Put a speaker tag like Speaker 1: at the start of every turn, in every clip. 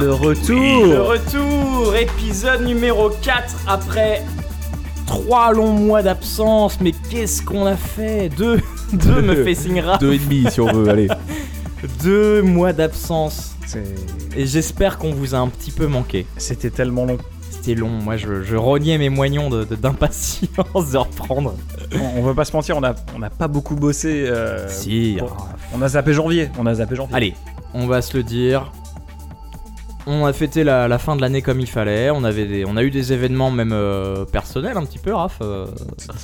Speaker 1: Le retour
Speaker 2: Le retour Épisode numéro 4 après 3 longs mois d'absence. Mais qu'est-ce qu'on a fait? Deux, deux me fait signe rap.
Speaker 3: Deux et demi si on veut, allez.
Speaker 2: Deux mois d'absence. Et j'espère qu'on vous a un petit peu manqué.
Speaker 1: C'était tellement long.
Speaker 2: C'était long, moi je, je rognais mes moignons de- de- d'impatience de, reprendre.
Speaker 1: On, on va pas se mentir, on a, on a pas beaucoup bossé. euh,
Speaker 2: si,
Speaker 1: pour-
Speaker 2: ah,
Speaker 1: On a zappé janvier. On a zappé janvier.
Speaker 2: Allez, on va se le dire. On a fêté la, la fin de l'année comme il fallait. On, avait des, on a eu des événements même euh, personnels un petit peu, Raph. euh,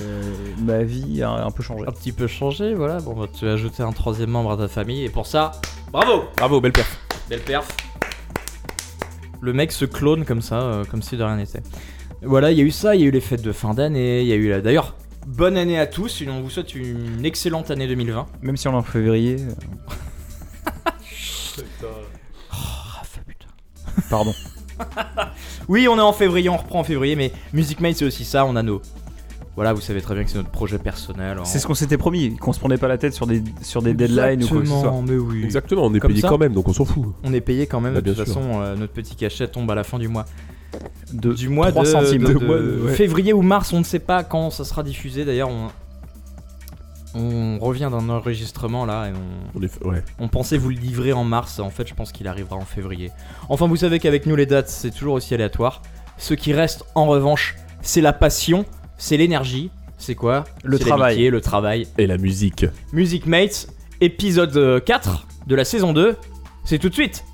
Speaker 1: Euh, ma vie a un peu changé.
Speaker 2: un petit peu changé, voilà. Bon, bah, tu as ajouté un troisième membre à ta famille. Et pour ça, bravo Bravo, belle perf. Belle perf. Le mec se clone comme ça, euh, comme si de rien n'était. Voilà, il y a eu ça, il y a eu les fêtes de fin d'année, il y a eu la... D'ailleurs, bonne année à tous, on vous souhaite une excellente année 2020.
Speaker 1: Même si on est en février. euh,
Speaker 2: putain.
Speaker 1: Pardon.
Speaker 2: Oui, on est en février, on reprend en février, mais Music Mate c'est aussi ça, on a nos... Voilà, vous savez très bien que c'est notre projet personnel.
Speaker 1: C'est ce qu'on s'était promis, qu'on se prenait pas la tête sur des, sur des deadlines ou quoi que ce soit.
Speaker 2: Exactement, mais oui.
Speaker 3: Exactement, on est
Speaker 2: Comme
Speaker 3: payé
Speaker 2: ça.
Speaker 3: quand même, donc on s'en fout.
Speaker 2: On est payé quand même,
Speaker 3: Bah,
Speaker 2: de toute
Speaker 3: sûr.
Speaker 2: façon, euh, notre petit cachet tombe à la fin du mois.
Speaker 1: De
Speaker 2: Du mois
Speaker 1: 3
Speaker 2: de,
Speaker 1: centimes.
Speaker 2: de-
Speaker 3: De
Speaker 2: de
Speaker 3: mois de- ouais.
Speaker 2: février ou mars, on ne sait pas quand ça sera diffusé. D'ailleurs, on, on revient d'un enregistrement là et on,
Speaker 3: On est... Ouais.
Speaker 2: on pensait vous le livrer en mars. En fait, je pense qu'il arrivera en février. Enfin, vous savez qu'avec nous, les dates, c'est toujours aussi aléatoire. Ce qui reste, en revanche, c'est la passion, c'est l'énergie. C'est quoi?
Speaker 1: Le travail.
Speaker 2: Le travail.
Speaker 3: Et la musique.
Speaker 2: Music Mates, épisode euh, 4 de la saison 2. C'est tout de suite.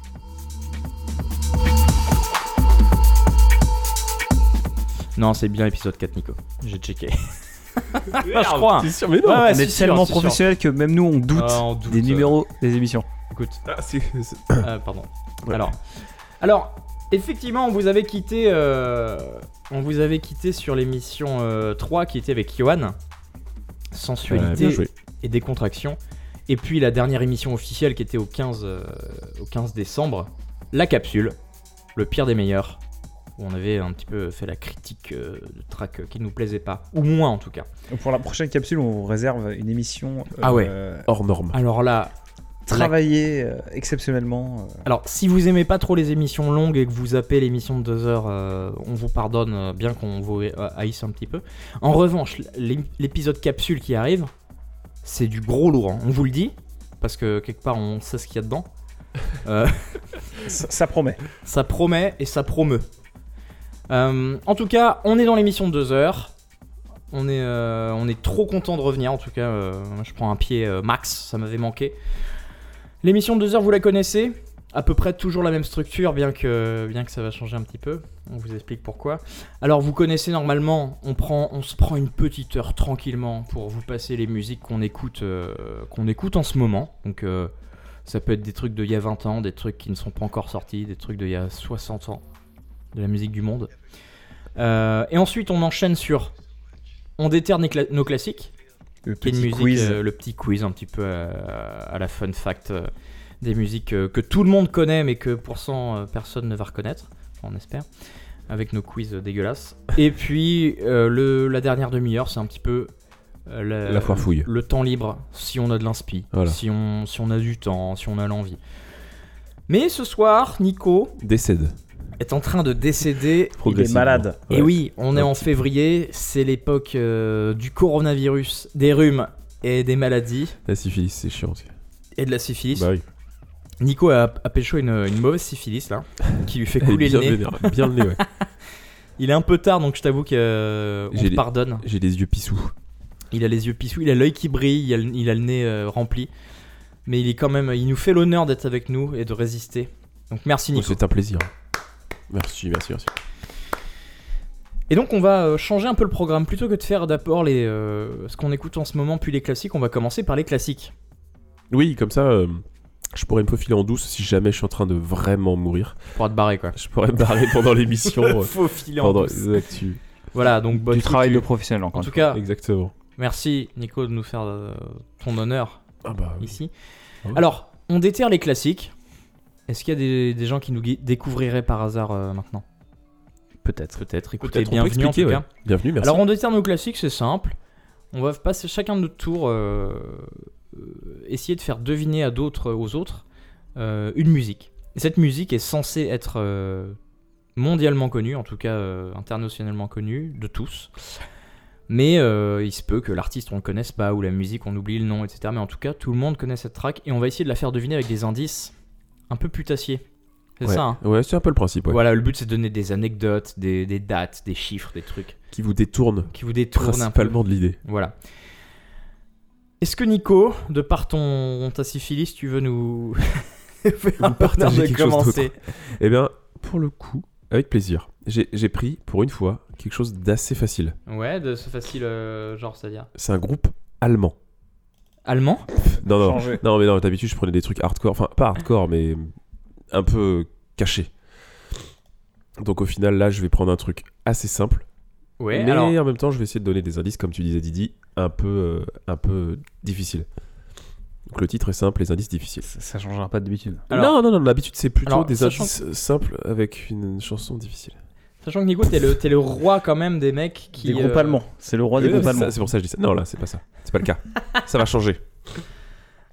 Speaker 2: Non, c'est bien épisode 4, Nico. J'ai checké. je crois.
Speaker 3: C'est sûr, mais non.
Speaker 2: Ouais, ouais,
Speaker 1: on est
Speaker 2: sûr,
Speaker 1: tellement
Speaker 2: sûr.
Speaker 1: professionnel que même nous on doute
Speaker 2: Ah, on doute,
Speaker 1: des
Speaker 2: euh,
Speaker 1: numéros des émissions.
Speaker 2: Écoute,
Speaker 3: Ah,
Speaker 2: euh, pardon.
Speaker 3: Ouais.
Speaker 2: Alors, alors, effectivement, on vous avait quitté, euh, on vous avait quitté sur l'émission euh, 3 qui était avec Johan. Sensualité et décontraction. Et puis la dernière émission officielle qui était au 15, euh, au 15 décembre, la capsule, le pire des meilleurs, où on avait un petit peu fait la critique euh, de track euh, qui ne nous plaisait pas, ou moins en tout cas.
Speaker 1: Pour la prochaine capsule, on vous réserve une émission
Speaker 2: Ah ouais.
Speaker 1: euh,
Speaker 3: Hors norme.
Speaker 2: Alors là,
Speaker 1: travaillée euh, exceptionnellement. euh,
Speaker 2: alors si vous aimez pas trop les émissions longues et que vous appelez l'émission de 2 heures, euh, on vous pardonne, euh, bien qu'on vous haïsse un petit peu. En revanche, l'é- l'épisode capsule qui arrive, c'est du gros lourd, hein. on vous le dit, parce que quelque part on sait ce qu'il y a dedans. Euh,
Speaker 1: ça, ça promet.
Speaker 2: Ça promet et ça promeut. Euh, en tout cas, on est dans l'émission de 2 heures. On est, euh, on est trop content de revenir. En tout cas, euh, je prends un pied max, ça m'avait manqué. L'émission de 2 heures, vous la connaissez À peu près toujours la même structure, bien que, ça va changer un petit peu. On vous explique pourquoi. Alors, vous connaissez normalement, on, se prend une petite heure tranquillement pour vous passer les musiques qu'on écoute, en ce moment. Donc, ça peut être des trucs d'il y a 20 ans, des trucs qui ne sont pas encore sortis, des trucs d'il y a 60 ans, de la musique du monde. Euh, et ensuite, on enchaîne sur. On déterre nos cla- nos classiques,
Speaker 1: Le petit
Speaker 2: musique,
Speaker 1: quiz.
Speaker 2: euh, le petit quiz un petit peu euh, à la fun fact des musiques que tout le monde connaît, mais que pour cent personne ne va reconnaître, on espère, avec nos quiz dégueulasses. Et puis, le, la dernière demi-heure, c'est un petit peu. la,
Speaker 3: La foire fouille.
Speaker 2: Le temps libre, si on a de l'inspi,
Speaker 3: Voilà.
Speaker 2: si, on, si on a du temps, si on a l'envie. Mais ce soir, Nico
Speaker 3: Décède.
Speaker 2: Est en train de décéder.
Speaker 3: Progressivement.
Speaker 1: malade.
Speaker 2: Et
Speaker 3: Ouais.
Speaker 2: oui, on est en février, c'est l'époque euh, du coronavirus, des rhumes et des maladies,
Speaker 3: La syphilis, c'est chiant aussi.
Speaker 2: et de la syphilis.
Speaker 3: Bah oui.
Speaker 2: Nico a, a pécho une, une mauvaise syphilis là, qui lui fait
Speaker 3: est
Speaker 2: couler le nez.
Speaker 3: vénère, Bien le nez, ouais.
Speaker 2: Il est un peu tard, donc je t'avoue te
Speaker 3: les-
Speaker 2: pardonne.
Speaker 3: J'ai les yeux pissous.
Speaker 2: Il a les yeux pissous, il a l'œil qui brille, il a, le- il a le nez euh, rempli. Mais il est quand même, il nous fait l'honneur d'être avec nous et de résister. Donc merci
Speaker 3: Oh,
Speaker 2: Nico.
Speaker 3: C'est un plaisir. Merci, merci, merci.
Speaker 2: Et donc on va euh, changer un peu le programme. Plutôt que de faire d'abord les, euh, ce qu'on écoute en ce moment, puis les classiques, on va commencer par les classiques.
Speaker 3: Oui, comme ça, euh, je pourrais me faufiler en douce si jamais je suis en train de vraiment mourir.
Speaker 2: Pour te barrer quoi.
Speaker 3: Je pourrais me barrer pendant l'émission. euh,
Speaker 2: Faut filer en
Speaker 3: pendant
Speaker 2: douce. Voilà, donc bonne
Speaker 1: du travail de professionnel
Speaker 2: En
Speaker 1: encore.
Speaker 2: tout cas,
Speaker 3: Exactement.
Speaker 2: merci Nico de nous faire euh, ton honneur
Speaker 3: Ah bah oui.
Speaker 2: ici.
Speaker 3: Ouais.
Speaker 2: Alors, on déterre les classiques. Est-ce qu'il y a des, des gens qui nous découvriraient par hasard euh, maintenant
Speaker 1: Peut-être.
Speaker 2: Peut-être. Écoutez,
Speaker 3: Peut-être on peut
Speaker 2: bienvenue en tout
Speaker 3: expliquer,
Speaker 2: cas.
Speaker 3: Bienvenue, merci.
Speaker 2: Alors on déterre nos classiques, c'est simple. On va passer chacun de notre tour, euh, euh, essayer de faire deviner à d'autres, aux autres, euh, une musique. Et cette musique est censée être euh, mondialement connue, en tout cas euh, internationalement connue, de tous. Mais euh, il se peut que l'artiste on le connaisse pas, ou la musique on oublie le nom, etc. Mais en tout cas, tout le monde connaît cette track, et on va essayer de la faire deviner avec des indices un peu putassiers. C'est
Speaker 3: Ouais.
Speaker 2: ça, hein
Speaker 3: Ouais, c'est un peu le principe, ouais.
Speaker 2: Voilà, le but c'est de donner des anecdotes, des, des dates, des chiffres, des trucs
Speaker 3: Qui vous détourne
Speaker 2: qui vous détournent un peu.
Speaker 3: principalement de l'idée.
Speaker 2: Voilà. Est-ce que Nico, de par ton ta syphilis, tu veux nous faire
Speaker 3: partager quelque chose
Speaker 2: commencer
Speaker 3: Eh bien, pour le coup, avec plaisir. J'ai j'ai pris, pour une fois, quelque chose d'assez facile.
Speaker 2: Ouais, de ce facile euh, genre, c'est-à-dire
Speaker 3: C'est un groupe allemand.
Speaker 2: Allemand
Speaker 3: Non, non, non, mais non, d'habitude, je prenais des trucs hardcore. Enfin, pas hardcore, mais un peu cachés. Donc, au final, là, je vais prendre un truc assez simple.
Speaker 2: Ouais.
Speaker 3: mais
Speaker 2: alors,
Speaker 3: en même temps, je vais essayer de donner des indices, comme tu disais, Didi, un peu, euh, un peu difficiles. Donc, le titre est simple, les indices difficiles.
Speaker 1: Ça, ça changera pas d'habitude.
Speaker 2: Alors-
Speaker 3: non, non, non, d'habitude, c'est plutôt
Speaker 2: Alors,
Speaker 3: des indices simples avec une chanson difficile.
Speaker 2: Sachant que Nico, t'es le t'es le roi quand même des mecs qui
Speaker 1: Des groupes
Speaker 2: euh,
Speaker 1: allemands. C'est le roi des groupes allemands.
Speaker 3: C'est pour ça que je dis ça. Non, là, c'est pas ça. C'est pas le cas. ça va changer.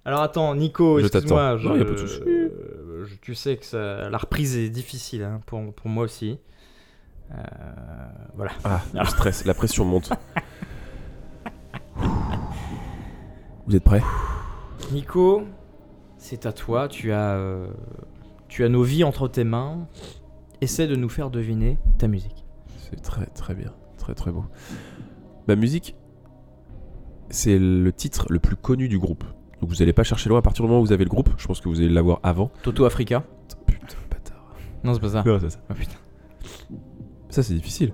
Speaker 2: Alors attends, Nico,
Speaker 3: Je
Speaker 2: excuse-moi,
Speaker 3: t'attends.
Speaker 2: je,
Speaker 3: Non, y a pas de souci.
Speaker 2: euh, je- tu sais que ça- la reprise est difficile hein, pour, pour moi aussi. Euh, voilà.
Speaker 3: Ah, le stress, la pression monte. Vous êtes prêts?
Speaker 2: Nico, c'est à toi. Tu as, euh, tu as nos vies entre tes mains. Essaie de nous faire deviner ta musique.
Speaker 3: C'est très très bien, très très beau. Ma musique, c'est le titre le plus connu du groupe. Donc vous n'allez pas chercher loin à partir du moment où vous avez le groupe. Je pense que vous allez l'avoir avant.
Speaker 2: Toto Africa
Speaker 3: Putain, bâtard.
Speaker 2: Non, c'est pas ça.
Speaker 3: Non, c'est ça.
Speaker 2: Oh, putain.
Speaker 3: Ça, c'est difficile.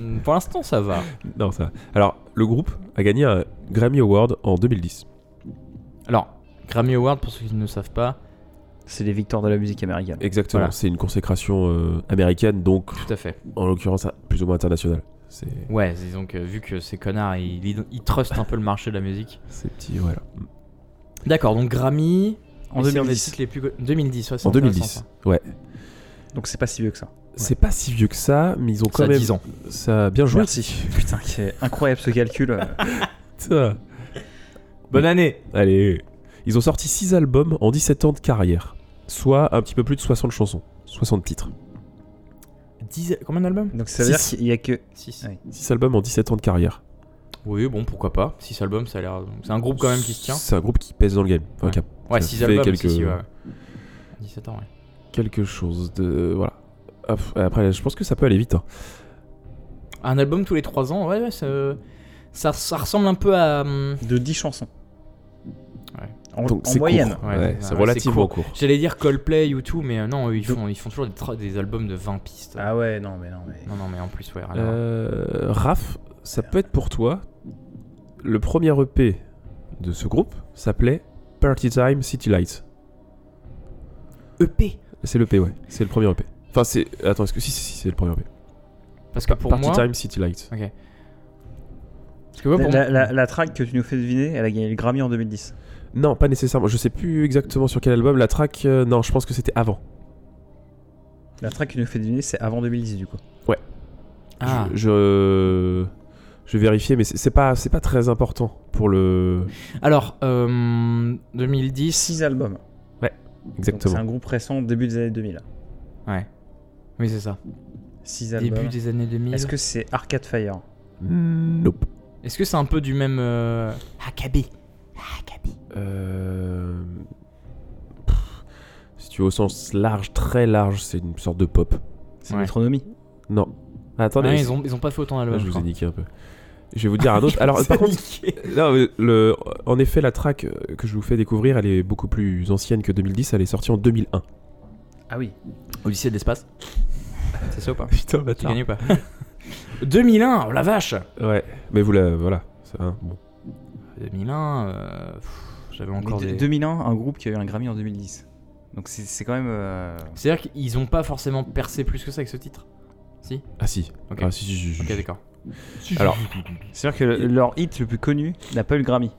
Speaker 2: Mm, Pour l'instant, ça va.
Speaker 3: Non, ça. Alors, le groupe a gagné un Grammy Award en 2010.
Speaker 2: Alors, Grammy Award, pour ceux qui ne le savent pas,
Speaker 1: C'est les victoires de la musique américaine.
Speaker 3: Exactement.
Speaker 2: Voilà.
Speaker 3: C'est une consécration euh, américaine, donc
Speaker 2: tout à fait.
Speaker 3: en l'occurrence plus ou moins internationale. C'est
Speaker 2: Ouais, disons que vu que ces connards, ils, ils, trustent un peu le marché de la musique.
Speaker 3: c'est petit, voilà.
Speaker 2: D'accord, donc Grammy.
Speaker 1: En
Speaker 2: et c'est un des
Speaker 1: 2010.
Speaker 2: titres les plus co- 2010, ouais, c'est
Speaker 3: En
Speaker 2: intéressant,
Speaker 3: 2010.
Speaker 2: ça.
Speaker 3: Ouais.
Speaker 1: Donc c'est pas si vieux que ça.
Speaker 3: C'est pas si vieux que ça, mais ils ont
Speaker 2: Ça
Speaker 3: quand
Speaker 2: a
Speaker 3: même
Speaker 2: 10 ans.
Speaker 3: ça a bien joué.
Speaker 1: Merci. Putain, c'est incroyable ce calcul. euh.
Speaker 3: Ça.
Speaker 2: Bonne année
Speaker 3: Allez. Ils ont sorti 6 albums en 17 ans de carrière, soit un petit peu plus de 60 chansons, 60 titres.
Speaker 2: 10... Combien d'albums?
Speaker 1: Donc ça veut dire qu'il y a que
Speaker 2: 6.
Speaker 1: Ouais.
Speaker 3: 6 albums en 17 ans de carrière.
Speaker 2: Oui, bon, pourquoi pas. 6 albums, ça a l'air. C'est un groupe quand même qui se tient.
Speaker 3: C'est un groupe qui pèse dans le game. Enfin,
Speaker 2: Ouais.
Speaker 3: qui a
Speaker 2: Ouais,
Speaker 3: ça
Speaker 2: 6
Speaker 3: fait
Speaker 2: albums,
Speaker 3: quelques-
Speaker 2: si, si, ouais. 17 ans, ouais.
Speaker 3: quelque chose de voilà. Hop, Après, je pense que ça peut aller vite. hein.
Speaker 2: Un album tous les 3 ans, ouais, ouais, ça, ça, ça ressemble un peu à. hum,
Speaker 1: de 10 chansons. En,
Speaker 3: Donc
Speaker 1: en moyenne.
Speaker 3: court.
Speaker 2: Ouais,
Speaker 3: Ouais,
Speaker 2: ouais,
Speaker 3: c'est relativement
Speaker 2: court.
Speaker 3: court.
Speaker 2: J'allais dire Coldplay, U2, mais euh, non, eux, ils font, ils font toujours des, albums de 20 pistes.
Speaker 1: Ah ouais, non, mais non, mais.
Speaker 2: Non, non, mais en plus, ouais.
Speaker 3: Euh, Raph, ça peut être pour toi. Le premier EP de ce groupe s'appelait Party Time City Lights.
Speaker 2: EP
Speaker 3: C'est l'EP, ouais. C'est le premier EP. Enfin, c'est. Attends, est-ce que si, si, si, c'est le premier EP.
Speaker 2: Parce que pour
Speaker 3: Party
Speaker 2: moi.
Speaker 3: Time City Lights.
Speaker 2: Ok. Parce que moi, pour
Speaker 1: La,
Speaker 2: moi-
Speaker 1: la- la track que tu nous fais deviner, elle a gagné le Grammy en 2010.
Speaker 3: Non, pas nécessairement. Je sais plus exactement sur quel album. La track, euh, non, je pense que c'était avant.
Speaker 1: La track tu nous fais deviner, c'est avant 2010 du coup.
Speaker 2: Ah.
Speaker 3: Je, je, je vais vérifier, mais c'est c'est pas, c'est pas très important pour le.
Speaker 2: Alors, euh, 2010.
Speaker 1: 6 albums. C'est
Speaker 3: Exactement.
Speaker 1: un groupe récent, début des années 2000.
Speaker 2: Ouais. Oui, c'est ça.
Speaker 1: 6 albums.
Speaker 2: Début des années 2000.
Speaker 1: Est-ce que c'est Arcade Fire?
Speaker 3: Nope.
Speaker 2: Est-ce que c'est un peu du même. Euh... Akabi.
Speaker 3: Euh, pff, Si tu veux au sens large, très large, c'est une sorte de pop.
Speaker 1: C'est
Speaker 2: Ouais.
Speaker 1: Metronomy.
Speaker 3: Non. Attendez,
Speaker 2: Ouais,
Speaker 3: c'est-
Speaker 2: ils, ont, ils ont pas fait autant
Speaker 3: Ah,
Speaker 2: d'albums.
Speaker 3: je vous
Speaker 2: crois.
Speaker 3: ai niqué un peu. Je vais vous dire un autre. Alors, par contre, non, mais le, en effet, la track euh, que je vous fais découvrir, elle est beaucoup plus ancienne que 2010. Elle est sortie en 2001.
Speaker 1: Ah oui.
Speaker 2: Odyssée de l'espace. C'est ça ou pas?
Speaker 3: Putain,
Speaker 2: Tu gagnes ou pas? 2001, oh la vache
Speaker 3: Ouais, mais vous la. Voilà. Ça, hein, bon.
Speaker 2: 2001, euh, j'avais encore des.
Speaker 1: 2001, un groupe qui a eu un Grammy en 2010. Donc c'est c'est quand même. euh,
Speaker 2: C'est-à-dire qu'ils ont pas forcément percé plus que ça avec ce titre? Si?
Speaker 3: Ah si.
Speaker 2: Ok.
Speaker 3: Ah, si, si, si.
Speaker 2: Ok, d'accord.
Speaker 3: Alors,
Speaker 1: C'est-à-dire que le- leur hit le plus connu n'a pas eu le Grammy.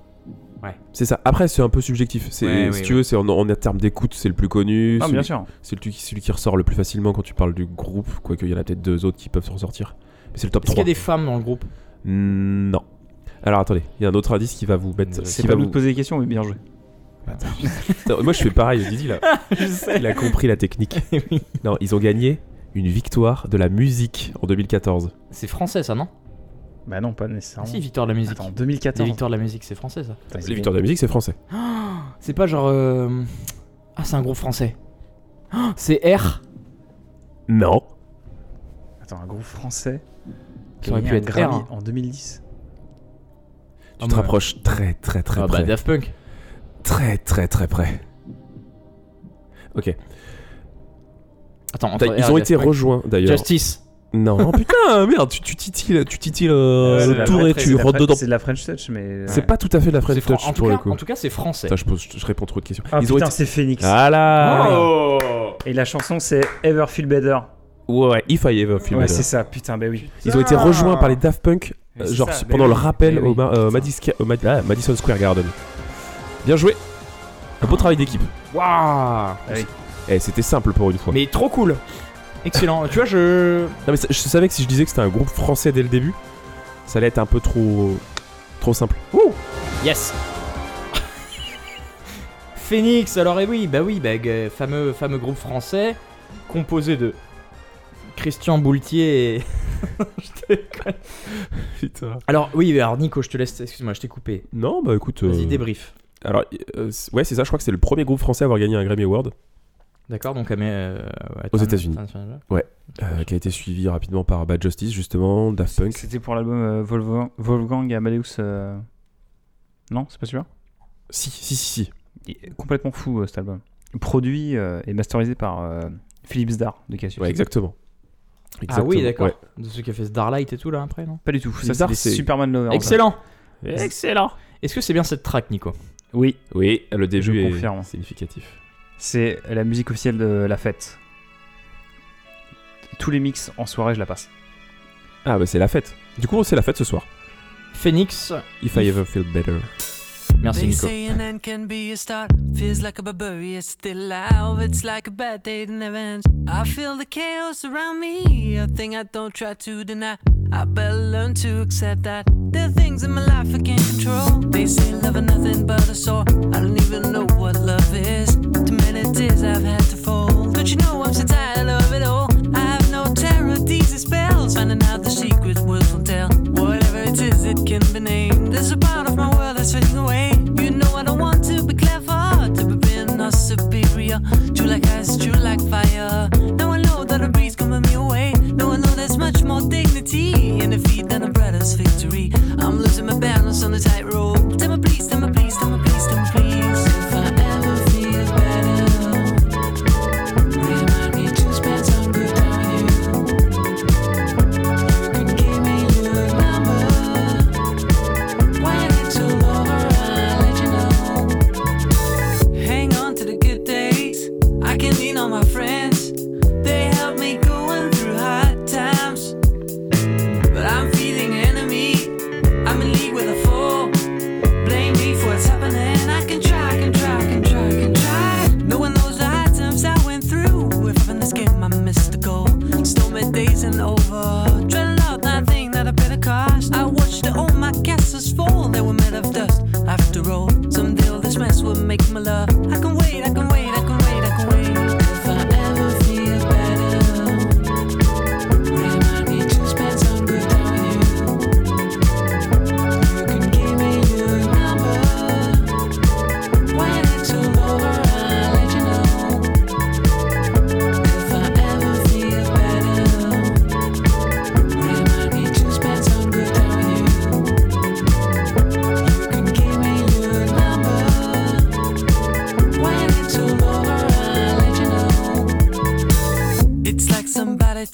Speaker 3: c'est ça. Après, c'est un peu subjectif. C'est,
Speaker 2: Ouais,
Speaker 3: si
Speaker 2: oui,
Speaker 3: tu veux, c'est en, en termes d'écoute, c'est le plus connu.
Speaker 1: Ah,
Speaker 3: celui,
Speaker 1: bien sûr.
Speaker 3: C'est celui, qui- celui qui ressort le plus facilement quand tu parles du groupe. Quoique, il y en a peut-être deux autres qui peuvent se ressortir. Mais c'est le top
Speaker 2: Est-ce qu'il y
Speaker 3: 3.
Speaker 2: a des femmes dans le groupe?
Speaker 3: Non. Alors attendez, il y a un autre indice qui va vous mettre.
Speaker 2: C'est
Speaker 3: qui
Speaker 1: C'est
Speaker 3: va
Speaker 1: pas nous
Speaker 3: vous-
Speaker 1: de poser des questions, mais bien joué.
Speaker 3: Attends, moi je fais pareil, Didi là.
Speaker 2: Je sais.
Speaker 3: Il a compris la technique. Non, ils ont gagné une victoire de la musique en 2014.
Speaker 2: C'est français ça, non?
Speaker 1: Bah non, pas
Speaker 2: Ah
Speaker 1: nécessairement.
Speaker 2: si, victoire de la musique.
Speaker 1: Attends,
Speaker 2: Les
Speaker 1: 2014.
Speaker 2: victoires de la musique, c'est français ça.
Speaker 3: Les victoires de la musique, c'est français.
Speaker 2: C'est pas genre. euh, Ah, c'est un groupe français. Oh, C'est R?
Speaker 3: Non.
Speaker 1: Attends, un groupe français. qui
Speaker 2: aurait pu
Speaker 1: gagné un
Speaker 2: être
Speaker 1: Grammy
Speaker 2: R, hein.
Speaker 1: en 2010.
Speaker 3: Tu
Speaker 2: Ah,
Speaker 3: te
Speaker 2: bah.
Speaker 3: rapproches très très très
Speaker 2: Ah bah
Speaker 3: près.
Speaker 2: Daft Punk.
Speaker 3: Très très très près. Ok.
Speaker 2: Attends, entre
Speaker 3: Ils
Speaker 2: R
Speaker 3: ont été
Speaker 2: Punk.
Speaker 3: rejoints d'ailleurs.
Speaker 2: Justice.
Speaker 3: Non, oh, putain, merde, tu, tu titilles, tu titilles euh,
Speaker 1: C'est
Speaker 3: le tour et
Speaker 1: c'est
Speaker 3: tu
Speaker 1: de la
Speaker 3: rentres dedans.
Speaker 1: C'est de la French Touch, mais.
Speaker 3: C'est pas tout à fait de la French Touch
Speaker 2: en,
Speaker 3: pour
Speaker 2: cas,
Speaker 3: le coup.
Speaker 2: en tout cas, c'est français.
Speaker 3: Putain, je, pose- je réponds trop de questions.
Speaker 1: Ah
Speaker 3: Ils ont
Speaker 1: putain,
Speaker 3: été.
Speaker 1: c'est Phoenix.
Speaker 3: Voilà
Speaker 2: Oh
Speaker 1: Et la chanson, c'est Ever Feel Better.
Speaker 3: Ouais, If I Ever Feel
Speaker 1: Ouais,
Speaker 3: Better.
Speaker 1: c'est ça, putain, bah oui.
Speaker 3: Ils ont été rejoints par les Daft Punk, euh, genre
Speaker 1: ça,
Speaker 3: pendant le
Speaker 1: oui,
Speaker 3: rappel
Speaker 1: mais
Speaker 3: au. Ma- euh,
Speaker 1: Putain.
Speaker 3: Madis- au Mad- ah, Madison Square Garden. Bien joué Un beau travail d'équipe.
Speaker 2: Waouh
Speaker 1: Ah.
Speaker 3: Eh, c'était simple pour une fois.
Speaker 2: Mais trop cool. Excellent. tu vois, je.
Speaker 3: Non, mais ça- je savais que si je disais que c'était un groupe français dès le début, ça allait être un peu trop. trop simple.
Speaker 2: Yes. Phoenix. Alors et oui, bah oui, bah, g- fameux fameux groupe français composé de Christian Boultier et. Je.
Speaker 3: Putain.
Speaker 2: alors oui, alors Nico, je te laisse. Excuse-moi, je t'ai coupé.
Speaker 3: Non, bah écoute. euh,
Speaker 2: Vas-y, débrief.
Speaker 3: Alors, euh, ouais, c'est ça, je crois que c'est le premier groupe français à avoir gagné un Grammy Award,
Speaker 2: D'accord, donc à mes, euh, ouais,
Speaker 3: Aux États-Unis. euh, qui a été suivi rapidement par Bad Justice, justement, Daft Punk.
Speaker 1: C'était pour l'album euh, Wolfgang, Wolfgang Amadeus. euh, Non, c'est pas sûr
Speaker 3: Si, si, si, si.
Speaker 1: Il est complètement fou euh, cet album. Produit euh, et masterisé par euh, Philippe Zdar de Cassius.
Speaker 3: Ouais, exactement.
Speaker 2: Ah oui, d'accord.
Speaker 3: ouais.
Speaker 2: De ceux qui a fait Starlight et tout là après, non
Speaker 1: Pas du tout. Ça, c'est Superman Lover.
Speaker 2: Excellent.
Speaker 3: Excellent.
Speaker 2: Est-ce que c'est bien cette track, Nico?
Speaker 1: Oui,
Speaker 3: Oui, le début
Speaker 1: Je
Speaker 3: est
Speaker 1: confirme.
Speaker 3: significatif.
Speaker 1: c'est la musique officielle de la fête. Tous les mix en soirée, je la passe.
Speaker 3: Ah, bah c'est la fête. Du coup, c'est la fête ce soir.
Speaker 2: Phoenix.
Speaker 3: If I ever feel better.
Speaker 2: Merci Nico.
Speaker 4: say an end can be a start. Feels like a barbarian still alive. It's like a bad day that never ends. I feel the chaos around me. A thing I don't try to deny. I better learn to accept that. There are things in my life I can't control. They say love is nothing but a sore. I don't even know what love is. Too many tears I've had to fold. Don't you know I'm so tired of it all? I have no terror, these spells. Finding out the secret words will tell. Whatever it is, it can be named. There's a part True like ice, true like fire. Now I know that a breeze coming me away. Now I know there's much more dignity in defeat than a brother's victory. I'm losing my balance on the tightrope. All this mess will make my love. I can wait, I can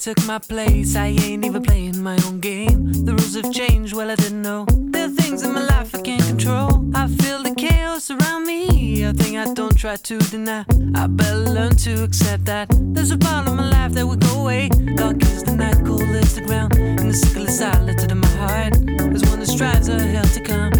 Speaker 4: took my place. I ain't even playing my own game. The rules have changed, well, I didn't know. There are things in my life I can't control. I feel the chaos around me, a thing I don't try to deny. I better learn to accept that. There's a part of my life that will go away. Dark is the night, cold is the ground. And the sickle is silent in my heart. There's one that strives a hell to come.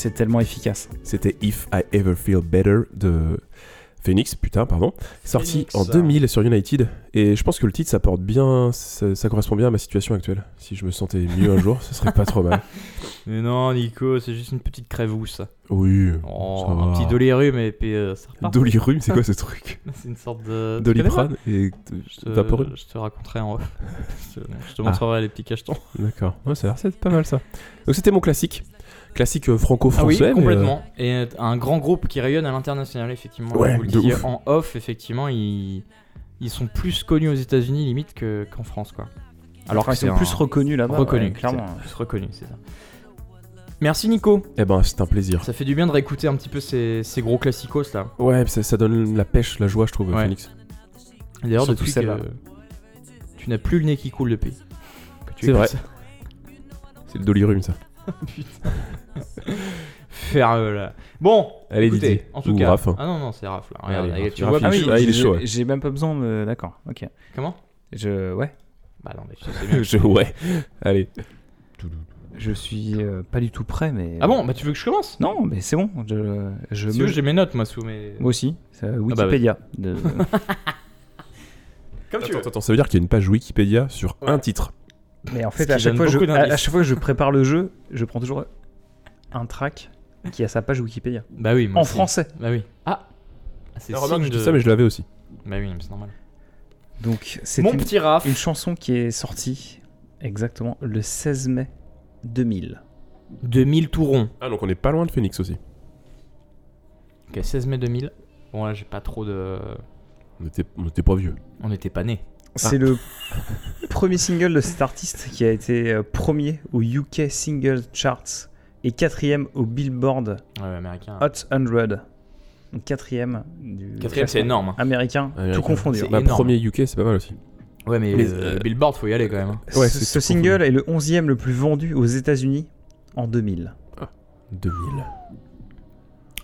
Speaker 1: C'est tellement efficace.
Speaker 3: C'était If I Ever Feel Better de Phoenix, putain, pardon. Sorti
Speaker 2: Phoenix.
Speaker 3: en 2000 sur United. Et je pense que le titre, ça porte bien, ça, ça correspond bien à ma situation actuelle. Si je me sentais mieux un jour, ce serait pas trop mal.
Speaker 2: Mais non, Nico, c'est juste une petite crèvousse.
Speaker 3: Oui.
Speaker 2: Oh,
Speaker 3: ça
Speaker 2: un
Speaker 3: va.
Speaker 2: petit dolirum et puis euh, ça repart.
Speaker 3: Dolirum, c'est quoi ce truc
Speaker 2: C'est une sorte de.
Speaker 3: Doliprane et
Speaker 2: Je te, je te raconterai en off. je te, je te
Speaker 3: Ah.
Speaker 2: montrerai les petits cachetons.
Speaker 3: D'accord. Ouais, ça a l'air c'est pas mal ça. Donc c'était mon classique. Classique euh, franco-français. euh,
Speaker 2: complètement. Et euh, un grand groupe qui rayonne à l'international, effectivement.
Speaker 3: Ouais,
Speaker 2: vous le disiez en off, effectivement, ils, ils sont plus connus aux États-Unis limite que- qu'en France, quoi. Alors
Speaker 1: Enfin,
Speaker 2: que
Speaker 1: ils sont plus reconnus là-bas.
Speaker 2: reconnus,
Speaker 1: ouais, clairement.
Speaker 2: Plus reconnus, c'est ça. Merci Nico.
Speaker 3: Eh ben, c'est un plaisir.
Speaker 2: Ça fait du bien de réécouter un petit peu ces, ces gros classicos là.
Speaker 3: Ouais, ça, ça donne la pêche, la joie, je trouve,
Speaker 2: Ouais.
Speaker 3: Phoenix.
Speaker 2: D'ailleurs,
Speaker 1: Surtout
Speaker 2: depuis que
Speaker 1: celle-là.
Speaker 2: tu n'as plus le nez qui coule depuis. que tu
Speaker 3: C'est vrai.
Speaker 2: ça.
Speaker 3: C'est le Dolirum, ça.
Speaker 2: Faire là. Bon,
Speaker 3: Allez,
Speaker 2: écoutez,
Speaker 3: Didier.
Speaker 2: en tout
Speaker 3: Ou
Speaker 2: cas.
Speaker 3: Raph, hein.
Speaker 2: Ah non, non, c'est Raph là. Regarde,
Speaker 3: Allez,
Speaker 2: regarde,
Speaker 3: Raph,
Speaker 2: tu
Speaker 3: Raph,
Speaker 2: vois
Speaker 3: il
Speaker 2: pas
Speaker 3: est chaud. Ah, il est
Speaker 1: j'ai-
Speaker 3: chaud, ouais.
Speaker 1: J'ai même pas besoin de. D'accord, ok.
Speaker 2: Comment?
Speaker 1: Je. Ouais.
Speaker 2: Bah non, mais je sais bien.
Speaker 3: Je- ouais. Allez.
Speaker 1: Je suis euh, pas du tout prêt, mais.
Speaker 2: Ah bon, bah tu veux que je commence?
Speaker 1: Non, mais c'est bon. Je, je
Speaker 2: Si
Speaker 1: me-
Speaker 2: tu veux, j'ai mes notes moi sous mes.
Speaker 1: Moi aussi. C'est
Speaker 2: bah
Speaker 1: Wikipédia. de-
Speaker 2: Comme
Speaker 3: Attends, attends, attends, ça veut dire qu'il y a une page Wikipédia sur
Speaker 2: Ouais.
Speaker 3: un titre.
Speaker 1: Mais en fait, à chaque, fois, je,
Speaker 2: beaucoup
Speaker 1: à,
Speaker 2: d'indices.
Speaker 1: à chaque fois que je prépare le jeu, je prends toujours un track qui a sa page Wikipédia.
Speaker 2: Bah oui, moi
Speaker 1: En
Speaker 2: aussi.
Speaker 1: français.
Speaker 2: Bah oui. Ah C'est
Speaker 3: remarque, je dis ça, mais je l'avais aussi.
Speaker 2: Bah oui, mais c'est normal.
Speaker 1: Donc, c'est
Speaker 2: Mon
Speaker 1: une,
Speaker 2: petit Raph.
Speaker 1: une chanson qui est sortie exactement le 16 mai 2000.
Speaker 2: 2000 tout rond.
Speaker 3: Ah, donc on est pas loin de Phoenix aussi.
Speaker 2: Ok, 16 mai 2000. Bon là, j'ai pas trop de.
Speaker 3: On était, on était pas vieux.
Speaker 2: On n'était pas nés.
Speaker 1: C'est le premier single de cet artiste qui a été euh, premier au UK Single Charts et quatrième au Billboard
Speaker 2: Ouais, américain.
Speaker 1: Hot 100. Donc quatrième du
Speaker 2: Quatrième, c'est énorme. hein.
Speaker 1: américain,
Speaker 3: Américain.
Speaker 1: tout confondu.
Speaker 2: C'est
Speaker 3: Bah,
Speaker 2: énorme.
Speaker 3: premier UK, c'est pas mal aussi.
Speaker 2: Ouais, mais euh,
Speaker 3: euh,
Speaker 2: Billboard, faut y aller quand même. hein.
Speaker 3: Ouais,
Speaker 1: ce,
Speaker 3: c'est
Speaker 1: ce
Speaker 3: tout
Speaker 1: single
Speaker 3: confondu.
Speaker 1: est le 11e le plus vendu aux États-Unis en 2000.
Speaker 3: 2000.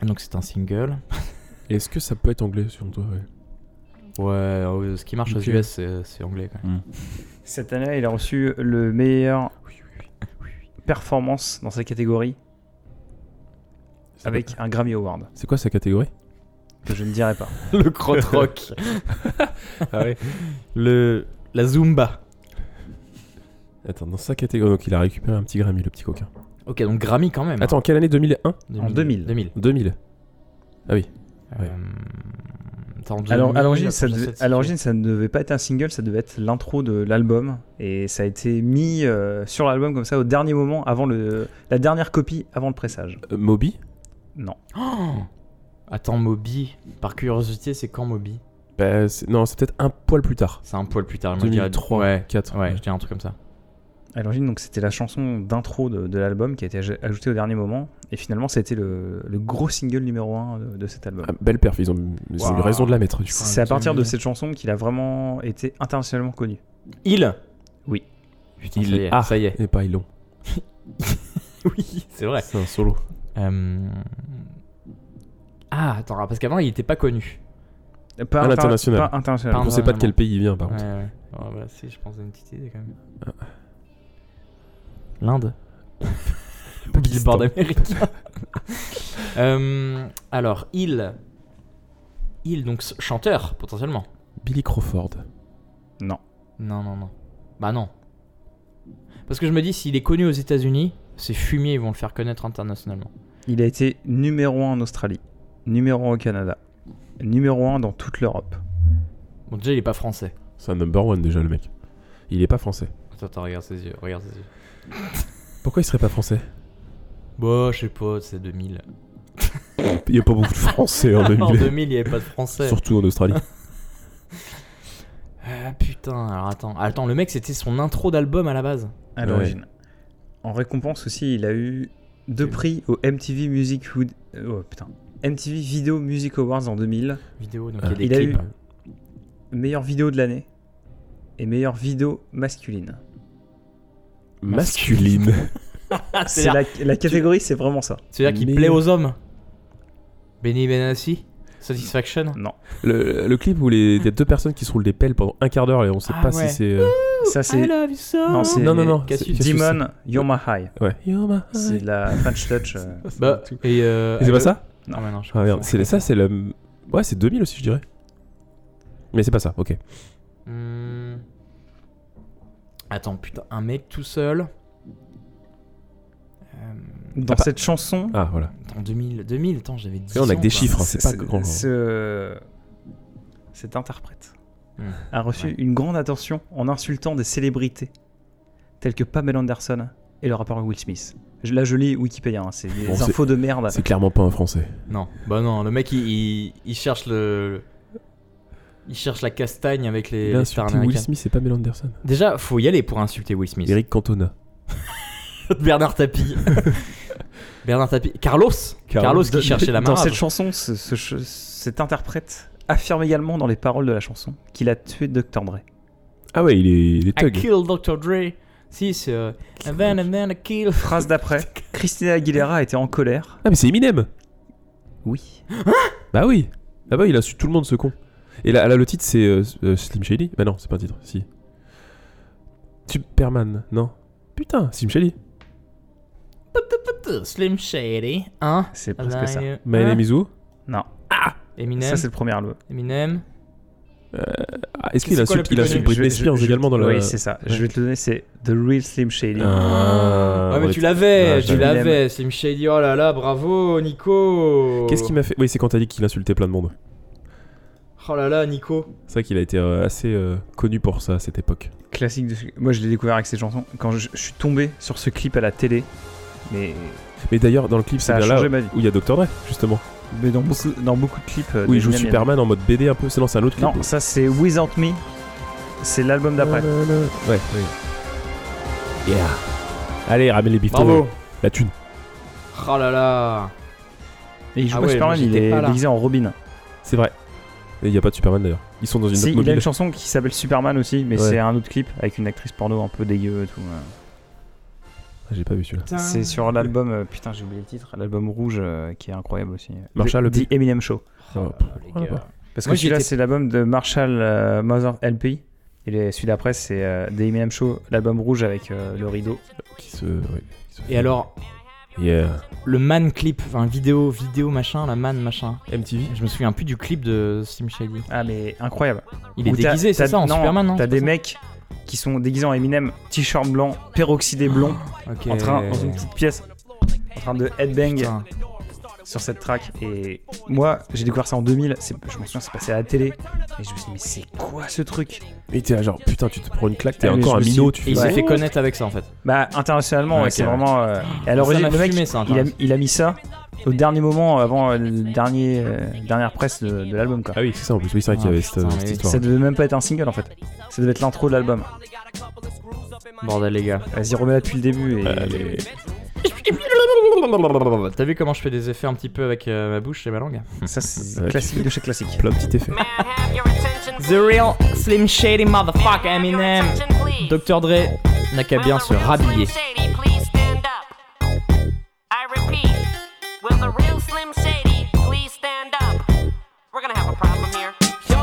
Speaker 2: Donc c'est un single.
Speaker 3: Est-ce que ça peut être anglais sur toi ouais?
Speaker 2: Ouais, euh, ce qui marche aux US, c'est c'est anglais quand même.
Speaker 1: Cette année, il a reçu le meilleur performance dans sa catégorie
Speaker 3: C'est
Speaker 1: avec un Grammy Award
Speaker 3: C'est quoi sa catégorie
Speaker 1: que je ne dirai pas.
Speaker 2: Le crotte-rock.
Speaker 3: Ah ouais
Speaker 2: Le... La Zumba.
Speaker 3: Attends, dans sa catégorie, donc il a récupéré un petit Grammy, le petit coquin.
Speaker 2: Ok, donc Grammy quand même.
Speaker 3: Attends, quelle année 2001
Speaker 1: En 2000.
Speaker 2: 2000.
Speaker 3: 2000. Ouais.
Speaker 2: Euh, attends,
Speaker 1: Alors,
Speaker 2: 2000,
Speaker 1: à l'origine, ça, ne devait pas être un single, ça devait être l'intro de l'album. Et ça a été mis euh, sur l'album comme ça au dernier moment, avant le, la dernière copie, avant le pressage.
Speaker 3: Euh, Moby?
Speaker 1: Non.
Speaker 2: Oh Attends, Moby. Par curiosité, c'est quand Moby?
Speaker 3: Bah, c'est- Non, c'est peut-être un poil plus tard.
Speaker 2: C'est un poil plus tard. moi, je dirais-
Speaker 3: 2003,
Speaker 2: Ouais,
Speaker 3: 4.
Speaker 2: ouais, je dirais un truc comme ça.
Speaker 1: À l'origine, donc c'était la chanson d'intro de, de l'album qui a été aj- ajoutée au dernier moment. Et finalement, ça a été le, le gros single numéro 1 de, de cet album.
Speaker 3: Ah, belle perf, ils ont, ils ont eu raison de la mettre. Du coup.
Speaker 1: C'est à partir de
Speaker 2: 2000.
Speaker 1: cette chanson qu'il a vraiment été internationalement connu.
Speaker 2: Il
Speaker 1: Oui.
Speaker 2: Putain,
Speaker 3: Il-
Speaker 2: ça y est.
Speaker 3: Ah.
Speaker 2: Ça y est.
Speaker 3: Et pas ils l'ont.
Speaker 2: Oui, c'est vrai.
Speaker 3: C'est un solo.
Speaker 2: Euh, Ah, attends, parce qu'avant, il était pas connu.
Speaker 1: Pas,
Speaker 3: À
Speaker 1: international.
Speaker 2: Pas
Speaker 3: On sait pas de quel pays il vient par
Speaker 2: Ouais,
Speaker 3: contre.
Speaker 2: ouais. Oh, bah, si, je pense à une petite idée quand même. L'Inde Billboard américain. Euh, alors, il. Il, donc chanteur, potentiellement.
Speaker 3: Billy Crawford.
Speaker 1: Non.
Speaker 2: Non, non, non. Bah non. Parce que je me dis, s'il est connu aux États-Unis, ses fumiers ils vont le faire connaître internationalement.
Speaker 1: Il a été numéro 1 en Australie, numéro 1 au Canada, numéro 1 dans toute l'Europe.
Speaker 2: Bon, déjà, il est pas français.
Speaker 3: C'est un number one déjà le mec. Il est pas français.
Speaker 2: Attends, attends, regarde ses yeux, regarde ses yeux.
Speaker 3: Pourquoi il serait pas français?
Speaker 2: Bah, je sais pas, c'est 2000.
Speaker 3: Il y a pas beaucoup de français en
Speaker 2: en
Speaker 3: 2000.
Speaker 2: 2000, il y avait pas de français.
Speaker 3: Surtout en Australie.
Speaker 2: Ah putain, alors attends. Attends, le mec, c'était son intro d'album à la base.
Speaker 1: à
Speaker 3: Ouais.
Speaker 1: l'origine. En récompense aussi, il a eu deux prix au MTV Music Wood- euh, oh, putain. MTV Video Music Awards en 2000,
Speaker 2: Vidéo, donc
Speaker 3: Ah.
Speaker 2: il y a des
Speaker 1: Il a
Speaker 2: clips.
Speaker 1: meilleure vidéo de l'année et meilleure vidéo masculine.
Speaker 3: Masculine.
Speaker 2: Ah,
Speaker 1: C'est la, la catégorie, c'est vraiment ça.
Speaker 2: C'est-à-dire qu'il
Speaker 3: Mais-
Speaker 2: plaît aux hommes. Benny Benassi Satisfaction.
Speaker 1: Non.
Speaker 3: Le, le clip où les- il y a deux personnes qui se roulent des pelles pendant un quart d'heure et on sait
Speaker 2: Ah
Speaker 3: pas
Speaker 2: ouais.
Speaker 3: si c'est. euh,
Speaker 1: Ça, c'est.
Speaker 2: so.
Speaker 1: Non, c'est-
Speaker 3: Non, non, non. C'est-
Speaker 1: Demon, You're My High.
Speaker 3: c'est Ouais. You're my
Speaker 1: C'est
Speaker 3: high.
Speaker 1: de la French Touch. euh,
Speaker 2: Bah, et euh,
Speaker 3: Et c'est pas ça
Speaker 2: Non, mais non, je
Speaker 3: Ah merde, c'est ça, c'est le. Ouais, c'est 2000 aussi, je dirais. Mais c'est pas ça, ok.
Speaker 2: Attends, putain, un mec tout seul. Euh,
Speaker 1: Dans
Speaker 3: Ah, pas-
Speaker 1: cette chanson,
Speaker 3: Ah, voilà.
Speaker 2: en 2000, 2000, attends, j'avais 10
Speaker 3: Et on a que des
Speaker 2: quoi.
Speaker 3: chiffres, hein, c'est pas grand.
Speaker 1: ce- cet interprète
Speaker 2: Hmm.
Speaker 1: a reçu
Speaker 2: Ouais.
Speaker 1: une grande attention en insultant des célébrités telles que Pamela Anderson et le rappeur Will Smith. Je- Là, je lis Wikipédia, hein, c'est des
Speaker 3: Bon,
Speaker 1: infos de merde.
Speaker 3: C'est clairement pas un français.
Speaker 2: Non, bah non, le mec il, il, il cherche le. Il cherche la castagne avec les,
Speaker 3: Il a
Speaker 2: les stars
Speaker 3: insulté Will
Speaker 2: américaines.
Speaker 3: Smith, c'est pas Mel Anderson.
Speaker 2: Déjà, faut y aller pour insulter Will Smith.
Speaker 3: Eric Cantona.
Speaker 2: Bernard Tapie. Bernard Tapie. Carlos. Carlos, qui
Speaker 1: Dans-
Speaker 2: cherchait la
Speaker 1: Dans
Speaker 2: marade.
Speaker 1: cette chanson, ce- ce ch- cet interprète affirme également dans les paroles de la chanson qu'il a tué Dr. Dre.
Speaker 3: Ah ouais, il est, il est
Speaker 2: I
Speaker 3: thug.
Speaker 2: kill Dr. Dre. Si, c'est. euh, and then, and then I kill.
Speaker 1: Phrase d'après, Christina Aguilera était en colère.
Speaker 3: Ah mais c'est Eminem
Speaker 1: Oui.
Speaker 3: Bah oui Ah bah il insulte tout le monde ce con. Et là, là le titre c'est euh, euh, Slim Shady? Bah non, c'est pas un titre, si. Superman, non? Putain, Slim Shady.
Speaker 2: Slim Shady. Hein?
Speaker 1: C'est presque ça.
Speaker 3: My
Speaker 2: Hein
Speaker 3: name is who
Speaker 1: Non,
Speaker 2: Eminem.
Speaker 1: ça c'est le premier album.
Speaker 2: Eminem.
Speaker 3: Ah, Est-ce qu'il
Speaker 2: C'est quoi le
Speaker 3: insulte,
Speaker 2: plus
Speaker 3: il insulte
Speaker 2: connu?
Speaker 3: Britney
Speaker 1: Je- je-
Speaker 3: Spears
Speaker 1: je-
Speaker 3: également dans le...
Speaker 1: Oui, c'est ça. Je vais te le donner, c'est The Real Slim Shady.
Speaker 3: Ah,
Speaker 2: Ah, mais
Speaker 3: ouais,
Speaker 2: tu l'avais,
Speaker 3: Ouais,
Speaker 2: tu l'avais. Slim Shady. Oh là là, bravo, Nico.
Speaker 3: Qu'est-ce qui m'a fait Oui, c'est quand t'as dit qu'il insultait plein de monde.
Speaker 2: Oh là là, Nico.
Speaker 3: C'est vrai qu'il a été euh, assez euh, connu pour ça à cette époque.
Speaker 1: Classique de... Moi je l'ai découvert avec cette chanson. Quand je, je suis tombé sur ce clip à la télé, mais,
Speaker 3: Mais d'ailleurs, dans le clip, c'est
Speaker 1: ça a
Speaker 3: bien là
Speaker 1: changé ma vie.
Speaker 3: où il y a Dr. Dre, justement.
Speaker 1: Mais dans beaucoup, dans beaucoup de clips. euh,
Speaker 3: Où il joue Superman en mode BD un peu. C'est non, c'est un autre clip.
Speaker 1: Non, ça c'est Without Me. C'est l'album d'après.
Speaker 3: Ouais, oui. Yeah. Allez, ramène les bifteaux.
Speaker 2: Bravo.
Speaker 3: La thune.
Speaker 2: Oh là là.
Speaker 1: Et il joue
Speaker 2: Ah
Speaker 1: pas
Speaker 2: ouais,
Speaker 1: Superman, il est déguisé en Robin.
Speaker 3: C'est vrai. Et il n'y a pas de Superman d'ailleurs. Ils sont dans une
Speaker 1: Si,
Speaker 3: autre
Speaker 1: il a
Speaker 3: mobile.
Speaker 1: une chanson qui s'appelle Superman aussi, mais
Speaker 3: Ouais.
Speaker 1: c'est un autre clip avec une actrice porno un peu dégueu et tout.
Speaker 3: Ah, J'ai pas vu celui-là.
Speaker 1: C'est sur l'album, euh, putain j'ai oublié le titre, l'album rouge euh, qui est incroyable aussi.
Speaker 3: Marshall
Speaker 1: The, The Eminem Show.
Speaker 3: Oh,
Speaker 2: Oh, les gars.
Speaker 1: Parce que
Speaker 2: Moi,
Speaker 1: celui-là c'est l'album de Marshall euh, Mother LP. Et le- celui d'après c'est euh, The Eminem Show, l'album rouge avec euh, le rideau.
Speaker 3: Qui se. ouais, qui se
Speaker 2: Et alors,
Speaker 3: Yeah.
Speaker 2: le man clip, enfin vidéo, vidéo machin, la man machin.
Speaker 3: MTV
Speaker 2: Je me souviens plus du clip de Slim Shady.
Speaker 1: Ah mais incroyable.
Speaker 2: Il est
Speaker 1: Où
Speaker 2: déguisé, c'est ça, en
Speaker 1: non,
Speaker 2: Superman, non
Speaker 1: T'as des mecs qui sont déguisés en Eminem, t-shirt blanc, peroxydé blond,
Speaker 2: Ok.
Speaker 1: en train, dans une petite pièce, en train de headbang
Speaker 2: Putain.
Speaker 1: Sur cette track. Et moi, j'ai découvert ça en 2000. c'est- Je me souviens, c'est passé à la télé. Et je me suis dit, mais c'est quoi ce truc?
Speaker 3: Et t'es là, genre, putain, tu te prends une claque, t'es
Speaker 1: Ah,
Speaker 3: encore un minot, tu
Speaker 2: Et
Speaker 3: fais.
Speaker 2: il s'est fait connaître avec ça en fait.
Speaker 1: Bah, internationalement, c'est
Speaker 2: ouais.
Speaker 1: vraiment. euh, Et à
Speaker 2: Ça
Speaker 1: l'origine,
Speaker 2: m'a
Speaker 1: le mec,
Speaker 2: fumé, ça,
Speaker 1: il a,
Speaker 2: intéresse.
Speaker 1: il a mis ça au dernier moment, avant euh, le dernier, euh, dernière presse de, de l'album. quoi.
Speaker 3: Ah oui, c'est ça en plus. Oui, c'est vrai qu'il y
Speaker 2: Ah,
Speaker 3: avait cette,
Speaker 2: putain,
Speaker 3: cette histoire.
Speaker 1: Ça devait même pas être un single en fait. Ça devait être l'intro de l'album.
Speaker 2: Bordel les gars.
Speaker 1: Vas-y, remets-la depuis le début. Et...
Speaker 3: Allez.
Speaker 2: T'as vu comment je fais des effets un petit peu avec euh, ma bouche et ma langue
Speaker 1: Ça, c'est
Speaker 3: Ouais,
Speaker 1: classique de chez classique.
Speaker 3: Plein de petits effets.
Speaker 2: The real Slim Shady motherfucker Eminem. Dr. Dre n'a qu'à bien se rhabiller.
Speaker 5: I repeat, will the real Slim Shady please stand up? We're gonna have a problem here.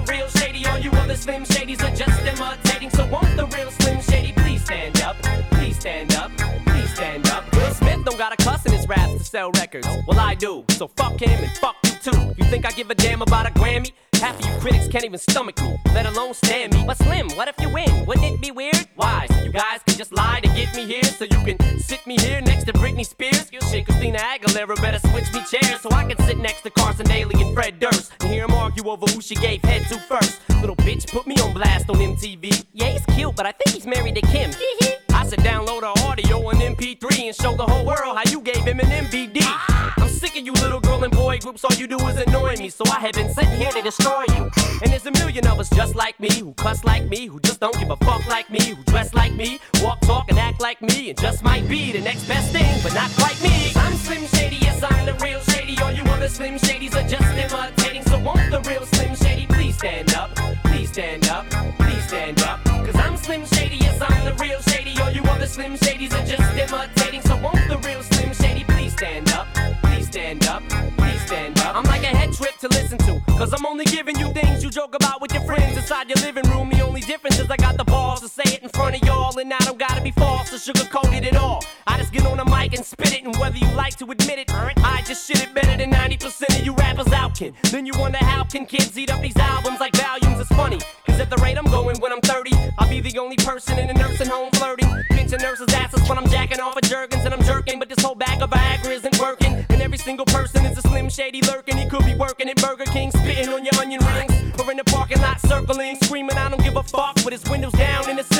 Speaker 6: yes, real Shady. All you other Slim Shadys are just imitating. So won't the real Slim Shady please stand up? Please stand up. Please stand up. Will Smith don't got a cuss in his raps to sell records. Well, I do. So fuck him and fuck you too. You think I give a damn about a Grammy? Half of you critics can't even stomach me, let alone stand me. But Slim, what if you win? Wouldn't it be weird? Why? So you guys can just lie to get me here, so you can sit me here next to Britney Spears. Shit, Christina Aguilera better switch me chairs so I can next to Carson Daly and Fred Durst and hear them argue over who she gave head to first. Little bitch put me on blast on MTV. Yeah, he's cute, but I think he's married to Kim. I said download our audio on MP3 and show the whole world how you gave him an MVD. Ah! I'm sick of you little girl and boy groups, all you do is annoy me. So I have been sitting here to destroy you. And there's a million of us just like me, who cuss like me, who just don't give a fuck like me, who dress like me, walk, talk, and act like me, and just might be the next best thing, but not quite me. I'm Slim Shady, yes, I'm the real Slim Shadys are just imitating. So won't the real Slim Shady please stand up? Please stand up. Please stand up. Cause I'm Slim Shady, yes, I'm the real Shady. All you other Slim Shadys are just imitating. So won't the real Slim Shady please stand up? Please stand up. Please stand up. I'm like a head trip to listen to. Cause I'm only giving you things you joke about with your friends inside your living room. The only difference is I got the balls to say it in front of y'all. And I don't gotta be false or sugarcoat it at all. I just get on the mic and spit it. And whether you like to admit it, I just shit it better than 90% of you rappers out, kid. Then you wonder how can kids eat up these albums like volumes? It's funny. Cause at the rate I'm going when I'm 30, I'll be the only person in a nursing home flirting. Pinching nurses' asses when I'm jacking off at Jergens and I'm jerking. But this whole bag of Viagra isn't working. And every single person is a slim shady lurking. He could be working at Burger King, spitting on your onion rings. Or in the parking lot circling, screaming, I don't give a fuck. With his windows down in the system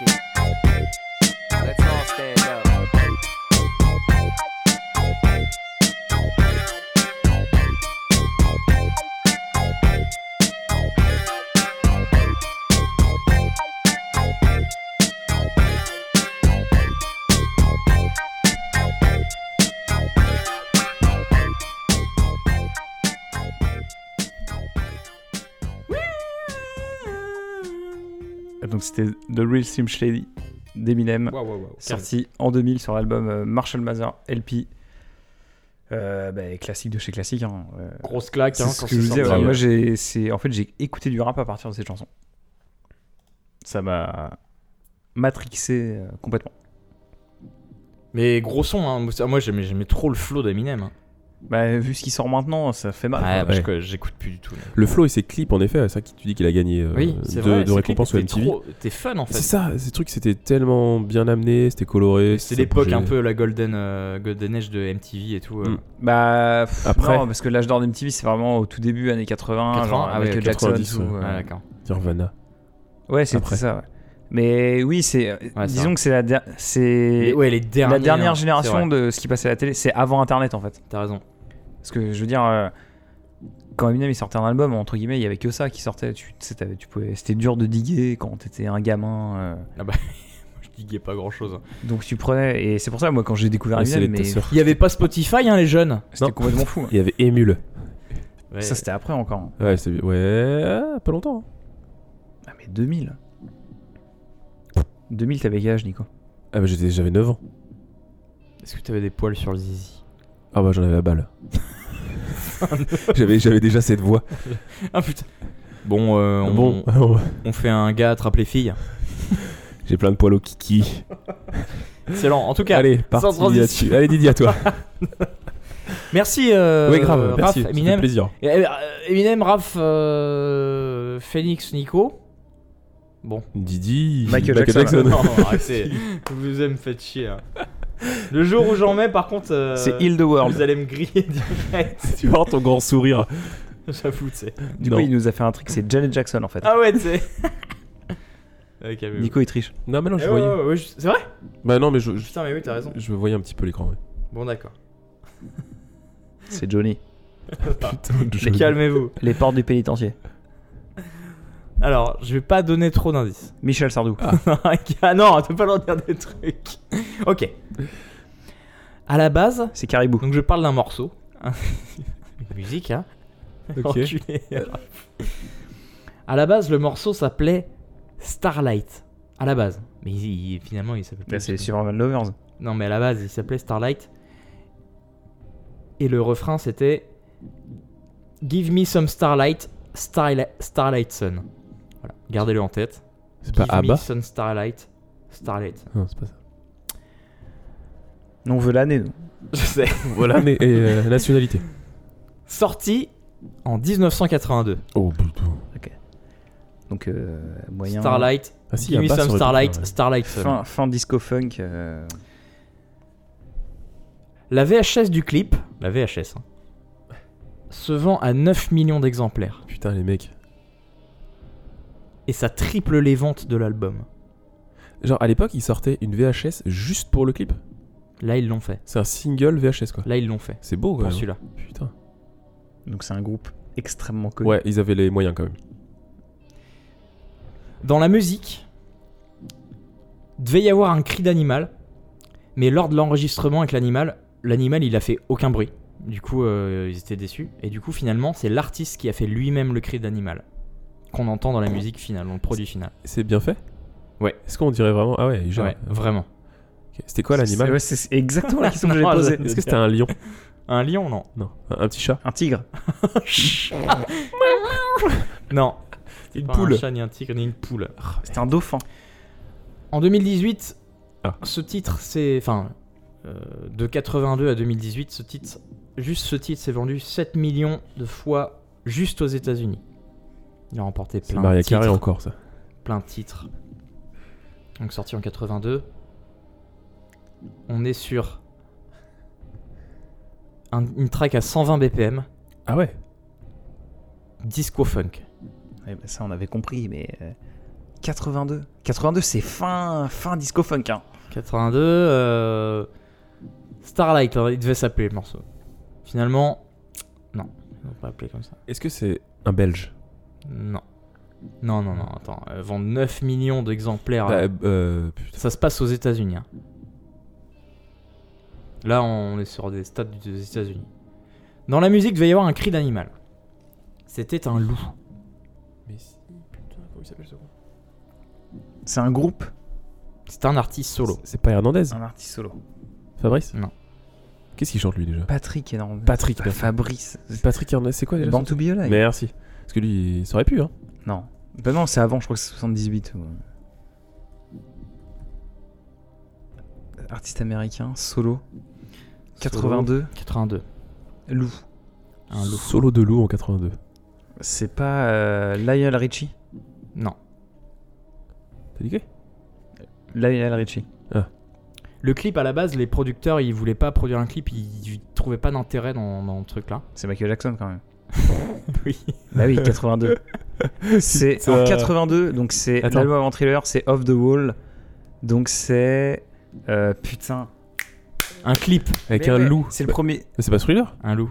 Speaker 1: Milwaukee. C'était The Real Slim Shady d'Eminem, sorti en 2000 sur l'album euh, Marshall Mathers LP. Euh, bah, classique de chez classique. Hein. euh,
Speaker 2: Grosse claque, hein,
Speaker 1: ce que je disais. ouais, moi, j'ai, en fait, j'ai écouté du rap à partir de cette chanson. Ça m'a matrixé complètement.
Speaker 2: Mais gros son, hein. moi j'aimais j'aimais trop le flow d'Eminem.
Speaker 1: Bah, vu ce qui sort maintenant, ça fait mal.
Speaker 2: Bah,
Speaker 3: ouais.
Speaker 2: j'écoute plus du tout. là.
Speaker 3: Le flow et ses clips, en effet, c'est ça qui tu dis qu'il a gagné euh,
Speaker 2: Oui, c'est
Speaker 3: de,
Speaker 2: vrai.
Speaker 3: de
Speaker 2: ces
Speaker 3: récompenses sur
Speaker 2: clips étaient
Speaker 3: MTV.
Speaker 2: T'es fun en fait.
Speaker 3: C'est ça, ces trucs c'était tellement bien amené, c'était coloré.
Speaker 2: C'était
Speaker 3: ça
Speaker 2: l'époque un peu la golden, euh, golden age de MTV et tout. euh.
Speaker 3: Mm.
Speaker 1: Bah, pff,
Speaker 3: Après-
Speaker 1: non, parce que l'âge d'or d'MTV, c'est vraiment au tout début, années 80,
Speaker 2: 80,
Speaker 1: genre
Speaker 2: ah ouais,
Speaker 1: Jackson,
Speaker 3: 90,
Speaker 1: tout,
Speaker 3: ouais.
Speaker 1: euh.
Speaker 2: Ouais, d'accord.
Speaker 3: Nirvana.
Speaker 1: Ouais, c'est
Speaker 3: Après.
Speaker 1: ça. ouais. Mais oui, c'est,
Speaker 2: Ouais,
Speaker 1: disons
Speaker 2: ça.
Speaker 1: que c'est la, der-
Speaker 2: ouais, les derniers,
Speaker 1: la dernière
Speaker 2: hein, c'est
Speaker 1: génération de ce qui passait à la télé. C'est avant Internet, en fait.
Speaker 2: T'as raison.
Speaker 1: Parce que je veux dire, euh, quand Eminem il sortait un album, entre guillemets, il y avait que ça qui sortait. Tu, tu sais, t'avais- tu pouvais, c'était dur de diguer quand t'étais un gamin. euh,
Speaker 2: Je diguais pas grand chose.
Speaker 1: donc tu prenais. Et c'est pour ça, moi, quand j'ai découvert
Speaker 3: Ouais,
Speaker 1: Eminem, mais.
Speaker 2: Il y avait pas Spotify, hein, les jeunes?
Speaker 1: c'était complètement fou. hein.
Speaker 3: Il y avait Emule.
Speaker 2: Ouais.
Speaker 1: Ça, c'était après encore.
Speaker 3: Ouais, c'est ouais, ah, pas longtemps. hein.
Speaker 1: Ah, mais 2000. 2000, t'avais quel âge, Nico?
Speaker 3: Ah bah j'étais j'avais 9 ans.
Speaker 2: Est-ce que t'avais des poils sur le zizi?
Speaker 3: Ah bah j'en avais à balle. j'avais j'avais déjà cette voix.
Speaker 2: Ah putain. Bon, euh, on,
Speaker 3: Bon,
Speaker 2: on fait un gars attrape les filles.
Speaker 3: j'ai plein de poils au kiki.
Speaker 2: Excellent. En tout cas,
Speaker 3: Allez,
Speaker 2: sans
Speaker 3: parti. Allez Didier à toi.
Speaker 2: merci. Euh,
Speaker 3: ouais grave,
Speaker 2: Raph,
Speaker 3: merci.
Speaker 2: Eminem.
Speaker 3: plaisir.
Speaker 2: Euh, Eminem, Raph, euh, Phoenix, Nico. Bon.
Speaker 3: Didi.
Speaker 1: Michael Jackson.
Speaker 2: non, arrêtez. vous me faites chier. hein. Le jour où j'en mets, par contre. euh,
Speaker 1: C'est Heal the World.
Speaker 2: Vous allez me griller direct.
Speaker 3: Tu vois ton grand sourire.
Speaker 2: J'avoue, tu sais.
Speaker 1: Du
Speaker 3: Non.
Speaker 1: coup, il nous a fait un truc, c'est Janet Jackson en fait.
Speaker 2: Ah ouais, tu sais.
Speaker 1: Nico, il triche.
Speaker 3: Non, mais non, je
Speaker 2: Eh
Speaker 3: voyais.
Speaker 2: ouais, ouais, ouais, je- C'est vrai?
Speaker 3: Bah non, mais je, je,
Speaker 2: Putain, mais oui, t'as raison.
Speaker 3: je voyais un petit peu l'écran. Ouais.
Speaker 2: Bon, d'accord.
Speaker 1: C'est Johnny.
Speaker 3: Putain,
Speaker 2: Mais calmez-vous.
Speaker 1: Les portes du pénitencier.
Speaker 2: Alors, je vais pas donner trop d'indices.
Speaker 1: Michel Sardou.
Speaker 2: ah non, t'as pas le droit de dire des trucs. ok. À la base,
Speaker 1: C'est Caribou.
Speaker 2: donc je parle d'un morceau. Une musique, hein.
Speaker 3: Ok.
Speaker 2: Enculé. à la base, le morceau s'appelait Starlight. À la base. Mais il- il- finalement, il s'appelle
Speaker 1: Bah,
Speaker 2: pas
Speaker 1: c'est. Superman Lovers.
Speaker 2: Non, mais à la base, il s'appelait Starlight. Et le refrain, c'était Give me some starlight, starlight, starlight sun. Gardez-le en tête.
Speaker 3: C'est pas Abba
Speaker 2: some starlight, starlight.
Speaker 3: Non, c'est pas ça.
Speaker 1: Non, on veut l'année, nous.
Speaker 2: Je sais.
Speaker 3: Voilà, mais et, euh, nationalité.
Speaker 2: Sorti en 1982.
Speaker 3: Oh putain.
Speaker 1: Donc, euh, moyen.
Speaker 2: Starlight,
Speaker 3: Ah si,
Speaker 2: Give me some starlight,
Speaker 3: ouais.
Speaker 2: starlight sun.
Speaker 1: Fin, fin disco funk. euh,
Speaker 2: La VHS du clip, la VHS, hein, se vend à 9 millions d'exemplaires.
Speaker 3: Putain, les mecs.
Speaker 2: Et ça triple les ventes de l'album.
Speaker 3: Genre, à l'époque, ils sortaient une VHS juste pour le clip.
Speaker 2: Là, ils l'ont fait.
Speaker 3: C'est un single VHS, quoi.
Speaker 2: Là, ils l'ont fait.
Speaker 3: C'est beau, quand
Speaker 2: Pour
Speaker 3: même.
Speaker 2: celui-là.
Speaker 3: Putain.
Speaker 1: Donc, c'est un groupe extrêmement connu.
Speaker 3: Ouais, ils avaient les moyens, quand même.
Speaker 2: Dans la musique, devait y avoir un cri d'animal, mais lors de l'enregistrement avec l'animal, l'animal il a fait aucun bruit. Du coup, euh, ils étaient déçus. Et du coup, finalement, c'est l'artiste qui a fait lui-même le cri d'animal qu'on entend dans la musique finale, dans le produit final.
Speaker 3: C'est bien fait
Speaker 2: Ouais.
Speaker 3: Est-ce qu'on dirait vraiment. Ah ouais, genre.
Speaker 2: Ouais, vraiment.
Speaker 3: C'était quoi l'animal
Speaker 1: ouais, C'est c'est exactement la question que
Speaker 2: Non,
Speaker 1: poser.
Speaker 2: je-
Speaker 3: Est-ce que c'était un lion
Speaker 2: Un lion, non.
Speaker 3: Non. Un, un petit chat
Speaker 1: Un tigre.
Speaker 2: non.
Speaker 3: Une
Speaker 2: Pas
Speaker 3: poule
Speaker 2: Un chat, ni un tigre, ni une poule.
Speaker 1: C'était un dauphin.
Speaker 2: En 2018,
Speaker 3: Ah.
Speaker 2: ce titre, c'est. Enfin, euh, de 82 à 2018, ce titre, juste ce titre s'est vendu 7 millions de fois juste aux États-Unis. Il a remporté plein de
Speaker 3: Maria
Speaker 2: titres.
Speaker 3: Carré encore, ça.
Speaker 2: Plein de titres. Donc sorti en 82. On est sur un- une track à 120 BPM,
Speaker 3: Ah ouais
Speaker 2: disco funk.
Speaker 1: Ouais, bah, ça, on avait compris, mais. euh, 82. 82, c'est fin, fin disco funk. Hein.
Speaker 2: 82, euh, Starlight, il devait s'appeler le morceau. Finalement, non, ils l'ont pas appelé comme ça.
Speaker 3: Est-ce que c'est un belge?
Speaker 2: Non. Non, non, non, attends. Elles vendent 9 millions d'exemplaires.
Speaker 3: Bah, euh, putain.
Speaker 2: Ça se passe aux États-Unis. hein. Là, on est sur des stades des États-Unis. Dans la musique, il devait y avoir un cri d'animal. C'était un loup.
Speaker 3: Mais si, putain, comment il s'appelle ce con
Speaker 1: C'est un groupe.
Speaker 2: C'était un artiste solo.
Speaker 3: C'est pas Hernandez
Speaker 1: Un artiste solo.
Speaker 3: Fabrice
Speaker 2: Non.
Speaker 3: Qu'est-ce qu'il chante lui déjà?
Speaker 1: Patrick énorme.
Speaker 3: Patrick.
Speaker 1: Fabrice.
Speaker 3: Patrick Hernandez, c'est quoi déjà
Speaker 1: Born to be alive.
Speaker 3: Merci. Parce que lui, ça aurait pu, hein.
Speaker 1: Non. Bah non, c'est avant, je crois que c'est 78. ou- Artiste américain, solo. 82,
Speaker 2: 82.
Speaker 1: loup.
Speaker 2: Un loup.
Speaker 3: Solo de loup en 82.
Speaker 1: C'est pas euh, Lionel Richie?
Speaker 2: Non.
Speaker 3: T'as dit quoi?
Speaker 1: Lionel Richie.
Speaker 2: Le clip, à la base, les producteurs, ils voulaient pas produire un clip, ils, ils trouvaient pas d'intérêt dans, dans le truc là.
Speaker 1: C'est Michael Jackson quand même.
Speaker 2: Oui.
Speaker 1: Bah oui, 82. c'est en 82, donc c'est
Speaker 3: Attends.
Speaker 1: l'album avant Thriller, c'est Off the Wall. Donc c'est euh, putain.
Speaker 2: Un clip.
Speaker 3: Avec
Speaker 1: Mais
Speaker 3: un
Speaker 1: ouais,
Speaker 3: loup.
Speaker 1: C'est le
Speaker 3: Bah,
Speaker 1: premier.
Speaker 3: c'est pas Thriller
Speaker 2: Un loup.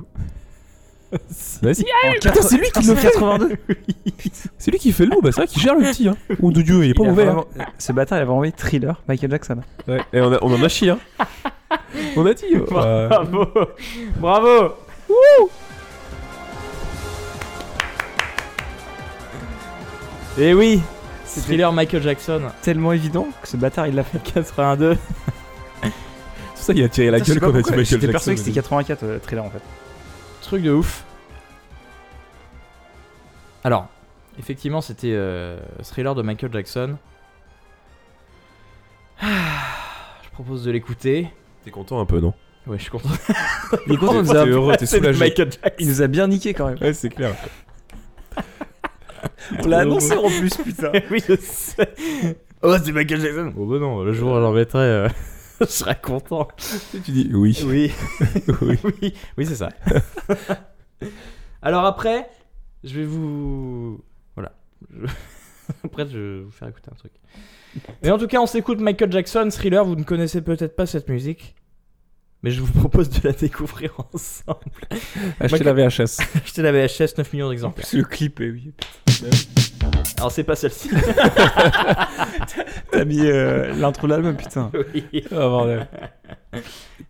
Speaker 3: Vas-y.
Speaker 1: En quatre-
Speaker 3: c'est lui qui le fait.
Speaker 1: 82.
Speaker 3: C'est lui qui fait le loup, bah c'est vrai qu'il gère le petit, hein. Oh de Dieu, il est pas
Speaker 1: Il
Speaker 3: mauvais. hein.
Speaker 1: vraiment- Ce bâtard, il a vraiment envoyé Thriller, Michael Jackson.
Speaker 3: Ouais. Et on, a- on en a chié, hein. on a dit. euh,
Speaker 2: Bravo. Bravo. Et oui. C'est thriller Michael Jackson.
Speaker 1: Tellement évident que ce bâtard, il l'a fait.
Speaker 2: 82.
Speaker 3: C'est ça, il a tiré la gueule quand on a dit
Speaker 1: pourquoi,
Speaker 3: Michael
Speaker 1: J'étais
Speaker 3: Jackson.
Speaker 1: persuadé que c'était 84 euh, Thriller en fait.
Speaker 2: Truc de ouf. Alors, effectivement, c'était euh, thriller de Michael Jackson. Ah, Je propose de l'écouter.
Speaker 3: T'es content un peu, non?
Speaker 2: Ouais, je suis content.
Speaker 1: Il est content, il nous
Speaker 3: T'es
Speaker 1: a,
Speaker 3: heureux, t'es
Speaker 2: C'est de
Speaker 3: soulagé.
Speaker 2: Michael Jackson.
Speaker 1: il nous a bien niqué quand même.
Speaker 3: Ouais, c'est clair.
Speaker 1: On l'a annoncé en plus, putain.
Speaker 2: oui, je sais. Oh, c'est Michael Jackson. Oh, bah non, le jour où j'en mettrai, euh, je serais content.
Speaker 3: Tu dis oui.
Speaker 2: Oui.
Speaker 3: oui.
Speaker 2: oui, oui, c'est ça. Alors après, je vais vous. Voilà. Je- Après, je vais vous faire écouter un truc. Mais en tout cas, on s'écoute Michael Jackson, Thriller. Vous ne connaissez peut-être pas cette musique. Mais je vous propose de la découvrir ensemble.
Speaker 3: Achetez la VHS.
Speaker 2: Achetez la VHS 9 millions d'exemplaires.
Speaker 1: le clip, eh oui.
Speaker 2: Alors, c'est pas celle-ci.
Speaker 1: T'as mis euh, l'intro de l'album, putain.
Speaker 2: oui.
Speaker 3: Oh, bordel.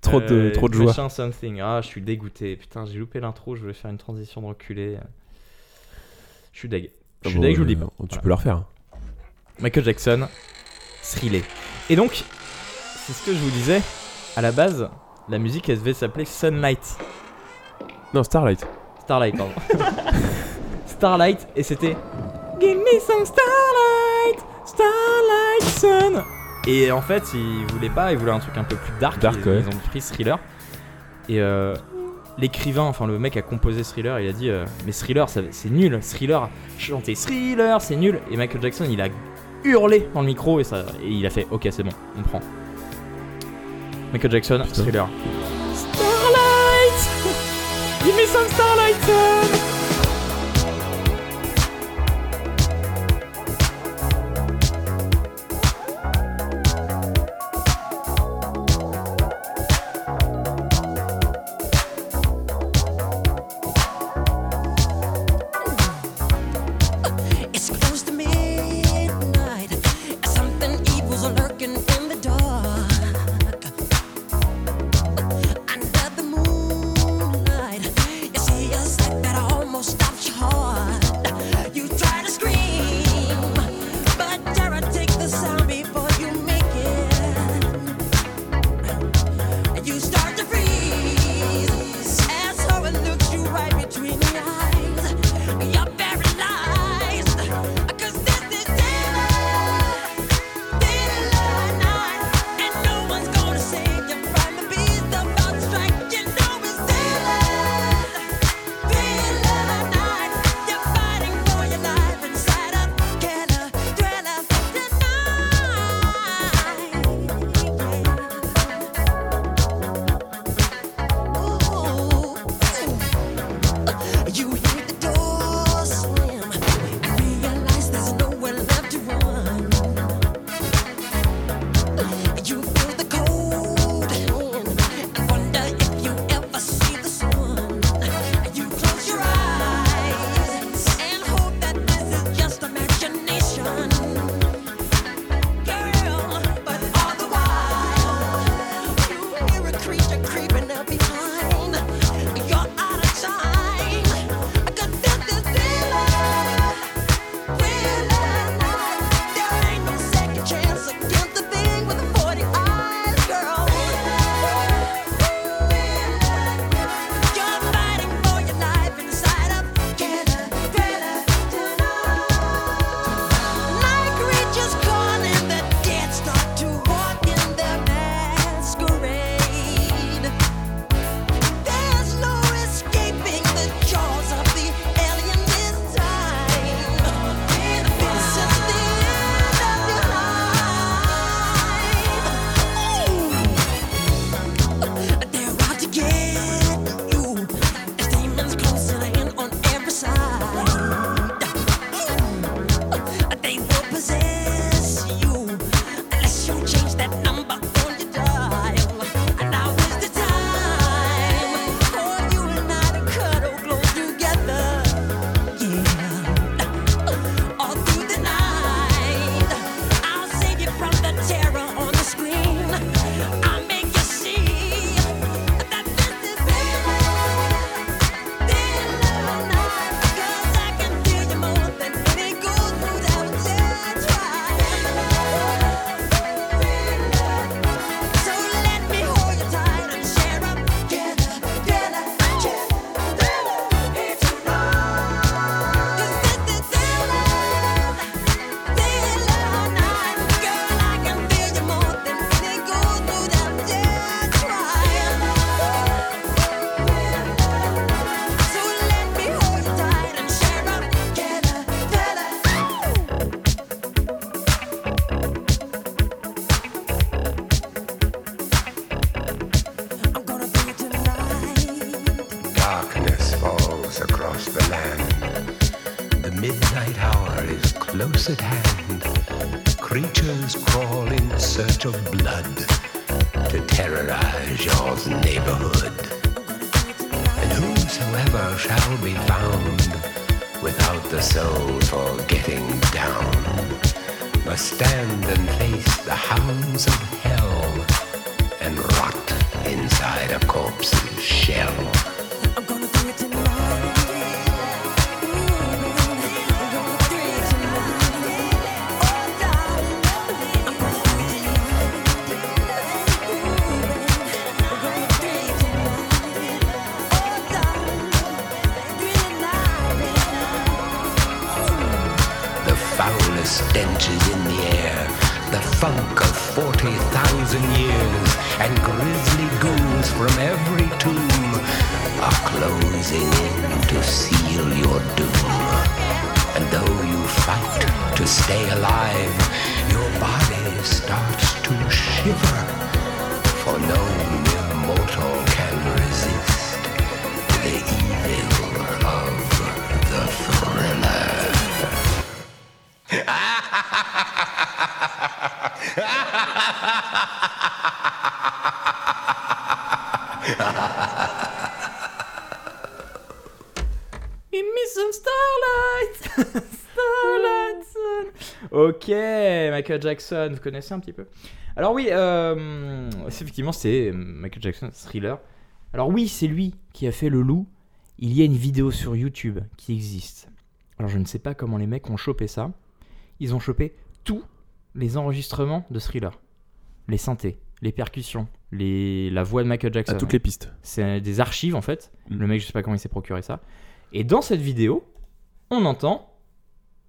Speaker 3: Trop de,
Speaker 2: Euh,
Speaker 3: trop de joie.
Speaker 2: Something. Ah, je suis dégoûté. Putain, j'ai loupé l'intro. Je voulais faire une transition d'enculé. Je suis deg. Je suis
Speaker 3: Ah bon,
Speaker 2: deg, je vous le dis
Speaker 3: euh,
Speaker 2: pas.
Speaker 3: Tu
Speaker 2: Voilà.
Speaker 3: peux la refaire. hein.
Speaker 2: Michael Jackson, thriller. Et donc, c'est ce que je vous disais. À la base, la musique, elle devait s'appeler Sunlight.
Speaker 3: Non, Starlight.
Speaker 2: Starlight, pardon. Starlight, et c'était Give me some Starlight, Starlight Sun. Et en fait, ils voulaient pas, ils voulaient un truc un peu plus dark.
Speaker 3: Dark,
Speaker 2: ils,
Speaker 3: ouais.
Speaker 2: ils ont pris Thriller. Et euh, l'écrivain, enfin le mec a composé Thriller, il a dit euh, Mais Thriller, c'est nul. Thriller, chanter Thriller, c'est nul. Et Michael Jackson, il a hurlé dans le micro et, ça, et il a fait Ok, c'est bon, on prend. Michael Jackson. Thriller. Starlight Give me some Starlight Michael Jackson, vous connaissez un petit peu Alors oui, euh, effectivement, c'est Michael Jackson, Thriller. Alors oui, c'est lui qui a fait Le Loup. Il y a une vidéo sur YouTube qui existe. Alors je ne sais pas comment les mecs ont chopé ça. Ils ont chopé tous les enregistrements de Thriller. Les synthés, les percussions, les... la voix de Michael Jackson.
Speaker 3: À toutes les pistes.
Speaker 2: C'est des archives en fait.
Speaker 3: Mm.
Speaker 2: Le mec, je sais pas comment il s'est procuré ça. Et dans cette vidéo, on entend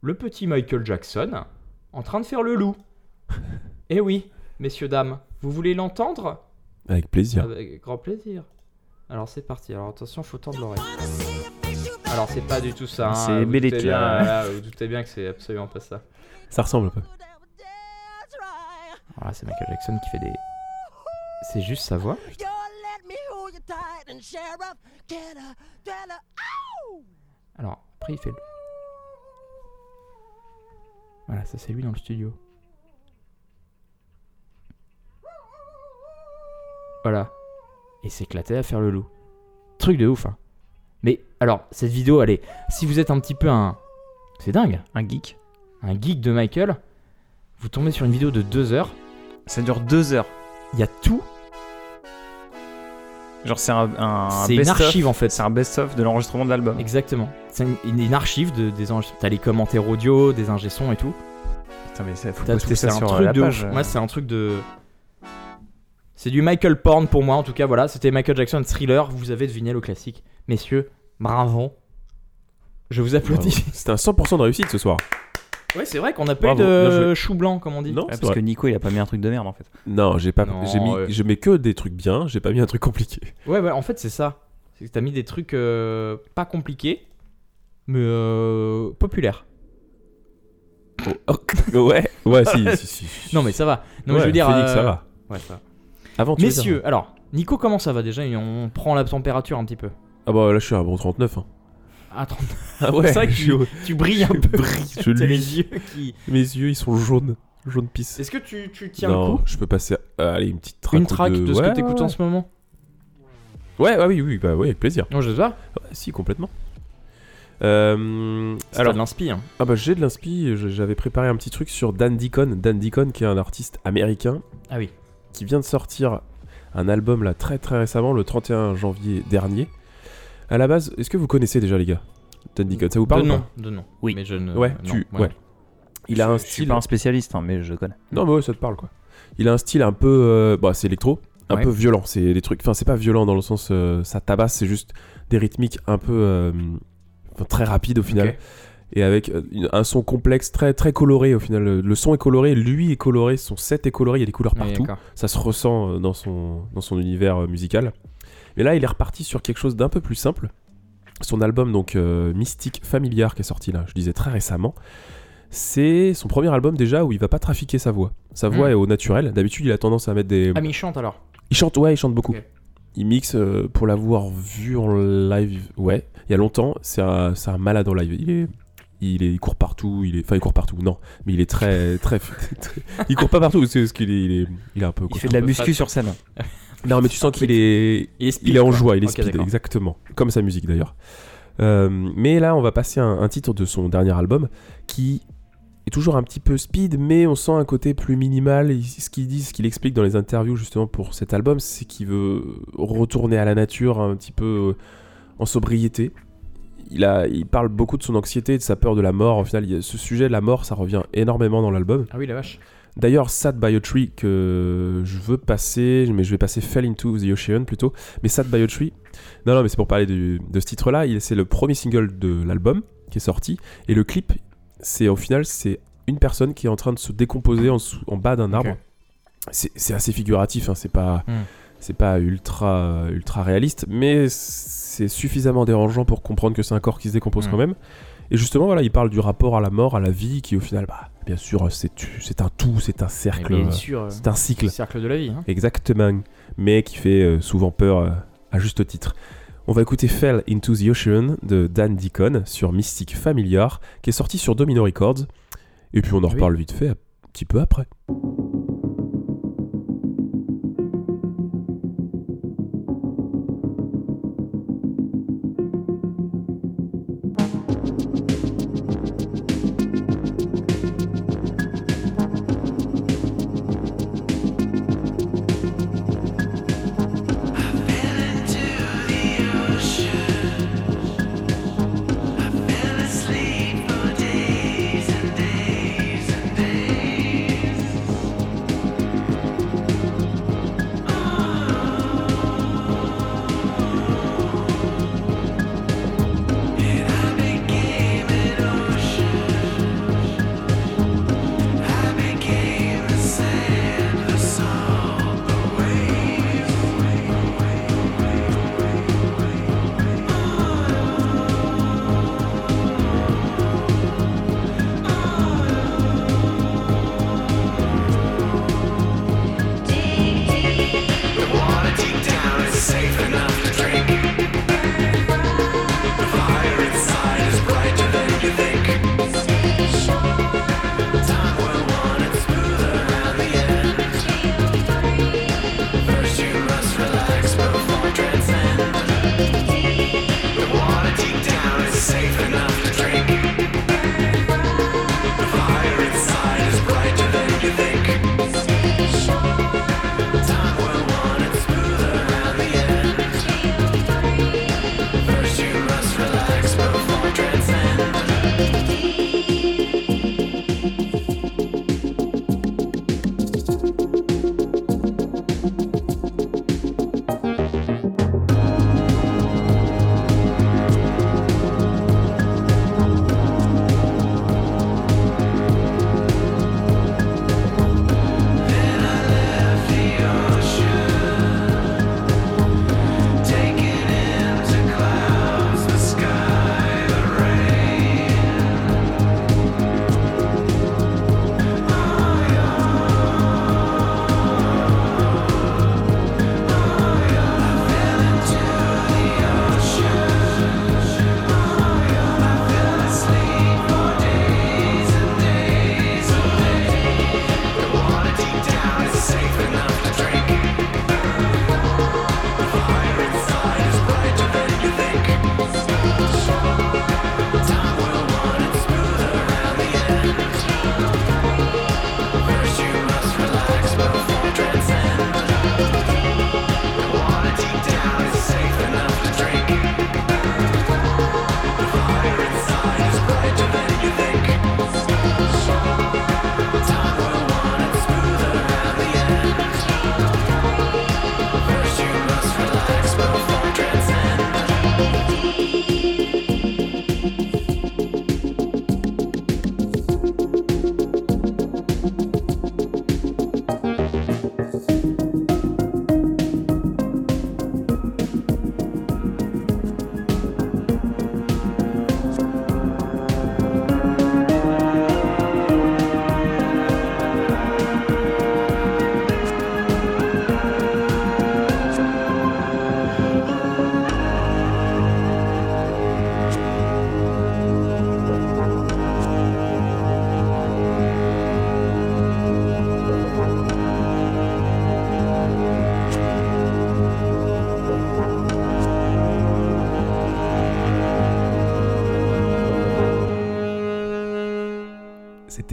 Speaker 2: le petit Michael Jackson en train de faire le loup. Eh oui, messieurs, dames, vous voulez l'entendre?
Speaker 3: Avec plaisir.
Speaker 2: Avec grand plaisir. Alors c'est parti. Alors attention, faut tendre l'oreille. Alors c'est pas du tout ça. hein.
Speaker 1: C'est
Speaker 2: bien,
Speaker 1: là.
Speaker 2: voilà, Vous doutez bien que c'est absolument pas ça.
Speaker 3: Ça ressemble un peu.
Speaker 2: Alors là, c'est Michael Jackson qui fait des. C'est juste sa voix. Alors après, il fait. le- Voilà, ça c'est lui dans le studio. Voilà. Et s'éclater à faire le loup. Truc de ouf, hein. Mais alors, cette vidéo, allez, si vous êtes un petit peu un. C'est dingue,
Speaker 1: Un geek.
Speaker 2: un geek de Michael, vous tombez sur une vidéo de 2 heures.
Speaker 1: Ça dure deux heures.
Speaker 2: Il y a tout.
Speaker 1: Genre, c'est un, un
Speaker 2: C'est une archive en fait.
Speaker 1: C'est un best-of de l'enregistrement de l'album.
Speaker 2: Exactement. C'est une, une archive de, des enregistrements. T'as les commentaires audio, des ingé sons et tout.
Speaker 1: Putain, mais ça, faut
Speaker 2: T'as
Speaker 1: poster
Speaker 2: tout,
Speaker 1: ça
Speaker 2: c'est un
Speaker 1: sur
Speaker 2: truc
Speaker 1: la
Speaker 2: de
Speaker 1: page.
Speaker 2: ouf. Moi, c'est un truc de. C'est du Michael Porn pour moi, en tout cas. Voilà, c'était Michael Jackson Thriller. Vous avez deviné le classique. Messieurs, bravo. Je vous applaudis.
Speaker 3: Bravo. C'était un 100% de réussite ce soir.
Speaker 2: Ouais, c'est vrai qu'on a pas eu
Speaker 3: Bravo,
Speaker 2: de chou blanc, comme on dit.
Speaker 3: Non,
Speaker 1: Ouais,
Speaker 3: c'est
Speaker 1: parce
Speaker 3: vrai.
Speaker 1: que Nico, il a pas mis un truc de merde en fait.
Speaker 3: Non, j'ai pas.
Speaker 2: Non,
Speaker 3: j'ai mis.
Speaker 2: ouais.
Speaker 3: Je mets que des trucs bien. J'ai pas mis un truc compliqué.
Speaker 2: Ouais, ouais, en fait, c'est ça. C'est que t'as mis des trucs euh, pas compliqués, mais euh, populaires.
Speaker 3: ouais. Ouais. Si. si, si, si.
Speaker 2: Non, mais ça va. Non, mais
Speaker 3: Ouais,
Speaker 2: je veux dire.
Speaker 3: Félix, ça
Speaker 2: euh,
Speaker 3: va.
Speaker 2: Ouais, ça va.
Speaker 3: Avant.
Speaker 2: Messieurs, alors, Nico, comment ça va déjà? On prend la température un petit peu.
Speaker 3: Ah bah là, je suis à un bon 39. Hein. Ah
Speaker 2: c'est vrai que
Speaker 3: je
Speaker 2: tu, tu brilles un peu.
Speaker 3: brille, je
Speaker 2: les yeux qui.
Speaker 3: Mes yeux, ils sont jaunes. Jaune pisse.
Speaker 2: Est-ce que tu, tu tiens
Speaker 3: non,
Speaker 2: le coup?
Speaker 3: je peux passer. à- allez, une petite track.
Speaker 2: Une de ce
Speaker 3: Ouais,
Speaker 2: que t'écoutes
Speaker 3: ouais,
Speaker 2: en ce moment?
Speaker 3: Ouais, ouais, oui, oui, bah oui, avec plaisir.
Speaker 2: Non, je sais pas.
Speaker 3: Ouais, si, complètement. Euh,
Speaker 2: Alors, de l'inspi. hein.
Speaker 3: ah bah j'ai de l'inspi. J'avais préparé un petit truc sur Dan Deacon. Dan Deacon, qui est un artiste américain
Speaker 2: Ah oui.
Speaker 3: qui vient de sortir un album là très très récemment, le 31 janvier dernier. À la base, est-ce que vous connaissez déjà les gars? Ça vous parle
Speaker 2: de
Speaker 3: ou
Speaker 2: nom.
Speaker 3: pas?
Speaker 2: De nom.
Speaker 1: Oui.
Speaker 2: Mais je ne.
Speaker 3: Ouais,
Speaker 2: non,
Speaker 3: tu,
Speaker 2: ouais.
Speaker 3: ouais. Il a un
Speaker 1: Je suis
Speaker 3: style.
Speaker 1: pas un spécialiste, hein, mais je connais.
Speaker 3: Non, mais ouais, ça te parle quoi. Il a un style un peu. euh, bah, c'est électro, un
Speaker 1: Ouais.
Speaker 3: peu violent. C'est des trucs. Enfin, c'est pas violent dans le sens euh, ça tabasse, c'est juste des rythmiques un peu. euh, enfin, très rapides au final.
Speaker 2: Ok.
Speaker 3: Et avec euh, une- un son complexe, très, très coloré au final. Le, le son est coloré, lui est coloré, son set est coloré, il y a des couleurs
Speaker 2: Oui,
Speaker 3: partout.
Speaker 2: d'accord.
Speaker 3: Ça se ressent euh, dans son, dans son univers euh, musical. Mais là, il est reparti sur quelque chose d'un peu plus simple. Son album, donc euh, Mystique Familiar, qui est sorti là, je disais très récemment, c'est son premier album déjà où il va pas trafiquer sa voix. Sa voix
Speaker 2: Mm.
Speaker 3: est au naturel. D'habitude, il a tendance à mettre des.
Speaker 2: Ah, mais il chante alors?
Speaker 3: Il chante, ouais, il chante beaucoup. Il mixe, euh, pour l'avoir vu en live, ouais, il y a longtemps, c'est un, c'est un malade en live. Il est, il, est, il court partout, il est, enfin il court partout, non, mais il est très, très, très- il court pas partout, c'est ce qu'il est, il est, il est un peu.
Speaker 1: Il fait de la muscu sur scène.
Speaker 3: Non, mais tu sens qu'il est,
Speaker 2: Il est speed,
Speaker 3: il est en joie, il est speed, exactement, comme sa musique d'ailleurs. Euh, mais là, on va passer un, un titre de son dernier album qui est toujours un petit peu speed, mais on sent un côté plus minimal. Et ce qu'il dit, ce qu'il explique dans les interviews justement pour cet album, c'est qu'il veut retourner à la nature un petit peu euh, en sobriété. Il, a, il parle beaucoup de son anxiété, de sa peur de la mort. Au final, il y a ce sujet de la mort, ça revient énormément dans l'album.
Speaker 2: Ah oui, la vache.
Speaker 3: D'ailleurs, Sad by a Tree que je veux passer, mais je vais passer Fell into the Ocean plutôt. Mais Sad by a Tree, non, non, mais c'est pour parler de ce titre-là. C'est le premier single de l'album qui est sorti. Et le clip, c'est au final, c'est une personne qui est en train de se décomposer en, sous- en bas d'un arbre. C'est c'est assez figuratif, hein, c'est pas,
Speaker 2: Hmm.
Speaker 3: c'est pas ultra, ultra réaliste, mais c'est suffisamment dérangeant pour comprendre que c'est un corps qui se décompose
Speaker 2: Hmm.
Speaker 3: quand même. Et justement, voilà, il parle du rapport à la mort, à la vie, qui au final, bah, bien sûr, c'est un tout, c'est un cercle, euh,
Speaker 2: euh,
Speaker 3: c'est un cycle.
Speaker 2: cercle de la vie. hein.
Speaker 3: Exactement, mais qui fait euh, souvent peur euh, à juste titre. On va écouter Fell into the Ocean de Dan Deacon sur Mystic Familiar, qui est sorti sur Domino Records. Et puis on en
Speaker 2: Ah oui.
Speaker 3: reparle vite fait un petit peu après.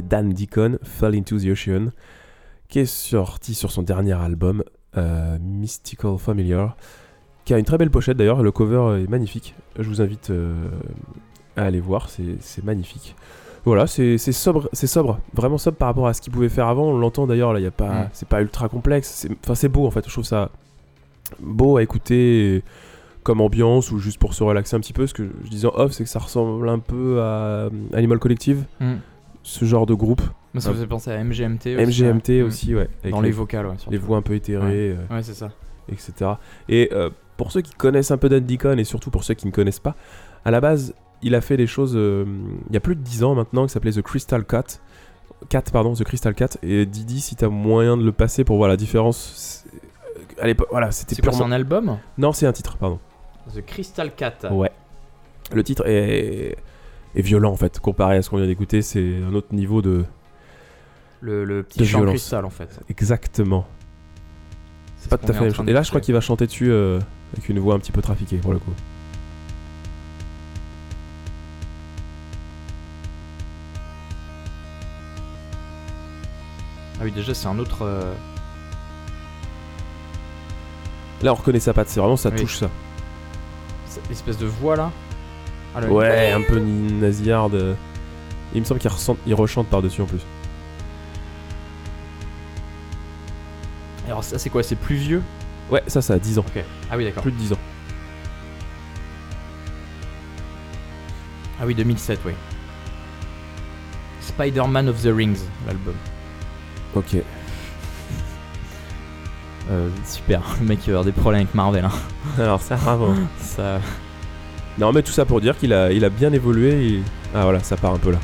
Speaker 3: Dan Deacon, Fall into the Ocean, qui est sorti sur son dernier album, euh, Mystical Familiar, qui a une très belle pochette d'ailleurs, le cover est magnifique. Je vous invite euh, à aller voir, c'est magnifique. Voilà, c'est sobre, c'est sobre, vraiment sobre par rapport à ce qu'il pouvait faire avant. On l'entend d'ailleurs, là, y a pas,
Speaker 2: Mm.
Speaker 3: c'est pas ultra complexe. Enfin, c'est beau en fait. Je trouve ça beau à écouter comme ambiance ou juste pour se relaxer un petit peu. Ce que je disais en off, c'est que ça ressemble un peu à euh, Animal Collective,
Speaker 2: Hmm.
Speaker 3: Ce genre de groupe.
Speaker 2: Moi, ça me faisait penser à MGMT. aussi,
Speaker 3: MGMT
Speaker 2: ouais.
Speaker 3: aussi, ouais. avec
Speaker 2: Dans les vocales, ouais. surtout.
Speaker 3: les voix un peu éthérées, euh,
Speaker 2: Ouais, c'est ça.
Speaker 3: etc. Et euh, pour ceux qui connaissent un peu Dan Deacon et surtout pour ceux qui ne connaissent pas, à la base, il a fait des choses euh, il y a plus de 10 ans maintenant qui s'appelait The Crystal Cat. Cat, pardon, The Crystal Cat. Et Didi, si t'as moyen de le passer pour voir la différence. c'est- À l'époque, voilà, c'était
Speaker 2: c'est
Speaker 3: purement.
Speaker 2: un album?
Speaker 3: Non, c'est un titre, pardon.
Speaker 2: The Crystal Cat.
Speaker 3: Ouais. Le titre est, est violent en fait, comparé à ce qu'on vient d'écouter, c'est un autre niveau de.
Speaker 2: Le, le petit
Speaker 3: De
Speaker 2: chant
Speaker 3: violence.
Speaker 2: cristal, en fait.
Speaker 3: Exactement. C'est pas tout à fait la même chose. Et là, je crois qu'il va chanter dessus euh, avec une voix un petit peu trafiquée pour le coup.
Speaker 2: Ah oui, déjà, c'est un autre. euh,
Speaker 3: Là, on reconnaît sa patte, c'est vraiment ça
Speaker 2: Oui.
Speaker 3: touche ça.
Speaker 2: cette espèce de voix là. Ah, le-
Speaker 3: Ouais, un peu nasillarde. euh. Il me semble qu'il ressent- il rechante par-dessus en plus.
Speaker 2: Alors, ça, c'est quoi? C'est plus vieux?
Speaker 3: Ouais, ça, ça a 10 ans.
Speaker 2: Ok. Ah oui, d'accord.
Speaker 3: Plus de 10 ans.
Speaker 2: Ah oui, 2007, oui. Spider-Man of the Rings, l'album.
Speaker 3: Ok.
Speaker 2: Euh, super, le mec il va avoir des problèmes avec Marvel. Hein.
Speaker 3: Alors, ça avant.
Speaker 2: Ça...
Speaker 3: non, mais tout ça pour dire qu'il a, il a bien évolué. Et... Ah, voilà, ça part un peu là.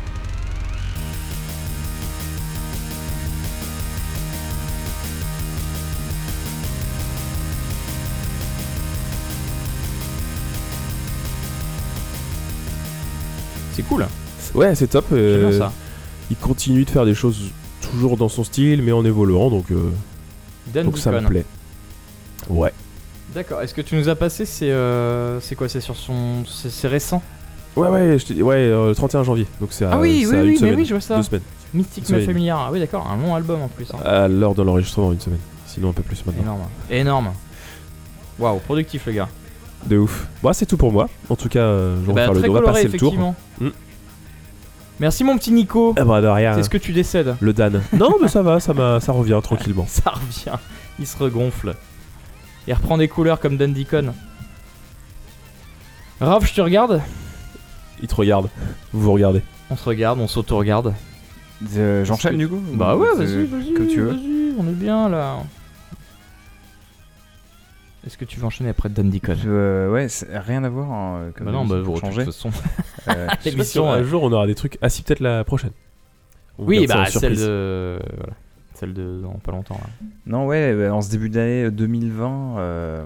Speaker 2: C'est cool,
Speaker 3: Ouais, c'est top. euh,
Speaker 2: ça.
Speaker 3: il continue de faire des choses toujours dans son style, mais en évoluant, donc, euh, donc ça me plaît. Ouais.
Speaker 2: D'accord, est-ce que tu nous as passé C'est euh, c'est quoi C'est sur son. C'est c'est récent?
Speaker 3: Ouais, ouais, je t'ai dit- ouais, euh, le 31 janvier. Donc c'est à,
Speaker 2: Ah oui,
Speaker 3: c'est
Speaker 2: oui,
Speaker 3: à
Speaker 2: oui, mais
Speaker 3: semaine,
Speaker 2: oui, je vois ça.
Speaker 3: Deux semaines.
Speaker 2: Mystique mais familiar. Ah oui, d'accord, un long album en plus. hein.
Speaker 3: À l'heure de l'enregistrement, une semaine. Sinon, un peu plus maintenant.
Speaker 2: Énorme. Énorme. Waouh, productif, le gars.
Speaker 3: De ouf. Bon, c'est tout pour moi. En tout cas, euh, je vais
Speaker 2: Bah,
Speaker 3: faire le
Speaker 2: très
Speaker 3: on va
Speaker 2: coloré,
Speaker 3: passer le tour.
Speaker 2: effectivement.
Speaker 3: Hmm.
Speaker 2: Merci, mon petit Nico.
Speaker 3: Ah bah de rien.
Speaker 2: Est-ce que tu décèdes?
Speaker 3: Le Dan. non, mais ça va, ça, m'a- ça revient tranquillement.
Speaker 2: Ça revient. Il se regonfle. Il reprend des couleurs comme Dan Deacon. Raph, je te regarde.
Speaker 3: Il te regarde. Vous vous regardez.
Speaker 2: On se regarde, on s'auto-regarde.
Speaker 1: Euh, J'enchaîne du coup
Speaker 2: Bah ouais, vas-y, vas-y.
Speaker 1: Comme tu veux.
Speaker 2: Vas-y, on est bien là. Est-ce que tu veux enchaîner après Dan Deacon
Speaker 1: Euh, ouais, rien à voir. hein, comme
Speaker 2: Bah non, bah
Speaker 1: d'habitude, pour
Speaker 2: de
Speaker 1: changer.
Speaker 2: toute façon.
Speaker 1: Euh,
Speaker 3: si un jour on aura des trucs. Ah si, peut-être la prochaine. On
Speaker 2: Oui, bah celle
Speaker 3: surprise.
Speaker 2: de. Voilà. Celle de dans pas longtemps là.
Speaker 1: Non, ouais, en ce début d'année 2020, euh,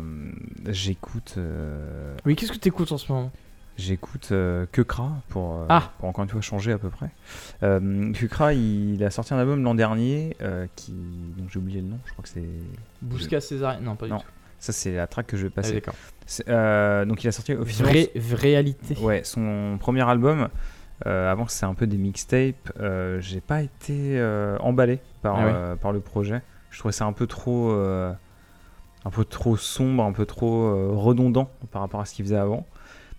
Speaker 1: j'écoute. euh,
Speaker 2: Oui, qu'est-ce que t'écoutes en ce moment?
Speaker 1: J'écoute euh, Kekra pour, euh,
Speaker 2: Ah.
Speaker 1: pour encore une fois changer à peu près. Euh, Kekra, il a sorti un album l'an dernier euh, qui. Donc j'ai oublié le nom, je crois que c'est.
Speaker 2: Bousca César Non, pas du
Speaker 1: Non,
Speaker 2: tout.
Speaker 1: Ça, c'est la track que je vais
Speaker 2: Ah,
Speaker 1: passer. euh, donc il a sorti officiellement.
Speaker 2: Vraie réalité.
Speaker 1: Ouais, son premier album. euh, avant que c'est un peu des mixtapes, euh, j'ai pas été euh, emballé par,
Speaker 2: Ah
Speaker 1: euh, par le projet. Je trouvais ça un peu trop, euh, un peu trop sombre, un peu trop euh, redondant par rapport à ce qu'il faisait avant.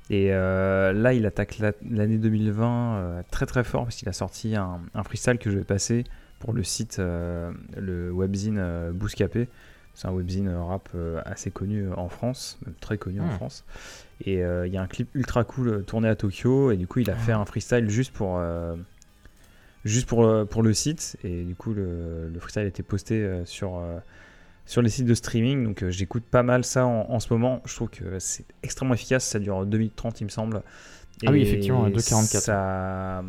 Speaker 1: Et euh, là, il attaque la- l'année 2020 euh, très très fort parce qu'il a sorti un, un freestyle que je vais passer pour le site, euh, le webzine Bouscapé. C'est un webzine rap assez connu en France, même très connu en
Speaker 2: Hmm.
Speaker 1: France. Et il y a un clip ultra cool tourné à Tokyo. Et du coup, il a fait un freestyle juste pour, juste pour, euh, pour le site. Et du coup, le, le freestyle a été posté euh, sur, euh, sur les sites de streaming. Donc, j'écoute pas mal ça en, en ce moment. Je trouve que c'est extrêmement efficace. Ça dure 2 minutes 30, il me semble.
Speaker 2: Ah oui, effectivement, 2,44.
Speaker 1: Ça,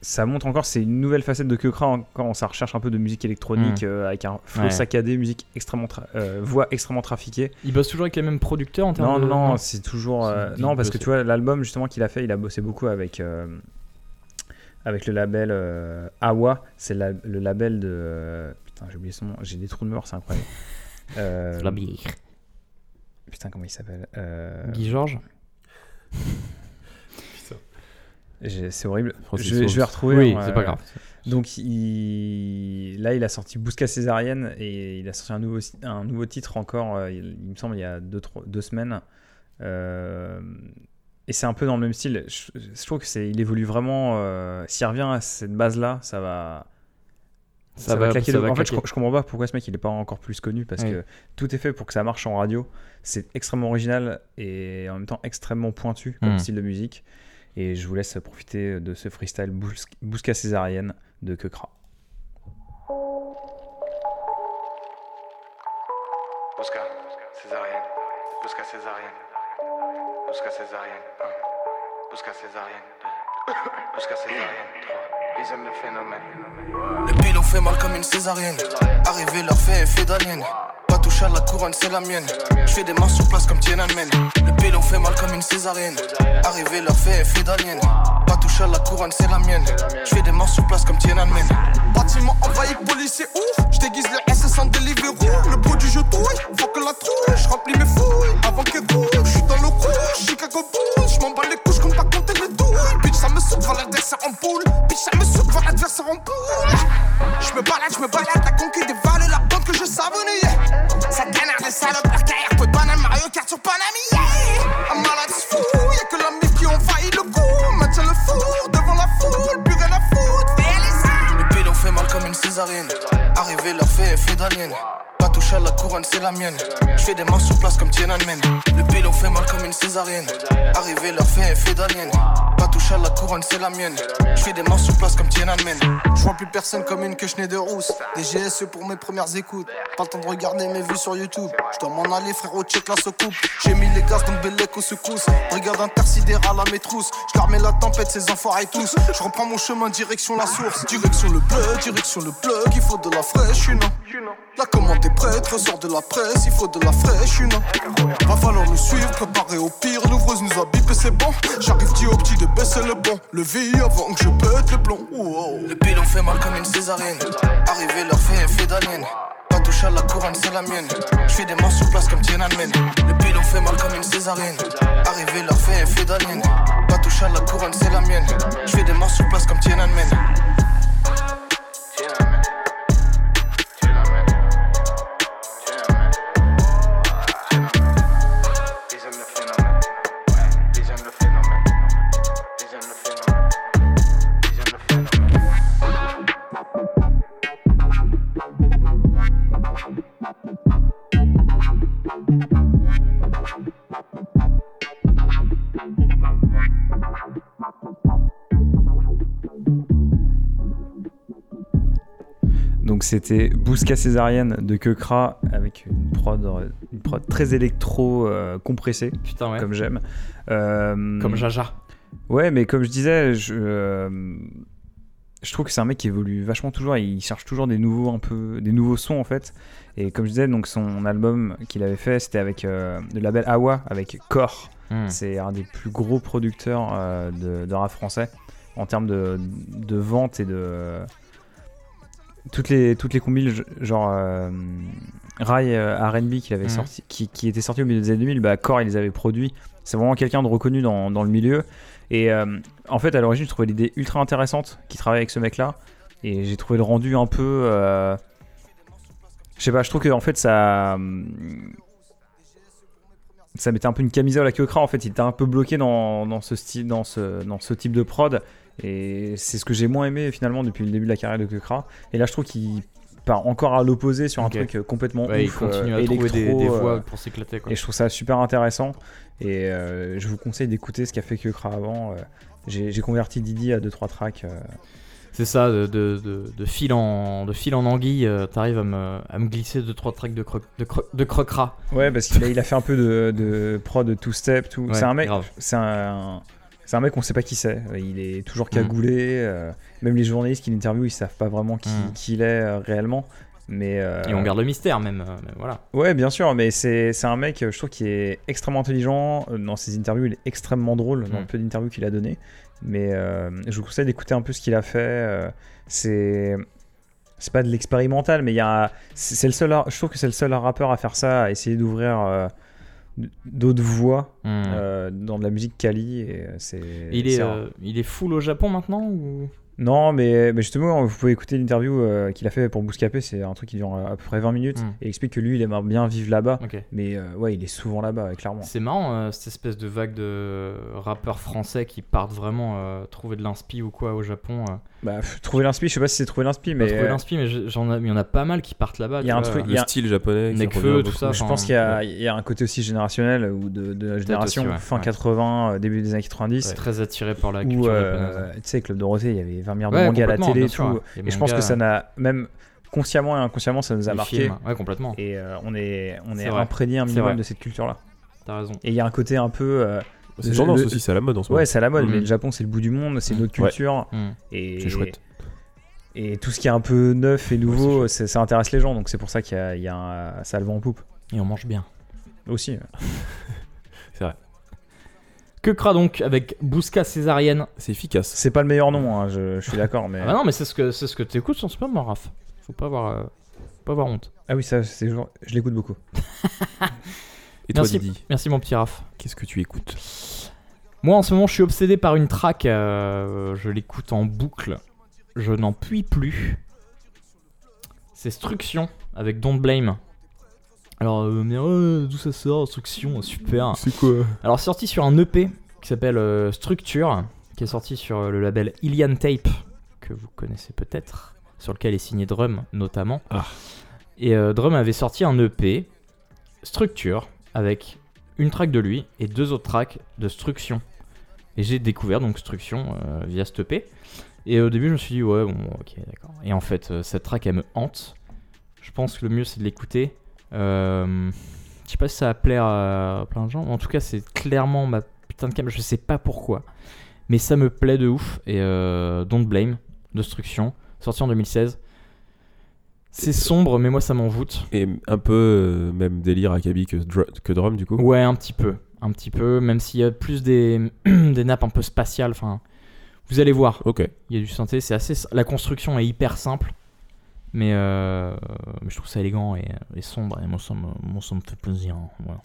Speaker 1: ça montre encore, c'est une nouvelle facette de Kekra encore dans sa recherche un peu de musique électronique
Speaker 2: Mm.
Speaker 1: euh, avec un flow
Speaker 2: Ouais.
Speaker 1: saccadé, musique extrêmement, euh, voix extrêmement trafiquée.
Speaker 2: Il bosse toujours avec les mêmes producteurs en termes
Speaker 1: Non,
Speaker 2: de.
Speaker 1: non, c'est toujours.
Speaker 2: C'est
Speaker 1: euh,
Speaker 2: dit
Speaker 1: non, parce que tu vois, l'album justement qu'il a fait, il a bossé beaucoup avec, avec le label euh, Awa. C'est la- le label de. euh, putain, j'ai oublié son nom. J'ai des trous de mémoire, c'est incroyable. Euh,
Speaker 2: La bière.
Speaker 1: putain, comment il s'appelle Euh,
Speaker 2: Guy Georges
Speaker 1: J'ai- C'est horrible.
Speaker 3: Francis
Speaker 1: Je vais, je vais retrouver.
Speaker 2: Oui,
Speaker 1: hein,
Speaker 2: c'est
Speaker 1: euh,
Speaker 2: pas grave.
Speaker 1: Donc il... là, il a sorti Bousca Césarienne et il a sorti un nouveau, un nouveau titre encore, euh, il, il me semble, il y a deux, trois- deux semaines. Euh, Et c'est un peu dans le même style. Je, je trouve que c'est, il évolue vraiment. euh, S'il revient à cette base-là, ça va. Ça, va, claquer.
Speaker 2: ça
Speaker 1: de-
Speaker 2: va
Speaker 1: en fait, je, je comprends pas pourquoi ce mec il est pas encore plus connu parce
Speaker 2: Oui.
Speaker 1: que tout est fait pour que ça marche en radio. C'est extrêmement original et en même temps extrêmement pointu comme
Speaker 2: Mm.
Speaker 1: style de musique. Et je vous laisse profiter de ce freestyle Bous- Bousca Césarienne de Kekra.
Speaker 7: Busca, césarienne. Busca césarienne. Busca césarienne. un. Busca césarienne. deux. Busca césarienne. trois. Ils aiment le phénomène.
Speaker 8: Le pilot fait mal comme une césarienne. Arrivé leur fait effet d'alien. Pas toucher à la couronne, c'est la mienne. Je fais des mains sur place comme Tiananmen. Le pilot fait mal comme une césarienne. Arrivé leur fait effet d'alien. Pas toucher à la couronne, c'est la mienne. Je fais des mains sur place comme Tiananmen. Bâtiment envahi, policier ouf. Je déguise le SS en Deliveroo. Le produit je touille, faut que la trouille. Je remplis mes fouilles avant qu'elle roule. Je suis dans le rouge, Chicago Bulls. Je m'en bats les couches comme pas compter les douilles. Bitch, ça me saute devant l'adversaire en poule. Bitch, ça me saute devant l'adversaire en poule. Je me balade, je me balade, la conquête des valeurs, la bande que je savonnais. Ça canard, les salopes, leur carrière, peu de banane, Mario Kart sur Panami. Yeah. Un malade fou, y'a que la qui envahit le coup. Maintient le four devant la foule, plus rien à foutre, les armes. Le pédo fait mal comme une césarienne. Arrivé leur fait d'alien. Pas toucher à la couronne, c'est la mienne. Je fais des mains sur place comme Tiananmen. Le pédo fait mal comme une césarienne. Arrivé leur fait effet d'alien. Pas toucher à la couronne, c'est la mienne. Je fais des mains sur place comme Tiananmen. Je vois plus personne comme une queue de rousse. Des GSE pour mes premières écoutes. Pas le temps de regarder mes vues sur YouTube. Je dois m'en aller, frérot, check la soucoupe. J'ai mis les gaz donc Bellec aux secousses. Brigade intersidérale à mes trousses. Je la tempête, ces enfoirés tous. Je reprends mon chemin, direction la source. Direction le bleu, direction le plug. Il faut de la fraîche, une. La commande est prête, ressort de la presse, il faut de la fraîche, une. Va falloir nous suivre, préparer au pire. L'ouvreuse nous a bipé, c'est bon. J'arrive dit au petit de baisser le bon. Le vie avant que je pète le plomb. Wow. Le pilon fait mal comme une césarienne. Arrivé leur fait effet d'alien. Pas toucher à la couronne, c'est la mienne. Je fais des mains sur place comme Tiananmen. Le pilon fait mal comme une césarienne. Arrivé leur fait effet d'alien. Pas toucher à la couronne, c'est la mienne. Je fais des mains sur place comme Tiananmen.
Speaker 1: Donc c'était Bousca Césarienne de Kekra avec une prod, euh, une prod très électro euh, compressée,
Speaker 2: Putain, ouais.
Speaker 1: comme j'aime. Euh,
Speaker 2: Comme Jaja.
Speaker 1: Ouais, mais comme je disais, je, euh, je trouve que c'est un mec qui évolue vachement toujours. Il cherche toujours des nouveaux, un peu, des nouveaux sons en fait. Et comme je disais, donc son album qu'il avait fait, c'était avec le label Awa, avec Core.
Speaker 2: Hmm.
Speaker 1: C'est un des plus gros producteurs de, de rap français en termes de, de vente et de toutes les toutes les combines genre euh, Rai euh, R&B qu'il avait
Speaker 2: Mhm.
Speaker 1: sorti qui, qui était sorti au milieu des années 2000 bah Core il les avait produits c'est vraiment quelqu'un de reconnu dans, dans le milieu. Et euh, en fait à l'origine je trouvais l'idée ultra intéressante qui travaille avec ce mec là et j'ai trouvé le rendu un peu euh, je sais pas je trouve que en fait ça ça mettait un peu une camisole à Kyokra en fait il était un peu bloqué dans, dans ce style dans ce, dans ce type de prod et c'est ce que j'ai moins aimé finalement depuis le début de la carrière de Kyokra et là je trouve qu'il part encore à l'opposé sur un truc euh, complètement
Speaker 2: Ouais, il
Speaker 1: ouf,
Speaker 2: continue
Speaker 1: euh,
Speaker 2: à trouver des,
Speaker 1: électro,
Speaker 2: des
Speaker 1: euh,
Speaker 2: voies pour s'éclater.
Speaker 1: et je trouve ça super intéressant. Et euh, je vous conseille d'écouter ce qu'a fait Kyokra avant. Euh, J'ai converti Didi à 2-3 tracks. euh.
Speaker 2: C'est ça, de, de, de, de fil en, de fil en anguille, euh, t'arrives à me, à me glisser 2-3 tracks de, croc, de, cro- de crocra.
Speaker 1: Ouais, parce qu'il a, il a fait un peu de, de prod two-step. Tout.
Speaker 2: Ouais,
Speaker 1: c'est un mec. C'est un. C'est un mec, on sait pas qui c'est. Il est toujours
Speaker 2: Mm.
Speaker 1: cagoulé. euh, même les journalistes qui l'interviewent, ils savent pas vraiment qui, qui il est euh, réellement. Mais euh,
Speaker 2: Et on garde le mystère même, voilà.
Speaker 1: Ouais, bien sûr, mais c'est un mec, je trouve, qui est extrêmement intelligent. Dans ses interviews, il est extrêmement drôle dans
Speaker 2: Mm.
Speaker 1: le peu d'interviews qu'il a donné. Mais je vous conseille d'écouter un peu ce qu'il a fait. c'est. C'est pas de l'expérimental, mais il y a. C'est c'est le seul. Je trouve que c'est le seul rappeur à faire ça, à essayer d'ouvrir. D'autres voix
Speaker 2: Hmm.
Speaker 1: euh, dans de la musique Kali. Et euh, c'est.
Speaker 2: il, est, euh, il est full au Japon maintenant ou...
Speaker 1: Non, mais, mais justement, vous pouvez écouter l'interview euh, qu'il a fait pour Bouscapé. C'est un truc qui dure euh, à peu près 20 minutes.
Speaker 2: Mm.
Speaker 1: Et il explique que lui, il aimerait bien vivre là-bas. Mais euh, ouais, il est souvent là-bas, clairement.
Speaker 2: C'est marrant, euh, cette espèce de vague de rappeurs français qui partent vraiment euh, trouver de l'inspi ou quoi au Japon. euh.
Speaker 1: Bah, pff, trouver l'inspi, je sais pas si c'est trouver l'inspi, mais.
Speaker 2: trouver l'inspi, mais il y en a pas mal qui partent là-bas.
Speaker 1: Il y a un
Speaker 2: vois.
Speaker 1: truc-
Speaker 3: Le
Speaker 1: a-
Speaker 3: style japonais.
Speaker 2: Nekfeu, tout
Speaker 3: beaucoup.
Speaker 2: ça,
Speaker 1: je
Speaker 2: enfin,
Speaker 1: pense qu'il y, a-
Speaker 2: ouais.
Speaker 1: il y a un côté aussi générationnel ou de, de la génération
Speaker 2: aussi, ouais,
Speaker 1: fin
Speaker 2: ouais.
Speaker 1: 80, euh, début des années 90.
Speaker 2: C'est très attiré par la culture japonaise.
Speaker 1: tu sais, Club Dorothée, il y avait 20 milliards de
Speaker 2: Ouais,
Speaker 1: mangas à la télé et
Speaker 2: sûr,
Speaker 1: tout.
Speaker 2: ouais.
Speaker 1: Et je pense que ça n'a, même consciemment et inconsciemment, ça nous a
Speaker 2: les
Speaker 1: marqué.
Speaker 2: films. Ouais, complètement.
Speaker 1: Et euh, on est, on est
Speaker 2: vrai.
Speaker 1: imprégné un minimum de cette culture-là.
Speaker 2: T'as raison.
Speaker 1: Et il y a un côté un peu. euh,
Speaker 3: C'est tendance
Speaker 1: le-
Speaker 3: aussi, c'est à la mode en ce moment.
Speaker 1: ouais, c'est à la mode, mais le Japon, c'est le bout du monde, c'est une autre
Speaker 3: Ouais.
Speaker 1: culture. Et,
Speaker 3: C'est chouette.
Speaker 1: Et tout ce qui est un peu neuf et nouveau, ça intéresse les gens. Donc c'est pour ça qu'il y a, il y a un, ça a le vent en poupe.
Speaker 2: Et on mange bien.
Speaker 1: Aussi.
Speaker 2: Que cra donc avec Bousca césarienne
Speaker 3: C'est efficace.
Speaker 1: C'est pas le meilleur nom, hein, je, je suis d'accord. Mais...
Speaker 2: Ah bah non, mais c'est ce que c'est ce que t'écoutes en ce moment, Raph. Faut pas avoir, euh, faut pas avoir honte.
Speaker 1: Ah oui, ça, c'est genre- je l'écoute beaucoup.
Speaker 3: Et toi,
Speaker 2: Merci.
Speaker 3: Didi,
Speaker 2: Merci mon petit Raph.
Speaker 3: qu'est-ce que tu écoutes?
Speaker 2: Moi en ce moment, je suis obsédé par une track. euh, je l'écoute en boucle. Je n'en puis plus. C'est Struction avec Don't Blame. Alors, euh, mais euh, d'où ça sort, Struction, super.
Speaker 3: C'est quoi
Speaker 2: Alors, c'est sorti sur un EP qui s'appelle euh, Structure, qui est sorti sur euh, le label Ilian Tape, que vous connaissez peut-être, sur lequel est signé Drum notamment.
Speaker 3: Ah.
Speaker 2: Et euh, Drum avait sorti un EP Structure avec une track de lui et deux autres tracks de Struction. Et j'ai découvert donc Struction via cet EP. Et au début, je me suis dit, ouais, bon, ok, d'accord. Et en fait, cette track, elle me hante. Je pense que le mieux, c'est de l'écouter. Euh, je sais pas si ça va plaire à plein de gens. mais En tout cas, c'est clairement ma putain de cam. Je sais pas pourquoi. Mais ça me plaît de ouf. Et euh, Don't Blame, Destruction, sorti en 2016. C'est sombre, mais moi, ça m'envoûte.
Speaker 3: Et un peu euh, même délire Akabi que, dr- que drum du coup.
Speaker 2: Ouais, un petit peu. Un petit peu. Même s'il y a plus des, des nappes un peu spatiales. Enfin, vous allez voir.
Speaker 3: Ok.
Speaker 2: Il y a du synthé, c'est assez. La construction est hyper simple, mais, euh, mais je trouve ça élégant et, sombre. Et moi, ça me, moi, fait plaisir. hein, Voilà.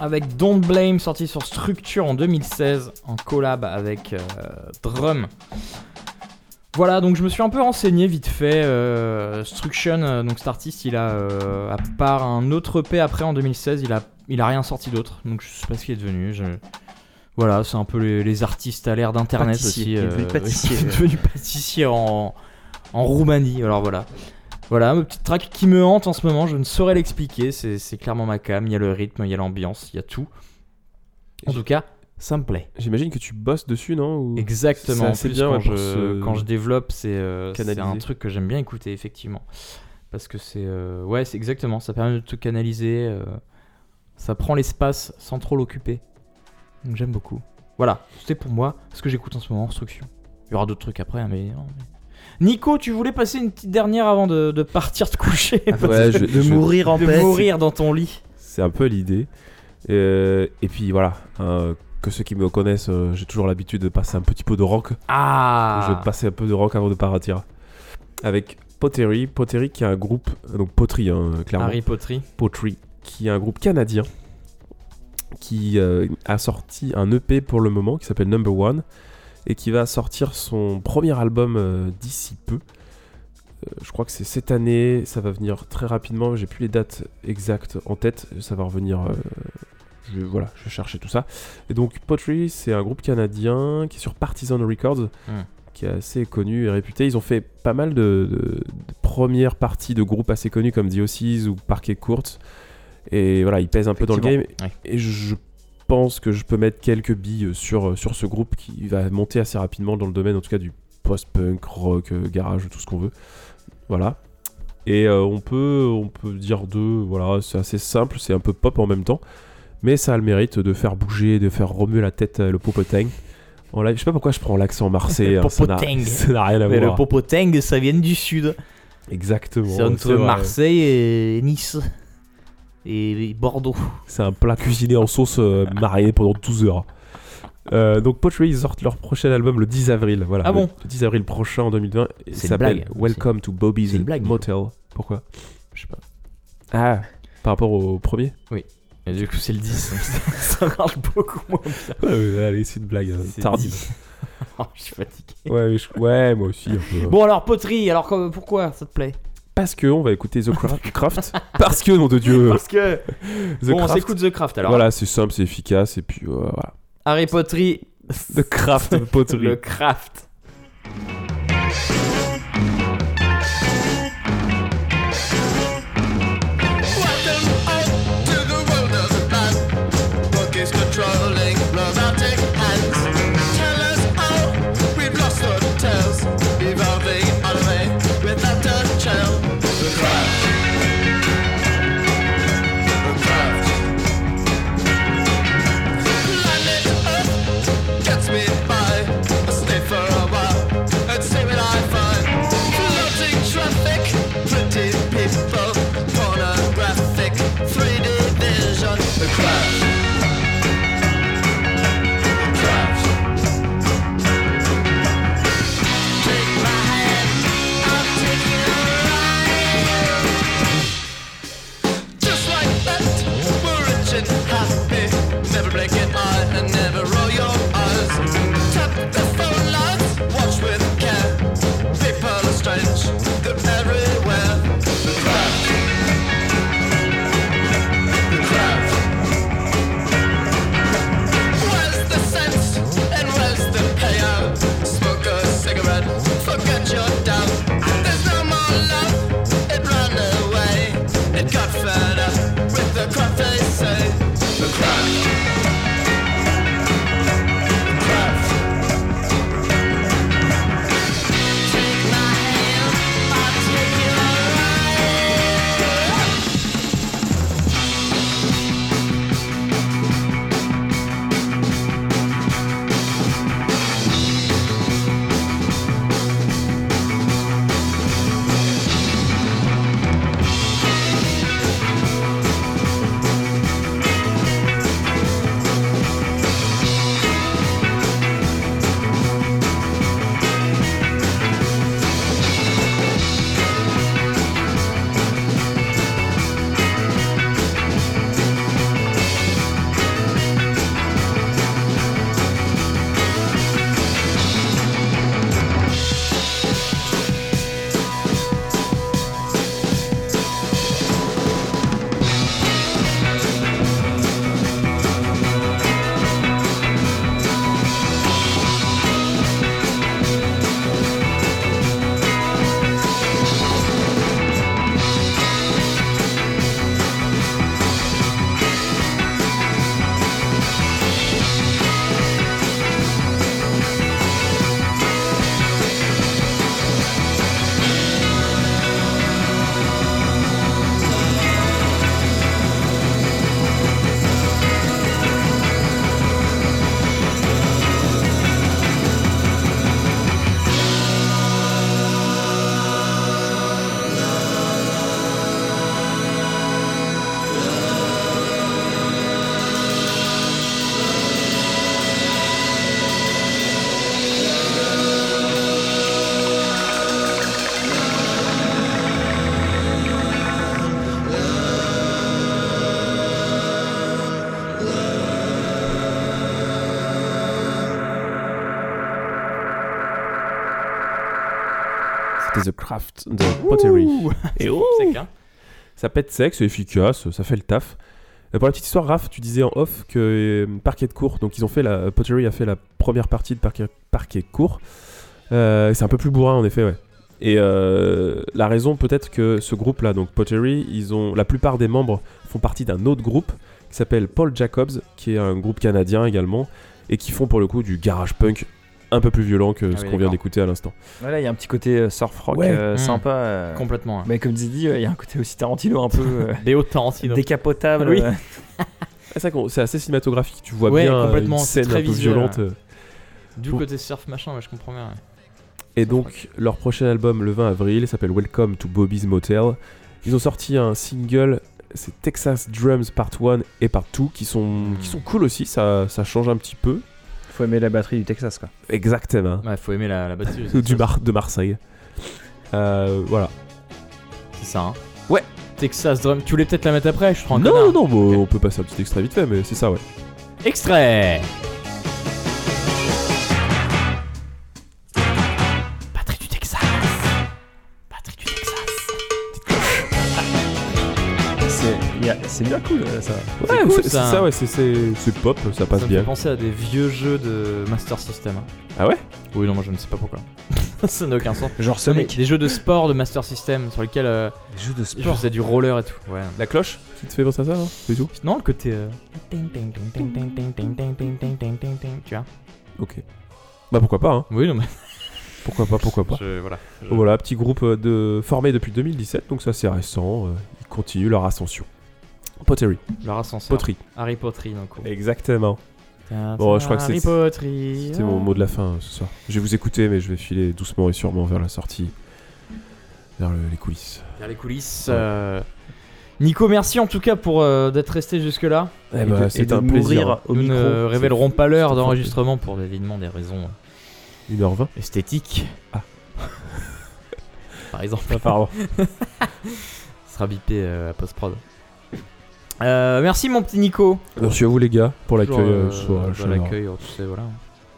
Speaker 2: Avec Don't Blame sorti sur Structure en 2016 en collab avec euh, Drum. Voilà, donc je me suis un peu renseigné vite fait. euh, Struction, euh, donc cet artiste, il a, euh, à part un autre EP après en 2016, il a, il a rien sorti d'autre. Donc je sais pas ce qu'il est devenu. je- Voilà, c'est un peu les, les artistes à l'ère d'internet aussi.
Speaker 1: il est devenu pâtissier,
Speaker 2: il est devenu pâtissier en, en Roumanie. Alors voilà. Voilà, ma petite track qui me hante en ce moment, je ne saurais l'expliquer. C'est clairement ma cam. Il y a le rythme, il y a l'ambiance, il y a tout. En tout cas, ça me plaît.
Speaker 3: J'imagine que tu bosses dessus, non Ou-
Speaker 2: Exactement.
Speaker 3: C'est bien
Speaker 2: quand,
Speaker 3: ouais,
Speaker 2: je,
Speaker 3: se
Speaker 2: quand je développe, c'est euh, un truc que j'aime bien écouter, effectivement. Parce que c'est. euh, ouais, c'est exactement. Ça permet de te canaliser. euh, ça prend l'espace sans trop l'occuper. Donc j'aime beaucoup. Voilà, c'était pour moi ce que j'écoute en ce moment, Instruction. Il y aura d'autres trucs après, hein, mais, non, mais- Nico, tu voulais passer une petite dernière avant de, de partir te coucher
Speaker 3: Ouais,
Speaker 1: de,
Speaker 3: je-
Speaker 1: de
Speaker 3: je-
Speaker 1: mourir en
Speaker 2: De
Speaker 1: paix.
Speaker 2: mourir dans ton lit.
Speaker 3: C'est un peu l'idée. Euh, et puis voilà, hein, que ceux qui me connaissent, euh, j'ai toujours l'habitude de passer un petit peu de rock.
Speaker 2: Ah
Speaker 3: Je vais passer un peu de rock avant de partir. Avec Pottery, Pottery qui est un groupe, donc Pottery hein, clairement,
Speaker 2: Harry Potter.
Speaker 3: Pottery, qui est un groupe canadien qui euh, a sorti un EP pour le moment qui s'appelle Number One et qui va sortir son premier album euh, d'ici peu. Euh, je crois que c'est cette année, ça va venir très rapidement, j'ai plus les dates exactes en tête, ça va revenir. euh, je, voilà, je vais chercher tout ça. Et donc Pottery, c'est un groupe canadien qui est sur Partisan Records,
Speaker 2: Hmm.
Speaker 3: qui est assez connu et réputé. Ils ont fait pas mal de, de- de premières parties de groupes assez connus comme The Ossies ou Parquet Court. Et voilà, ils pèsent un peu dans le game.
Speaker 2: Ouais.
Speaker 3: Et je pense que je peux mettre quelques billes sur, sur ce groupe qui va monter assez rapidement dans le domaine, en tout cas du post-punk, rock, euh, garage, tout ce qu'on veut. Voilà. Et euh, on, peut, on peut dire deux, voilà, c'est assez simple, c'est un peu pop en même temps. Mais ça a le mérite de faire bouger, de faire remuer la tête euh, le popoteng. En live, je sais pas pourquoi je prends l'accent marseillais. hein, ça n'a- rien à
Speaker 2: Mais le
Speaker 3: voir.
Speaker 2: Popoteng, ça vient du sud.
Speaker 3: Exactement.
Speaker 2: C'est entre. Marseille et Nice. Et Bordeaux.
Speaker 3: C'est un plat cuisiné en sauce euh, mariné pendant 12 heures. Euh, donc Pottery, ils sortent leur prochain album le 10 avril. Voilà,
Speaker 2: Ah bon
Speaker 3: Le 10 avril prochain en 2020. Il
Speaker 2: C'est une
Speaker 3: s'appelle
Speaker 2: blague,
Speaker 3: Welcome to Bobby's
Speaker 2: blague.
Speaker 3: Motel. Pourquoi?
Speaker 2: Je sais pas.
Speaker 3: Ah, par rapport au premier?
Speaker 2: Et du coup, c'est le 10. ça marche beaucoup moins bien.
Speaker 3: Ouais, allez, c'est une blague
Speaker 2: C'est
Speaker 3: tardive.
Speaker 2: 10. Oh, je suis fatigué.
Speaker 3: Ouais, mais je- ouais, moi aussi. un peu.
Speaker 2: Bon, alors, poterie, alors pourquoi ça te plaît?
Speaker 3: Parce que on va écouter The Cra- Craft. Parce que, nom de Dieu,
Speaker 2: Parce que.
Speaker 3: The
Speaker 2: bon, on
Speaker 3: Craft.
Speaker 2: s'écoute The Craft alors.
Speaker 3: Voilà, c'est simple, c'est efficace. Et puis, euh, voilà.
Speaker 2: Harry Potter.
Speaker 3: The Craft Pottery.
Speaker 2: Le Craft.
Speaker 8: The
Speaker 3: pottery. Et oh, ça pète sec, c'est efficace, ça fait le taf. Euh, Pour la petite histoire, Raph, tu disais en off que euh, Parquet de Cours, donc ils ont fait la Pottery a fait la première partie de Parquet, Parquet de Cours. Euh, c'est un peu plus bourrin en effet, ouais. Et euh, la raison peut-être que ce groupe-là, donc Pottery, ils ont la plupart des membres font partie d'un autre groupe qui s'appelle Paul Jacobs, qui est un groupe canadien également, et qui font pour le coup du garage punk un peu plus violent que
Speaker 2: Ah
Speaker 3: ce
Speaker 2: oui,
Speaker 3: qu'on vient d'écouter à l'instant.
Speaker 1: Voilà, il y a un petit côté euh, surf rock
Speaker 3: Ouais.
Speaker 1: euh,
Speaker 2: Mm.
Speaker 1: sympa. euh,
Speaker 2: Complètement. hein.
Speaker 1: Mais comme dit, euh, il y a un côté aussi Tarantino un peu euh,
Speaker 2: Léo Tarantino.
Speaker 1: décapotable.
Speaker 2: Oui.
Speaker 3: Ah, C'est assez cinématographique, tu vois
Speaker 2: Ouais,
Speaker 3: bien
Speaker 2: complètement,
Speaker 3: une
Speaker 2: c'est
Speaker 3: scène
Speaker 2: très
Speaker 3: un peu
Speaker 2: visuel,
Speaker 3: violente.
Speaker 2: Du côté surf machin, ouais, je comprends bien. ouais.
Speaker 3: Et donc, leur prochain album, le 20 avril, s'appelle Welcome to Bobby's Motel. Ils ont sorti un single, c'est Texas Drums Part 1 et Part 2, qui sont, qui sont cool aussi, ça, ça change un petit peu.
Speaker 1: Faut aimer la batterie du Texas, quoi.
Speaker 3: Exactement.
Speaker 2: Ouais, faut aimer la, la batterie.
Speaker 3: Ou du Mar- de Marseille. Euh, voilà.
Speaker 2: C'est ça, hein.
Speaker 3: Ouais.
Speaker 2: Texas Drum. Tu voulais peut-être la mettre après Je prends un
Speaker 3: Non,
Speaker 2: connard.
Speaker 3: non, bon, on peut passer un petit extrait vite fait, mais c'est ça, ouais.
Speaker 2: Extrait
Speaker 1: C'est bien cool ça.
Speaker 3: Ouais, c'est
Speaker 2: ça.
Speaker 3: ouais, pop, ça passe
Speaker 2: ça
Speaker 3: bien.
Speaker 2: J'ai à des vieux jeux de Master System.
Speaker 3: Ah ouais
Speaker 2: Oui, non, moi je ne sais pas pourquoi. ça n'a aucun sens.
Speaker 1: Genre Sonic.
Speaker 2: Des, jeux de sport de Master System sur lesquels.
Speaker 1: Des jeux de sport.
Speaker 2: Je faisais du roller et tout. Ouais.
Speaker 3: La cloche Tu te fais penser à ça, non tout
Speaker 2: Non, le côté. Euh... Tu vois
Speaker 3: Ok. Bah pourquoi pas, hein
Speaker 2: Oui, non, mais.
Speaker 3: Pourquoi pas, pourquoi pas.
Speaker 2: Je, voilà, je...
Speaker 3: voilà, petit groupe de, formé depuis 2017, donc ça c'est récent. Euh, ils continuent leur ascension. Pottery,
Speaker 2: Leur ascenseur.
Speaker 3: poterie.
Speaker 2: Harry Potter, donc.
Speaker 3: Exactement. Bon, je crois que c'est-
Speaker 2: Harry Potter.
Speaker 3: C'était mon mot de la fin euh, ce soir. Je vais vous écouter, mais je vais filer doucement et sûrement vers la sortie, vers le- les coulisses.
Speaker 2: Vers les coulisses.
Speaker 3: Ouais.
Speaker 2: euh, Nico, merci en tout cas pour euh, d'être resté jusque-là.
Speaker 3: Eh bah,
Speaker 1: de- et
Speaker 3: c'est
Speaker 1: de
Speaker 3: un plaisir.
Speaker 1: au
Speaker 2: Nous
Speaker 1: micro.
Speaker 2: ne révélerons pas l'heure d'enregistrement pour évidemment des raisons
Speaker 3: 1h20.
Speaker 2: esthétiques.
Speaker 3: Ah.
Speaker 2: Par exemple.
Speaker 3: Ah, pardon.
Speaker 2: Ce sera bipé euh, à post-prod. Euh, merci mon petit Nico.
Speaker 3: Merci à vous les gars pour l'accueil euh,
Speaker 2: euh,
Speaker 3: ce soir.
Speaker 2: bah, l'accueil, tu sais, voilà.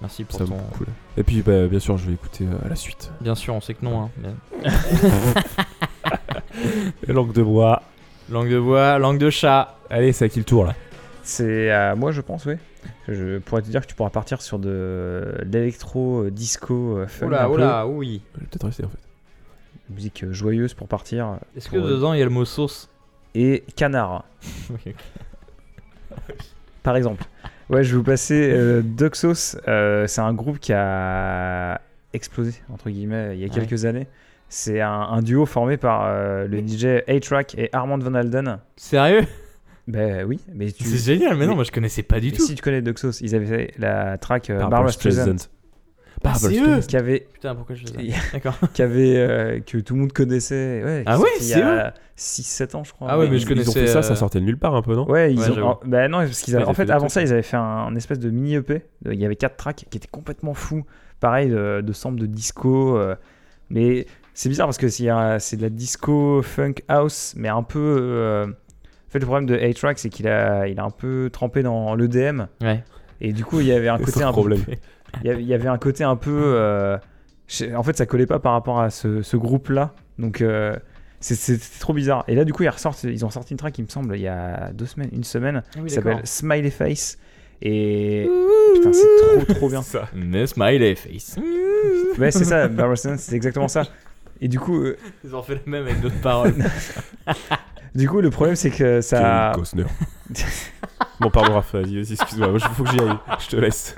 Speaker 2: Merci pour
Speaker 3: Ça
Speaker 2: ton.
Speaker 3: cool. Et puis bah, bien sûr, je vais écouter euh, à la suite.
Speaker 2: Bien sûr, on sait que non. Hein. mais-
Speaker 3: Langue de bois.
Speaker 2: Langue de bois, langue de chat.
Speaker 3: Allez, c'est à qui le tour là
Speaker 1: C'est à moi, je pense, oui. Je pourrais te dire que tu pourras partir sur de l'électro, disco, euh, funk, un
Speaker 2: Oula, oula, oui.
Speaker 3: Je vais peut-être rester en fait.
Speaker 1: musique joyeuse pour partir.
Speaker 2: Est-ce que
Speaker 1: euh,
Speaker 2: dedans il y a le mot sauce?
Speaker 1: Et canard, par exemple. Ouais, je vais vous passer euh, Duxos. euh, c'est un groupe qui a explosé, entre guillemets, il y a
Speaker 2: Ouais.
Speaker 1: quelques années. C'est un, un duo formé par euh, le DJ A-Track et Armand Van Alden.
Speaker 2: Sérieux?
Speaker 1: Ben oui, mais tu.
Speaker 2: C'est génial, mais non, moi je connaissais pas du tout.
Speaker 1: si tu connais Duxos, ils avaient fait la track euh,
Speaker 3: Barbra Streisand.
Speaker 2: Ah, c'est eux
Speaker 1: Qui avait,
Speaker 2: Putain, pourquoi je les ai D'accord.
Speaker 1: qui avait euh, que tout le monde connaissait. Ouais,
Speaker 2: Ah
Speaker 1: sortait il y
Speaker 2: c'est
Speaker 1: a 6-7 ans, je crois.
Speaker 2: Ah ouais, mais je
Speaker 3: Ils ont
Speaker 2: connaissais,
Speaker 3: fait ça, ça
Speaker 2: euh,
Speaker 3: sortait de nulle part un peu, non?
Speaker 1: Ouais, ils
Speaker 2: Ouais,
Speaker 1: ont. Bah non, parce qu'ils avaient- en
Speaker 3: fait
Speaker 1: avant ça, ils avaient fait un, un espèce de mini EP. Il y avait quatre tracks qui étaient complètement fous. Pareil, de, de sample de disco. euh, mais c'est bizarre parce que c'est euh, de la disco, funk, house, mais un peu. euh, En fait, le problème de A-Track, c'est qu'il a, il a un peu trempé dans l'EDM.
Speaker 2: Ouais.
Speaker 1: Et du coup, il y avait un
Speaker 3: C'est
Speaker 1: côté
Speaker 3: le
Speaker 1: un
Speaker 3: problème.
Speaker 1: peu. Il y avait, un côté un peu. euh, En fait, ça collait pas par rapport à ce, ce groupe-là. Donc. euh, c'est- C'était trop bizarre. Et là, du coup, ils, ressortent, ils ont sorti une track, il me semble, il y a deux semaines, une semaine, qui s'appelle Smiley Face. Et putain, c'est trop trop bien.
Speaker 3: Ça.
Speaker 2: Mais smiley face.
Speaker 1: Ouais, c'est ça, c'est exactement ça. Et du coup, euh,
Speaker 2: Ils ont fait le même avec d'autres paroles.
Speaker 1: du coup, le problème c'est que ça.
Speaker 3: Costner. bon, pardon, Raph, vas-y, vas-y, excuse-moi, il faut que j'y aille. Je te laisse.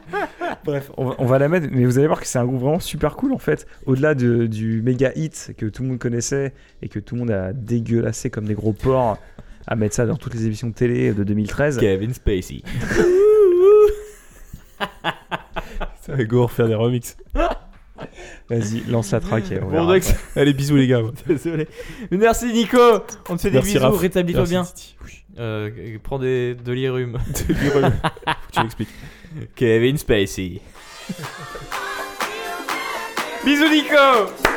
Speaker 1: Bref, on va, on va la mettre, mais vous allez voir que c'est un groupe vraiment super cool en fait. Au-delà de- du méga hit que tout le monde connaissait et que tout le monde a dégueulassé comme des gros porcs à mettre ça dans toutes les émissions de télé de 2013.
Speaker 2: Kevin Spacey.
Speaker 3: Ça va go refaire des remixes.
Speaker 1: Vas-y, lance la track et on
Speaker 2: Bon, donc.
Speaker 3: Allez, bisous les gars.
Speaker 2: Désolé. Merci Nico. On te fait des
Speaker 3: Merci,
Speaker 2: bisous.
Speaker 3: Raph.
Speaker 2: Rétablis-toi bien.
Speaker 3: Oui.
Speaker 2: Euh, prends des, de l'irum.
Speaker 3: Faut que tu m'expliques.
Speaker 2: Kevin Spacey. bisous Nico.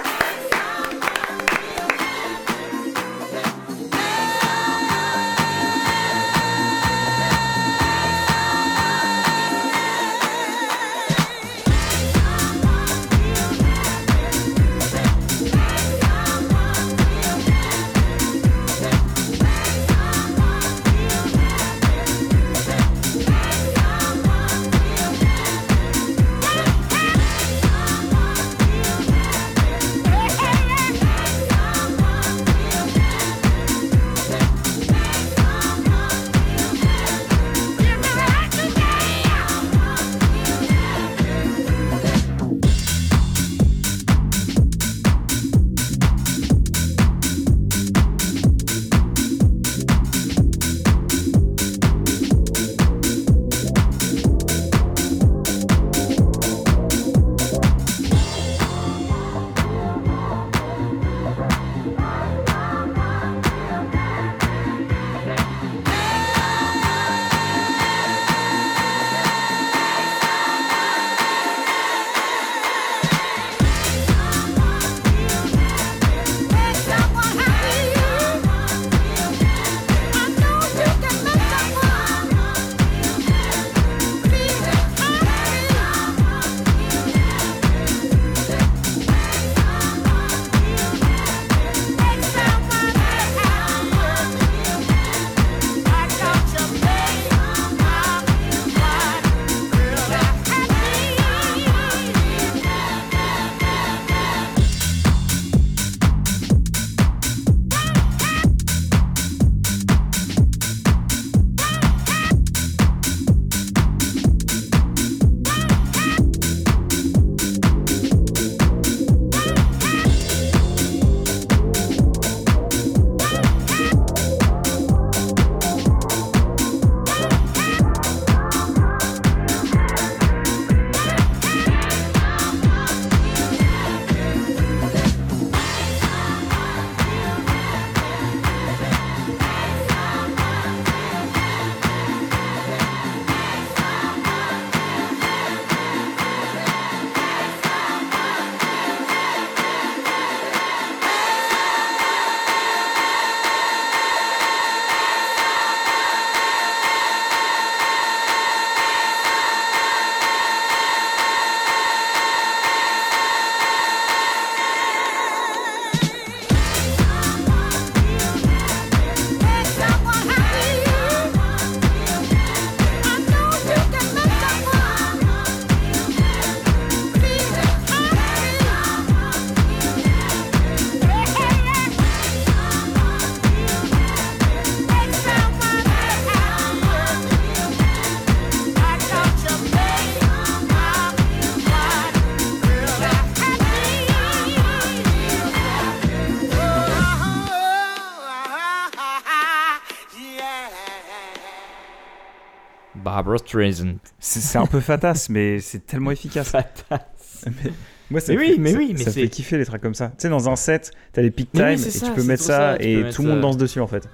Speaker 2: Barbara Streisand.
Speaker 1: C'est un peu fatas, mais c'est tellement efficace. Mais- moi, ça
Speaker 2: Mais
Speaker 1: me
Speaker 2: oui,
Speaker 1: fait-
Speaker 2: mais
Speaker 1: ça-
Speaker 2: oui, mais
Speaker 1: ça fait kiffer les tracks comme ça. Tu sais, dans un set, t'as les peak
Speaker 2: oui,
Speaker 1: time et
Speaker 2: ça,
Speaker 1: tu peux mettre ça, et
Speaker 2: mettre
Speaker 1: tout le monde danse dessus en fait.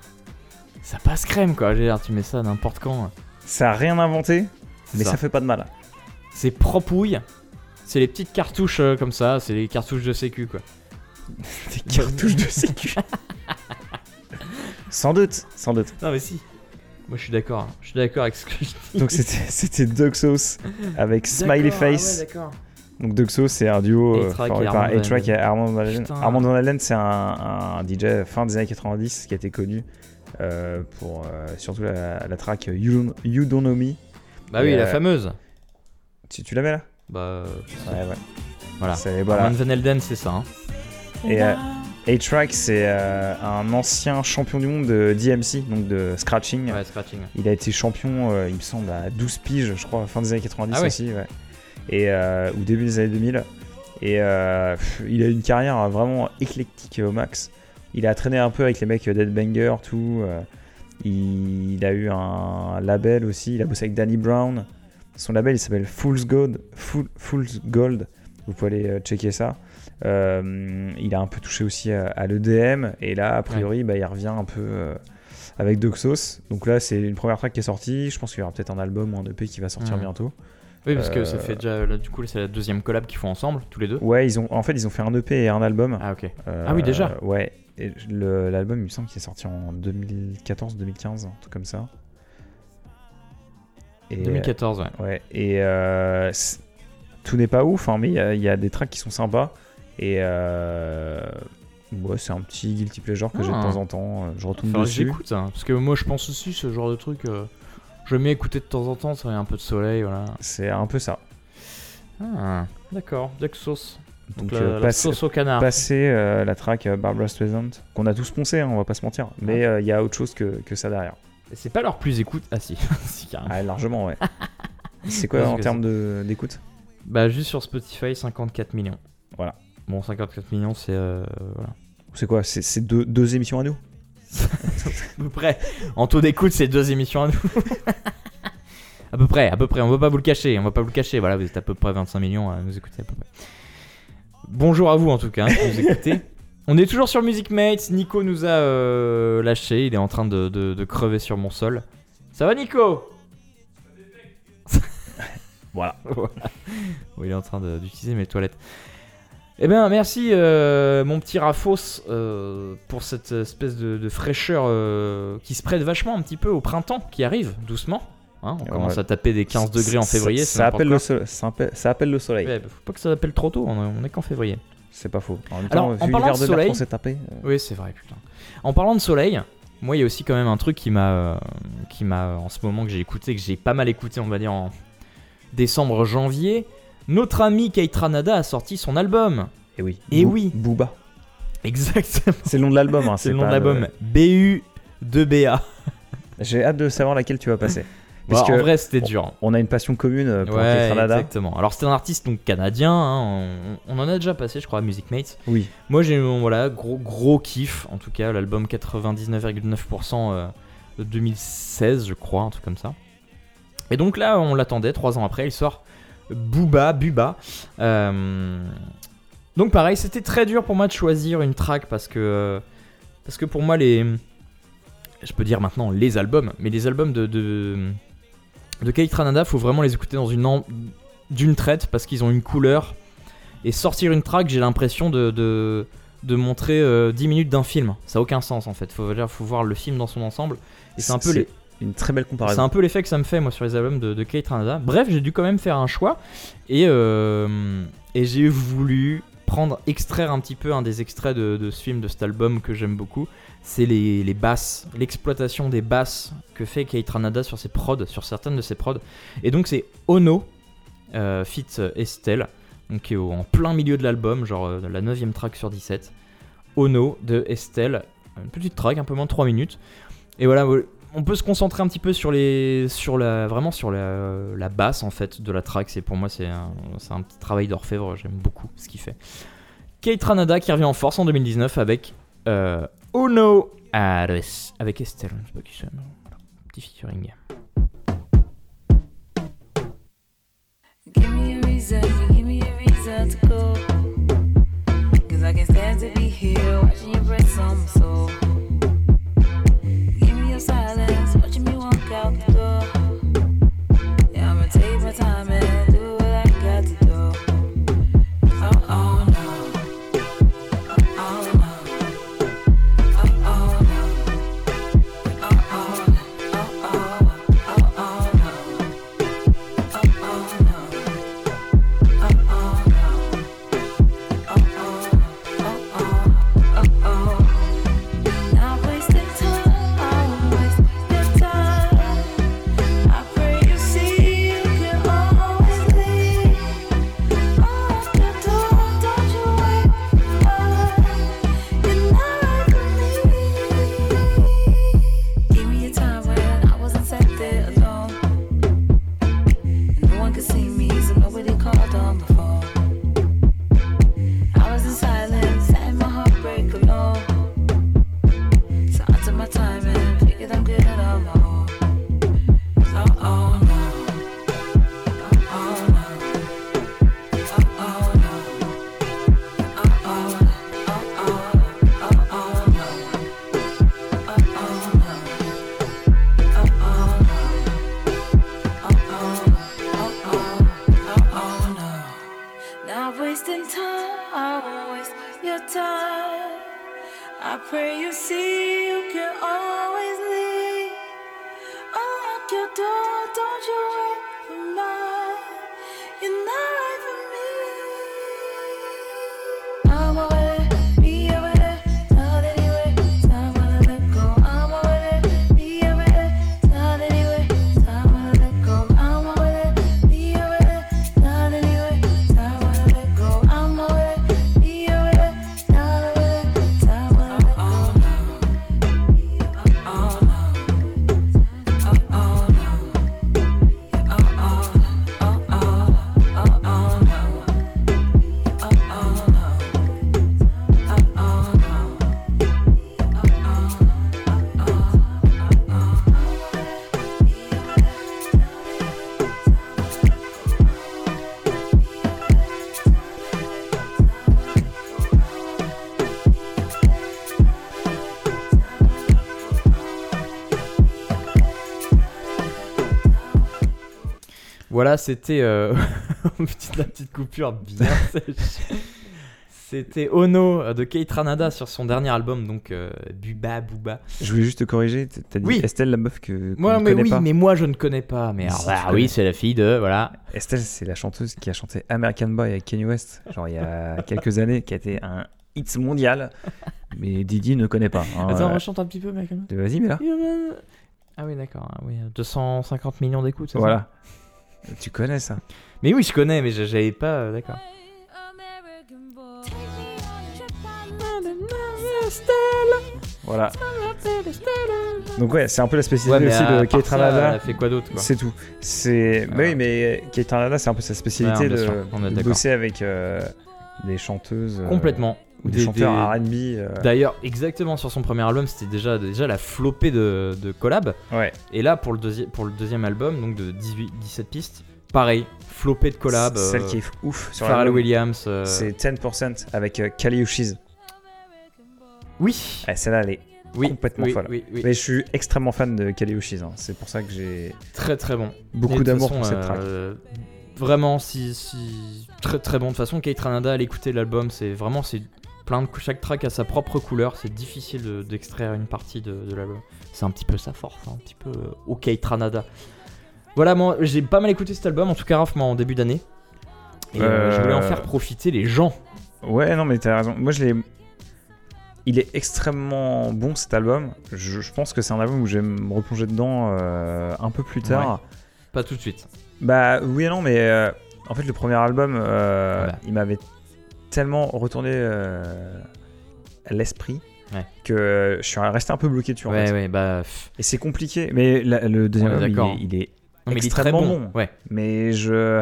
Speaker 2: Ça passe crème quoi, dire, tu mets ça n'importe quand.
Speaker 1: Ça a rien inventé, mais
Speaker 2: ça.
Speaker 1: ça fait pas de mal.
Speaker 2: C'est propouille. C'est les petites cartouches euh, comme ça, c'est les cartouches de sécu quoi.
Speaker 1: Des cartouches de sécu. sans doute, sans doute.
Speaker 2: Non mais si. Moi je suis d'accord, je suis d'accord avec ce que je dis.
Speaker 1: Donc c'était Sauce avec Smiley
Speaker 2: ah ouais,
Speaker 1: Face.
Speaker 2: d'accord.
Speaker 1: Donc Sauce c'est un duo euh, formé
Speaker 2: et
Speaker 1: par A-Track et. Armand Van.
Speaker 2: Putain.
Speaker 1: Armand Van Helden c'est un, un DJ fin des années 90 qui a été connu euh, pour euh, surtout la, la track You Don't, You Don't Know Me.
Speaker 2: Bah oui,
Speaker 1: Et,
Speaker 2: la
Speaker 1: euh,
Speaker 2: fameuse.
Speaker 1: Tu, tu la mets là?
Speaker 2: Bah
Speaker 1: Ouais ouais.
Speaker 2: voilà. Armand Van Helden c'est ça. hein.
Speaker 1: Et A-Track, c'est euh, un ancien champion du monde de DMC, donc de scratching.
Speaker 2: Ouais, scratching.
Speaker 1: Il a été champion, euh, il me semble, à 12 piges, je crois, fin des années 90
Speaker 2: Ah
Speaker 1: aussi, ouais. Et, euh, ou début des années 2000. Et pff, il a eu une carrière vraiment éclectique au max. Il a traîné un peu avec les mecs Dead Banger, tout. il, il a eu un label aussi, il a bossé avec Danny Brown. Son label, il s'appelle Fool's Gold. Fool- Fool's Gold. Vous pouvez aller checker ça. Euh, il a un peu touché aussi à, à l'EDM. Et là, a priori, bah, il revient un peu euh, avec Doxos. Donc là, c'est une première track qui est sortie. Je pense qu'il y aura peut-être un album ou un EP qui va sortir bientôt.
Speaker 2: Oui, parce que
Speaker 1: Euh,
Speaker 2: ça fait déjà. là, du coup, c'est la deuxième collab qu'ils font ensemble, tous les deux.
Speaker 1: Ouais, ils ont, en fait, ils ont fait un EP et un album.
Speaker 2: Ah, ok. Ah oui, déjà
Speaker 1: Ouais. L'album, il me semble qu'il est sorti en 2014-2015, un truc comme ça. Et,
Speaker 2: 2014, ouais.
Speaker 1: Ouais. Et euh, tout n'est pas ouf, hein, mais il y, a- il y a des tracks qui sont sympas. Et euh, ouais, c'est un petit guilty pleasure que j'ai de
Speaker 2: Ah.
Speaker 1: temps en temps. euh, Je
Speaker 2: que
Speaker 1: dessus.
Speaker 2: j'écoute, hein, parce que moi je pense aussi ce genre de truc. euh, je vais écouter de temps en temps, ça y a un peu de soleil, voilà.
Speaker 1: C'est un peu ça.
Speaker 2: Ah, d'accord, Jack Sauce. Donc,
Speaker 1: Donc,
Speaker 2: la,
Speaker 1: euh,
Speaker 2: la sauce au canard.
Speaker 1: Passer euh, la track Barbara Streisand, qu'on a tous poncé, hein, on va pas se mentir. Mais il y a autre chose que, que ça derrière.
Speaker 2: C'est pas leur plus écoute. Ah si, si carrément.
Speaker 1: Ah, largement, ouais. c'est quoi en termes d'écoute?
Speaker 2: Bah juste sur Spotify, 54 millions.
Speaker 1: Voilà.
Speaker 2: Bon, 54 millions, c'est euh, voilà.
Speaker 1: C'est quoi C'est deux, deux émissions à nous
Speaker 2: à peu près. En taux d'écoute, c'est deux émissions à nous. à peu près, à peu près. On va pas vous le cacher, on va pas vous le cacher. Voilà, vous êtes à peu près 25 millions à nous écouter à peu près. Bonjour à vous en tout cas, hein, nous écoutez. On est toujours sur Music Mates. Nico nous a euh, lâché. Il est en train de, de- de crever sur mon sol. Ça va, Nico?
Speaker 1: Voilà.
Speaker 2: Voilà. Bon, il est en train d'utiliser mes toilettes. Eh bien, merci, euh, mon petit Rafos, euh, pour cette espèce de, de fraîcheur euh, qui se prête vachement un petit peu au printemps qui arrive doucement. Hein, on
Speaker 1: Ouais.
Speaker 2: commence à taper des 15 degrés en février.
Speaker 1: Ça, appelle le soleil. Ça appelle, ça appelle le soleil.
Speaker 2: Ouais, bah, faut pas que ça appelle trop tôt, on est, on est qu'en février.
Speaker 1: C'est pas faux. En même
Speaker 2: Alors,
Speaker 1: temps,
Speaker 2: en
Speaker 1: vu
Speaker 2: parlant
Speaker 1: l'hiver
Speaker 2: de soleil-
Speaker 1: qu'on s'est tapé.
Speaker 2: Oui, c'est vrai, putain. En parlant de soleil, moi, il y a aussi quand même un truc qui m'a, qui m'a, en ce moment, que j'ai écouté, que j'ai pas mal écouté, on va dire, en décembre, janvier. Notre ami Kate Ranada a sorti son album.
Speaker 1: Et oui.
Speaker 2: Et
Speaker 1: Bou-
Speaker 2: oui.
Speaker 1: Booba.
Speaker 2: Exactement.
Speaker 1: C'est le nom de l'album. hein,
Speaker 2: C'est le nom de l'album. BU2BA.
Speaker 1: J'ai hâte de savoir laquelle tu vas passer.
Speaker 2: Bah,
Speaker 1: Parce que
Speaker 2: en vrai, c'était dur.
Speaker 1: On a une passion commune euh, pour
Speaker 2: Ouais, exactement. Alors, c'est un artiste donc canadien. hein, on, on en a déjà passé, je crois, à Music Mates.
Speaker 1: Oui.
Speaker 2: Moi, j'ai eu, voilà, gros, gros kiff. En tout cas, l'album 99,9% euh, de 2016, je crois, un truc comme ça. Et donc là, on l'attendait. Trois ans après, il sort Booba, Buba. Euh, Donc pareil, c'était très dur pour moi de choisir une track parce que parce que pour moi les je peux dire maintenant les albums, mais les albums de de, de Kate Ranada, faut vraiment les écouter dans une d'une traite parce qu'ils ont une couleur et sortir une track, j'ai l'impression de, de de montrer euh, 10 minutes d'un film. Ça a aucun sens en fait. Faut, faut voir le film dans son ensemble. Et c'est un peu les,
Speaker 1: une très belle
Speaker 2: c'est
Speaker 1: comparaison.
Speaker 2: un peu l'effet que ça me fait moi sur les albums de, de Kate Ranada. Bref, j'ai dû quand même faire un choix et, euh, et j'ai voulu prendre, extraire un petit peu un des extraits de, ce film, de cet album que j'aime beaucoup. C'est les, basses, l'exploitation des basses que fait Kate Ranada sur ses prods, sur certaines de ses prods. Et donc c'est Ono, euh, fit Estelle, qui est en plein milieu de l'album, genre euh, la 9ème track sur 17. Ono de Estelle, une petite track, un peu moins de 3 minutes. Et voilà, on peut se concentrer un petit peu sur les, sur la, vraiment sur la, la basse en fait de la track. C'est pour moi c'est un, un petit travail d'orfèvre. J'aime beaucoup ce qu'il fait. Kate Ranada qui revient en force en 2019 avec euh, Uno Ares avec Estelle. Je sais pas. Petit featuring.
Speaker 9: Give me a give to. Cause I can stand to be here, watching you breath on soul. Give me your silence,
Speaker 2: Voilà, c'était euh, petite, la petite coupure bien sèche. C'était Ono euh, de Kate Ranada sur son dernier album, donc euh, Buba Booba.
Speaker 1: Je voulais juste te corriger, t'as dit
Speaker 2: Oui.
Speaker 1: Estelle la meuf que
Speaker 2: Moi, mais
Speaker 1: connaît
Speaker 2: oui,
Speaker 1: pas.
Speaker 2: mais moi je ne connais pas. Mais alors,
Speaker 1: si,
Speaker 2: bah
Speaker 1: tu
Speaker 2: oui, c'est la fille de voilà.
Speaker 1: Estelle, c'est la chanteuse qui a chanté American Boy avec Kanye West, genre il y a quelques années, qui a été un hit mondial, mais Didi ne connaît pas. hein.
Speaker 2: Attends,
Speaker 1: Euh,
Speaker 2: rechante un petit peu, mec.
Speaker 1: Vas-y, mais là.
Speaker 2: Ah oui, d'accord. ah oui, 250 millions d'écoutes. c'est ça?
Speaker 1: Voilà. Tu connais ça?
Speaker 2: Mais oui, je connais, mais je- j'avais pas. euh, d'accord.
Speaker 1: Voilà. Donc ouais, c'est un peu la spécialité
Speaker 2: mais
Speaker 1: aussi
Speaker 2: à
Speaker 1: de
Speaker 2: part
Speaker 1: Kate
Speaker 2: ça,
Speaker 1: Ranada.
Speaker 2: elle a fait quoi d'autre, quoi?
Speaker 1: C'est tout. C'est bah oui, mais Kate Ranada, c'est un peu sa spécialité
Speaker 2: Ouais, bien
Speaker 1: de,
Speaker 2: sûr, on est
Speaker 1: de
Speaker 2: d'accord.
Speaker 1: bosser avec euh, des chanteuses euh,
Speaker 2: Complètement.
Speaker 1: ou des, chanteurs R&B. euh,
Speaker 2: D'ailleurs, exactement sur son premier album, c'était déjà, déjà la flopée de, de collab.
Speaker 1: Ouais.
Speaker 2: Et là, pour le, deuxi- pour le deuxième album, donc de 18, 17 pistes, pareil, flopée de collab.
Speaker 1: Celle
Speaker 2: euh,
Speaker 1: qui est ouf sur
Speaker 2: Pharrell Williams. euh,
Speaker 1: C'est 10% avec Kali Uchis.
Speaker 2: Oui.
Speaker 1: Ouais, Celle-là, elle est
Speaker 2: Oui,
Speaker 1: complètement
Speaker 2: oui,
Speaker 1: folle.
Speaker 2: oui.
Speaker 1: Mais je suis extrêmement fan de Kali Uchis. hein. C'est pour ça que j'ai
Speaker 2: Très très bon.
Speaker 1: beaucoup d'amour pour cette track.
Speaker 2: Vraiment, si, si très très bon. De toute façon, Kate Ranada, écouter l'album, c'est vraiment c'est plein de chaque track a sa propre couleur. C'est difficile de- d'extraire une partie de, de l'album. C'est un petit peu sa force, hein, un petit peu euh, au Kate Ranada. Voilà, moi j'ai pas mal écouté cet album, en tout cas Raph, moi en début d'année. Et euh, je voulais en
Speaker 1: Euh,
Speaker 2: faire profiter les gens.
Speaker 1: Ouais, non, mais t'as raison. Moi, je l'ai. Il est extrêmement bon cet album. Je, je pense que c'est un album où je vais me replonger dedans euh, un peu plus tard.
Speaker 2: Ouais. Pas tout de suite.
Speaker 1: Bah oui et non, mais euh, en fait, le premier album, euh,
Speaker 2: Voilà.
Speaker 1: il m'avait tellement retourné euh, l'esprit
Speaker 2: Ouais.
Speaker 1: que je suis resté un peu bloqué dessus. en
Speaker 2: Ouais,
Speaker 1: fait.
Speaker 2: ouais, bah.
Speaker 1: Et c'est compliqué. Mais la- le deuxième album, il est, il est
Speaker 2: Non, mais il est très
Speaker 1: extrêmement
Speaker 2: bon.
Speaker 1: bon.
Speaker 2: Ouais.
Speaker 1: Mais je.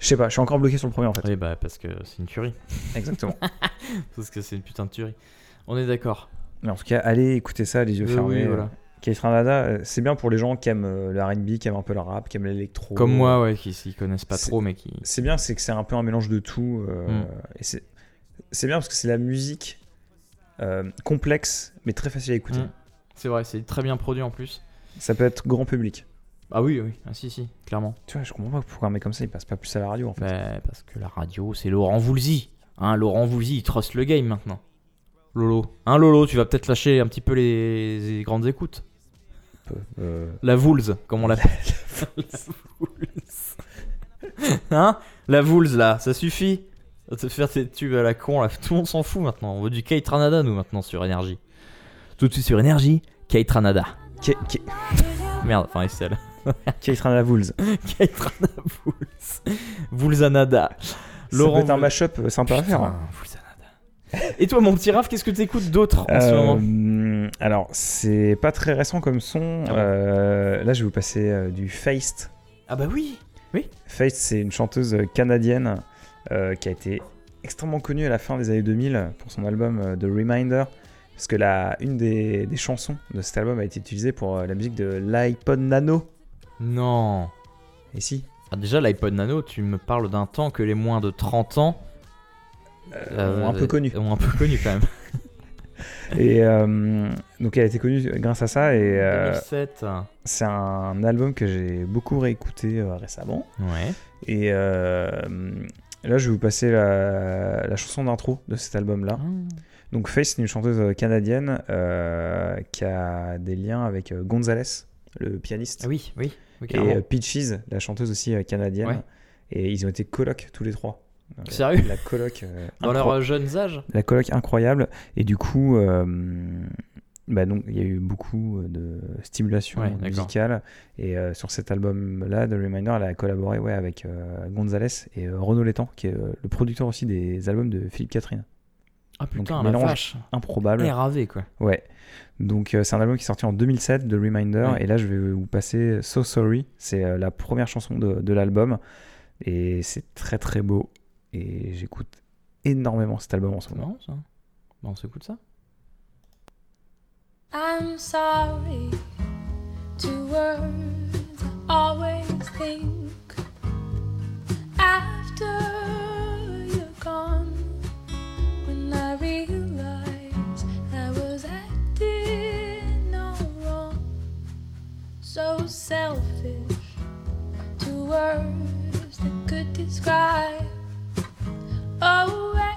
Speaker 1: Je sais pas, je suis encore bloqué sur le premier en fait.
Speaker 2: Oui, bah parce que c'est une tuerie.
Speaker 1: Exactement.
Speaker 2: parce que c'est une putain de tuerie. On est d'accord.
Speaker 1: Mais en tout cas, allez écouter ça les yeux fermés.
Speaker 2: oui, voilà.
Speaker 1: Keith Ranada, euh, c'est bien pour les gens qui aiment euh, le R&B, qui aiment un peu le rap, qui aiment l'électro.
Speaker 2: Comme moi, ouais, qui s'y connaissent pas trop, mais qui.
Speaker 1: C'est bien, c'est que c'est un peu un mélange de tout. euh,
Speaker 2: Mm.
Speaker 1: Et c'est c'est bien parce que c'est la musique euh, complexe, mais très facile à écouter.
Speaker 2: Mm. C'est vrai, c'est très bien produit en plus.
Speaker 1: Ça peut être grand public.
Speaker 2: Ah oui, oui, ah si, si, clairement.
Speaker 1: Tu vois, je comprends pas pourquoi un mec comme ça, il passe pas plus à la radio en fait.
Speaker 2: Bah, parce que la radio, c'est Laurent Voulzy. Hein, Laurent Voulzy, il trust le game maintenant. Lolo. Hein, Lolo, tu vas peut-être lâcher un petit peu les, les grandes écoutes.
Speaker 1: Euh,
Speaker 2: La Voulz, comme on l'appelle. La Voulz. hein? La Voulz, là, ça suffit. Te faire tes tubes à la con, là. Tout le monde s'en fout maintenant. On veut du Kate Ranada, nous, maintenant, sur Énergie. Tout de suite sur Énergie, Kate Ranada. Merde, enfin, Estelle.
Speaker 1: Keith Ranada Wools.
Speaker 2: Kate Ranada Voulz. Voulzanada.
Speaker 1: Laurent
Speaker 2: Laurent
Speaker 1: peut être un mashup euh, sympa à faire. hein.
Speaker 2: Et toi, mon petit Raph, qu'est-ce que t'écoutes d'autre en ce moment
Speaker 1: Euh, alors, c'est pas très récent comme son.
Speaker 2: Ah
Speaker 1: Euh, là, je vais vous passer euh, du Feist.
Speaker 2: Ah bah oui
Speaker 1: Feist, c'est une chanteuse canadienne euh, qui a été extrêmement connue à la fin des années 2000 pour son album euh, The Reminder. Parce que la, une des, des chansons de cet album a été utilisée pour euh, la musique de l'iPod Nano.
Speaker 2: Non.
Speaker 1: Et si
Speaker 2: Ah, déjà, l'iPod Nano, tu me parles d'un temps que les moins de 30 ans
Speaker 1: euh, ont un peu connu.
Speaker 2: Ont un peu connu quand même.
Speaker 1: Et euh, donc, elle a été connue grâce à ça. Et euh,
Speaker 2: 2007.
Speaker 1: c'est un album que j'ai beaucoup réécouté euh, récemment.
Speaker 2: Ouais.
Speaker 1: Et euh, là, je vais vous passer la, la chanson d'intro de cet album-là. Donc, Faith, c'est une chanteuse canadienne euh, qui a des liens avec euh, Gonzalez, le pianiste,
Speaker 2: Ah oui, oui. oui
Speaker 1: et euh, Peaches, la chanteuse aussi euh, canadienne.
Speaker 2: Ouais.
Speaker 1: Et ils ont été colocs tous les trois.
Speaker 2: Sérieux
Speaker 1: La coloc. euh,
Speaker 2: Dans leurs euh, jeunes âges
Speaker 1: La coloc incroyable. Et du coup, euh, bah donc, il y a eu beaucoup de stimulation
Speaker 2: Ouais,
Speaker 1: musicale. Et euh, sur cet album-là, The Reminder, elle a collaboré ouais, avec euh, Gonzalez et euh, Renaud Létang, qui est le producteur aussi des albums de Philippe Catherine.
Speaker 2: Ah putain,
Speaker 1: Donc,
Speaker 2: la
Speaker 1: mélange
Speaker 2: vache.
Speaker 1: Improbable.
Speaker 2: RAV quoi.
Speaker 1: Ouais. Donc c'est un album qui est sorti en 2007, The Reminder,
Speaker 2: Ouais.
Speaker 1: et là je vais vous passer So Sorry, c'est la première chanson de, de l'album, et c'est très très beau, et j'écoute énormément cet album en ce moment.
Speaker 2: ça. Bon, on s'écoute ça
Speaker 10: I'm sorry. Two words I always think after you're gone. When I realize I was acting all wrong, so selfish. Two words that could describe oh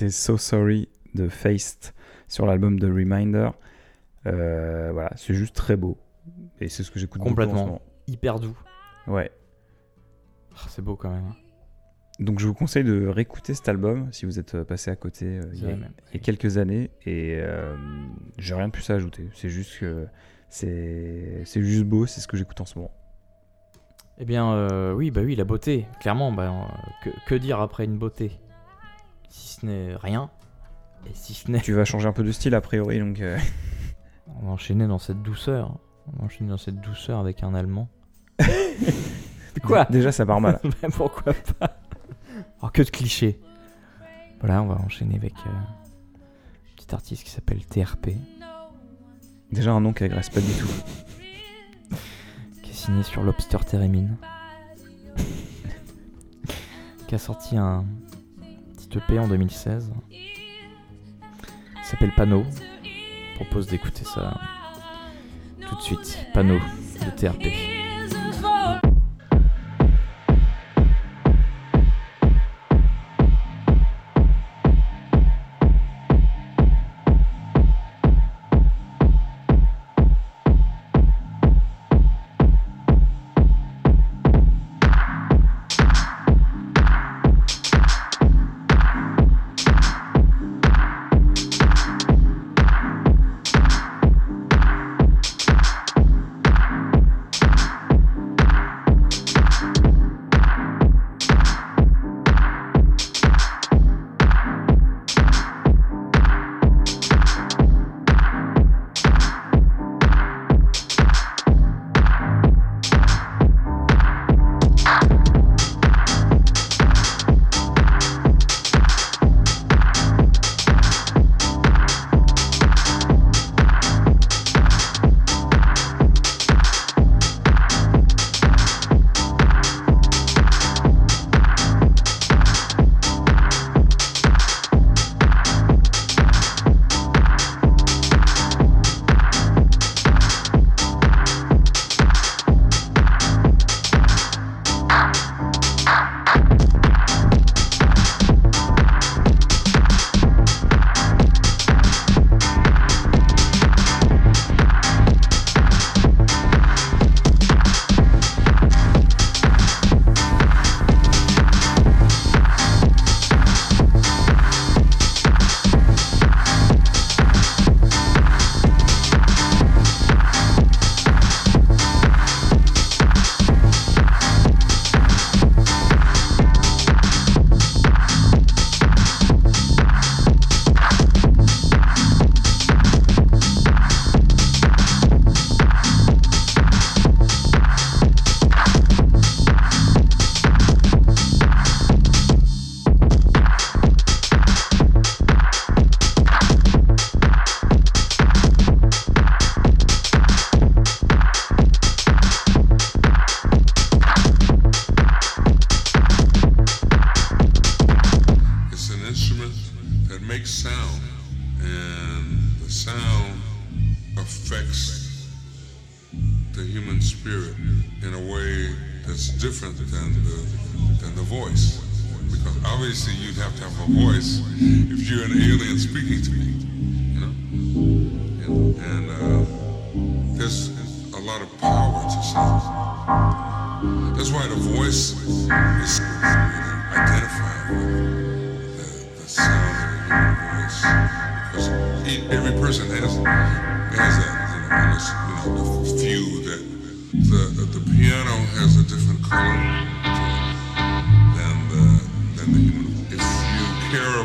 Speaker 1: c'était So Sorry de Faced sur l'album The Reminder. Euh, voilà, c'est juste très beau. Et c'est ce que j'écoute beaucoup en ce
Speaker 2: Complètement.
Speaker 1: moment.
Speaker 2: Hyper doux.
Speaker 1: Ouais.
Speaker 2: Ah, c'est beau quand même. hein.
Speaker 1: Donc je vous conseille de réécouter cet album si vous êtes euh, passé à côté euh, il, y a,
Speaker 2: C'est même-
Speaker 1: il y a quelques années. Et euh, j'ai rien de plus à ajouter. C'est juste que c'est juste beau, c'est ce que j'écoute en ce moment.
Speaker 2: Eh bien, oui, bah oui, la beauté. Clairement, bah, que, que dire après une beauté? Ce n'est rien. Et si ce n'est.
Speaker 1: Tu vas changer un peu de style a priori, donc euh,
Speaker 2: On va enchaîner dans cette douceur. On va enchaîner dans cette douceur avec un Allemand. Quoi?
Speaker 1: Déjà ça part mal.
Speaker 2: Ben, Pourquoi pas? Oh, que de clichés. Voilà, on va enchaîner avec euh, un petit artiste qui s'appelle TRP,
Speaker 1: Déjà un nom qui agresse pas du tout.
Speaker 2: qui est signé sur Lobster Theremin, qui a sorti un petit EP en 2016. Il s'appelle. Je propose d'écouter ça tout de suite. Pano de TRP.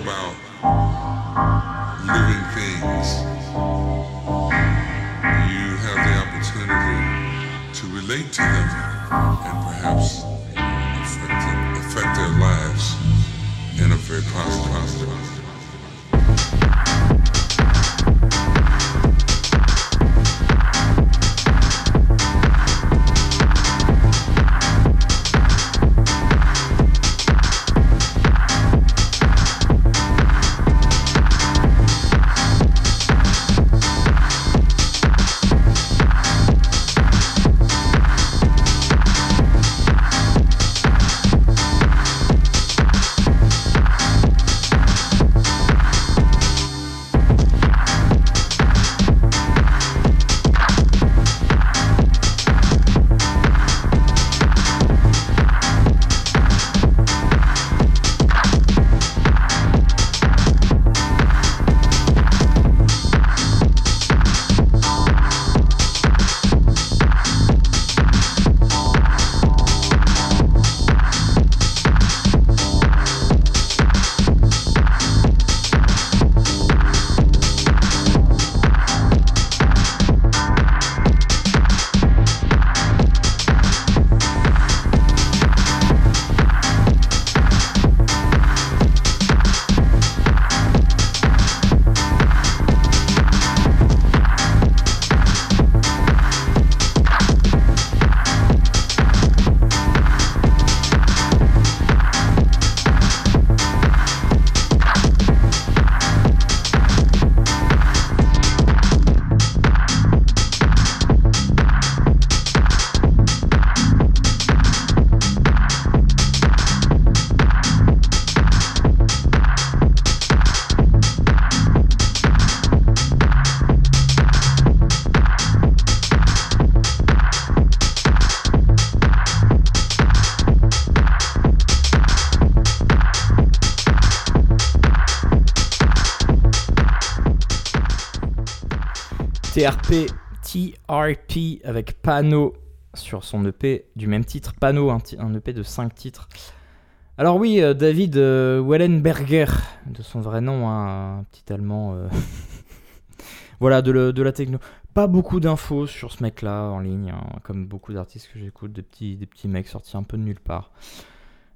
Speaker 11: About living things, you have the opportunity to relate to them and perhaps affect, affect their lives in a very positive, positive, positive.
Speaker 2: TRP, TRP avec Pano sur son EP du même titre. Pano, un, EP de 5 titres. Alors oui, euh, David euh, Wellenberger, de son vrai nom, hein, un petit allemand. euh, voilà, de, la techno. Pas beaucoup d'infos sur ce mec-là en ligne, hein, comme beaucoup d'artistes que j'écoute, des petits, mecs sortis un peu de nulle part.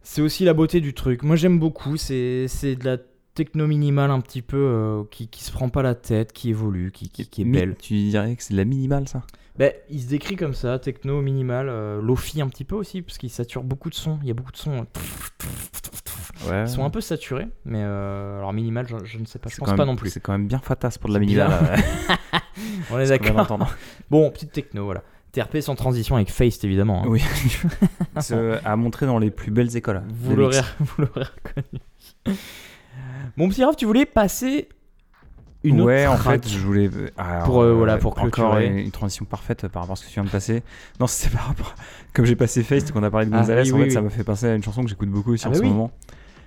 Speaker 2: C'est aussi la beauté du truc. Moi j'aime beaucoup, c'est de la techno minimale un petit peu euh, qui, qui se prend pas la tête, qui évolue, qui, qui, qui est
Speaker 1: Mi-
Speaker 2: belle.
Speaker 1: Tu dirais que c'est de la minimale, ça?
Speaker 2: Ben, il se décrit comme ça, techno minimal, euh, lofi un petit peu aussi, parce qu'il sature beaucoup de sons. Il y a beaucoup de sons euh,
Speaker 1: Ouais.
Speaker 2: qui sont un peu saturés, mais euh, alors minimal, je, je ne sais pas, je pense pas non plus.
Speaker 1: C'est quand même bien fatas pour de la minimale.
Speaker 2: On est
Speaker 1: vient
Speaker 2: d'accord. Bon, petite techno, voilà. TRP sans transition avec Face évidemment. hein.
Speaker 1: Oui. Ce- à montrer dans les plus belles écoles.
Speaker 2: Vous l'aurez reconnu. Mon petit Raph, tu voulais passer une
Speaker 1: ouais,
Speaker 2: autre
Speaker 1: en fait, je voulais. alors,
Speaker 2: Pour, euh, voilà, pour
Speaker 1: Encore
Speaker 2: clôturer.
Speaker 1: une, une transition parfaite par rapport à ce que tu viens de passer. Non, c'était par rapport. Comme j'ai passé Face et qu'on a parlé de
Speaker 2: Ah,
Speaker 1: Gonzalez,
Speaker 2: oui,
Speaker 1: en
Speaker 2: oui,
Speaker 1: fait, ça m'a fait penser à une chanson que j'écoute beaucoup aussi
Speaker 2: Ah
Speaker 1: en
Speaker 2: bah
Speaker 1: ce moment.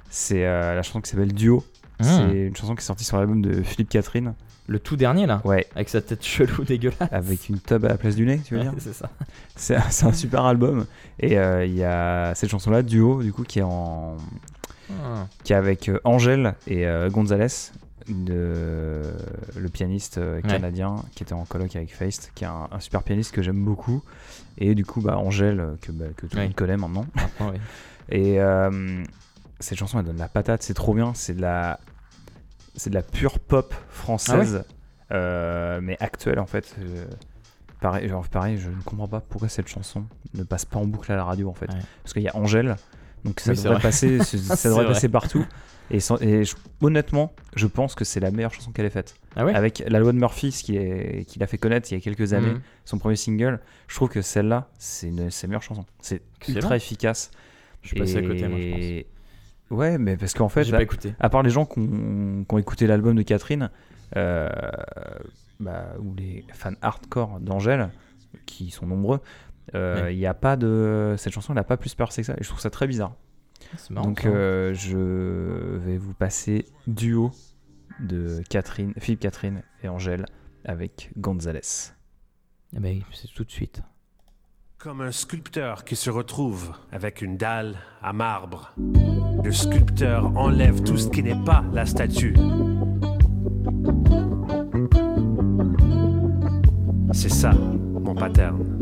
Speaker 1: C'est euh, la chanson qui s'appelle Duo. C'est une chanson qui est sortie sur l'album de Philippe Catherine.
Speaker 2: Le tout dernier là,
Speaker 1: Ouais.
Speaker 2: avec sa tête chelou dégueulasse.
Speaker 1: Avec une tub à la place du nez, tu veux
Speaker 2: Ouais,
Speaker 1: dire
Speaker 2: c'est ça.
Speaker 1: C'est c'est un super album. Et euh, il y a cette chanson-là, Duo, du coup, qui est en.
Speaker 2: Ah.
Speaker 1: qui est avec euh, Angèle et euh, Gonzalez, de, le pianiste euh,
Speaker 2: Ouais.
Speaker 1: canadien qui était en colloque avec Feist, qui est un, un super pianiste que j'aime beaucoup. Et du coup, bah, Angèle, que, bah, que tout le
Speaker 2: Ouais.
Speaker 1: monde connaît maintenant. Et euh, cette chanson, elle donne la patate, c'est trop bien. C'est de la, c'est de la pure pop française, euh, mais actuelle en fait. Euh, pareil, genre, pareil, je ne comprends pas pourquoi cette chanson ne passe pas en boucle à la radio en fait. Parce qu'il y a Angèle, donc ça
Speaker 2: Oui,
Speaker 1: devrait
Speaker 2: vrai.
Speaker 1: passer, ça devrait
Speaker 2: vrai.
Speaker 1: passer partout. Et, sans- et je- honnêtement, je pense que c'est la meilleure chanson qu'elle ait faite.
Speaker 2: Ah ouais?
Speaker 1: Avec la loi de Murphy, ce qui est- qui l'a fait connaître il y a quelques années,
Speaker 2: Mhm.
Speaker 1: son premier single, je trouve que celle-là, c'est une de ses meilleures chansons. C'est ultra efficace.
Speaker 2: Je suis passé à côté, moi, je pense.
Speaker 1: Ouais, mais parce qu'en fait,
Speaker 2: J'ai
Speaker 1: là,
Speaker 2: pas écouté.
Speaker 1: à part les gens qui ont, qui ont écouté l'album de Catherine, euh, bah, ou les fans hardcore d'Angèle, qui sont nombreux, euh, il
Speaker 2: Ouais.
Speaker 1: y a pas de. Cette chanson, elle n'a pas plus percé que ça, et je trouve ça très bizarre.
Speaker 2: C'est marrant.
Speaker 1: Donc, euh, je vais vous passer duo de Catherine, Philippe Catherine et Angèle avec Gonzalez.
Speaker 2: Ah oui, c'est tout de suite.
Speaker 12: Comme un sculpteur qui se retrouve avec une dalle à marbre. Le sculpteur enlève tout ce qui n'est pas la statue. C'est ça, mon pattern.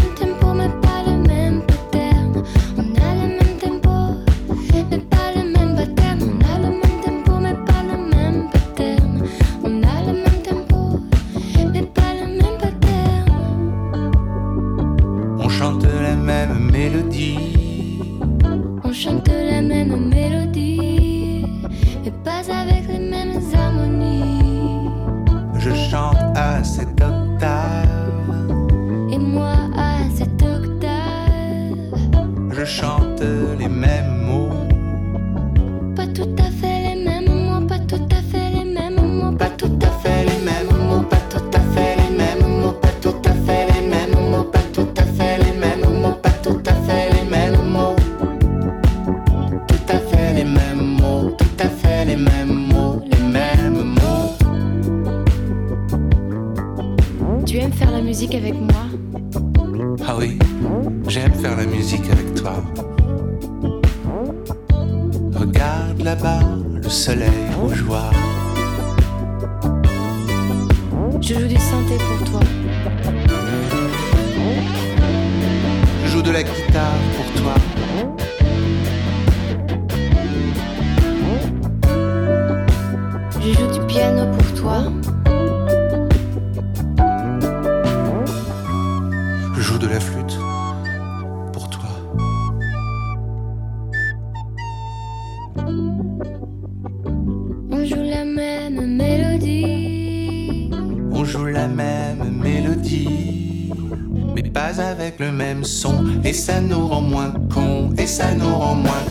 Speaker 10: Faire la musique avec
Speaker 13: toi. Regarde là-bas, le soleil rougeoir.
Speaker 10: Je joue du synthé pour toi.
Speaker 13: Je joue de la guitare pour toi. Et ça nous rend moins con, et ça nous rend moins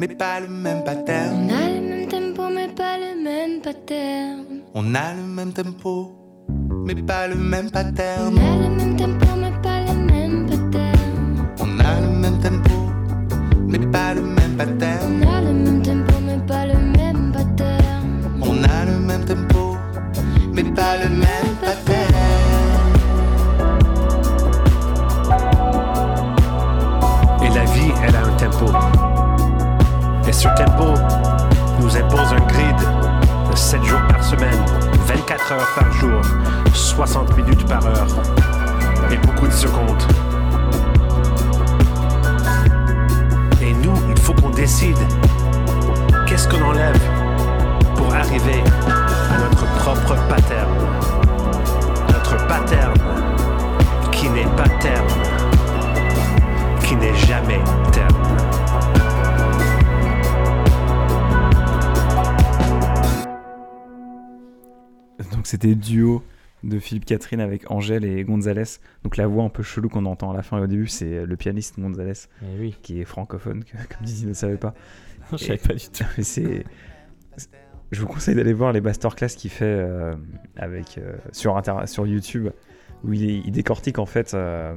Speaker 13: mais pas le même pattern.
Speaker 10: On a le même tempo, mais pas le même pattern.
Speaker 13: On a le même tempo, mais pas le même pattern.
Speaker 10: On a le même tempo, mais pas le même pattern.
Speaker 13: On a le même tempo, mais pas le même pattern.
Speaker 10: On a le même tempo, mais pas le même pattern.
Speaker 13: On a le même tempo, mais pas le même pattern.
Speaker 12: Et la vie, elle a un tempo. Et ce tempo nous impose un grid de 7 jours par semaine, 24 heures par jour, 60 minutes par heure et beaucoup de secondes. Et nous, il faut qu'on décide qu'est-ce qu'on enlève pour arriver à notre propre pattern. Notre pattern qui n'est pas terme qui n'est jamais terme.
Speaker 1: Donc c'était duo de Philippe Catherine avec Angèle et Gonzalez. Donc la voix un peu chelou qu'on entend à la fin et au début, c'est le pianiste Gonzalez
Speaker 2: Eh oui.
Speaker 1: qui est francophone, que, comme Dizzy ne savait pas.
Speaker 2: Je savais pas du tout.
Speaker 1: Mais c'est. Je vous conseille d'aller voir les masterclass qu'il fait euh, avec, euh, sur, Inter- sur YouTube, où il, il décortique en fait euh,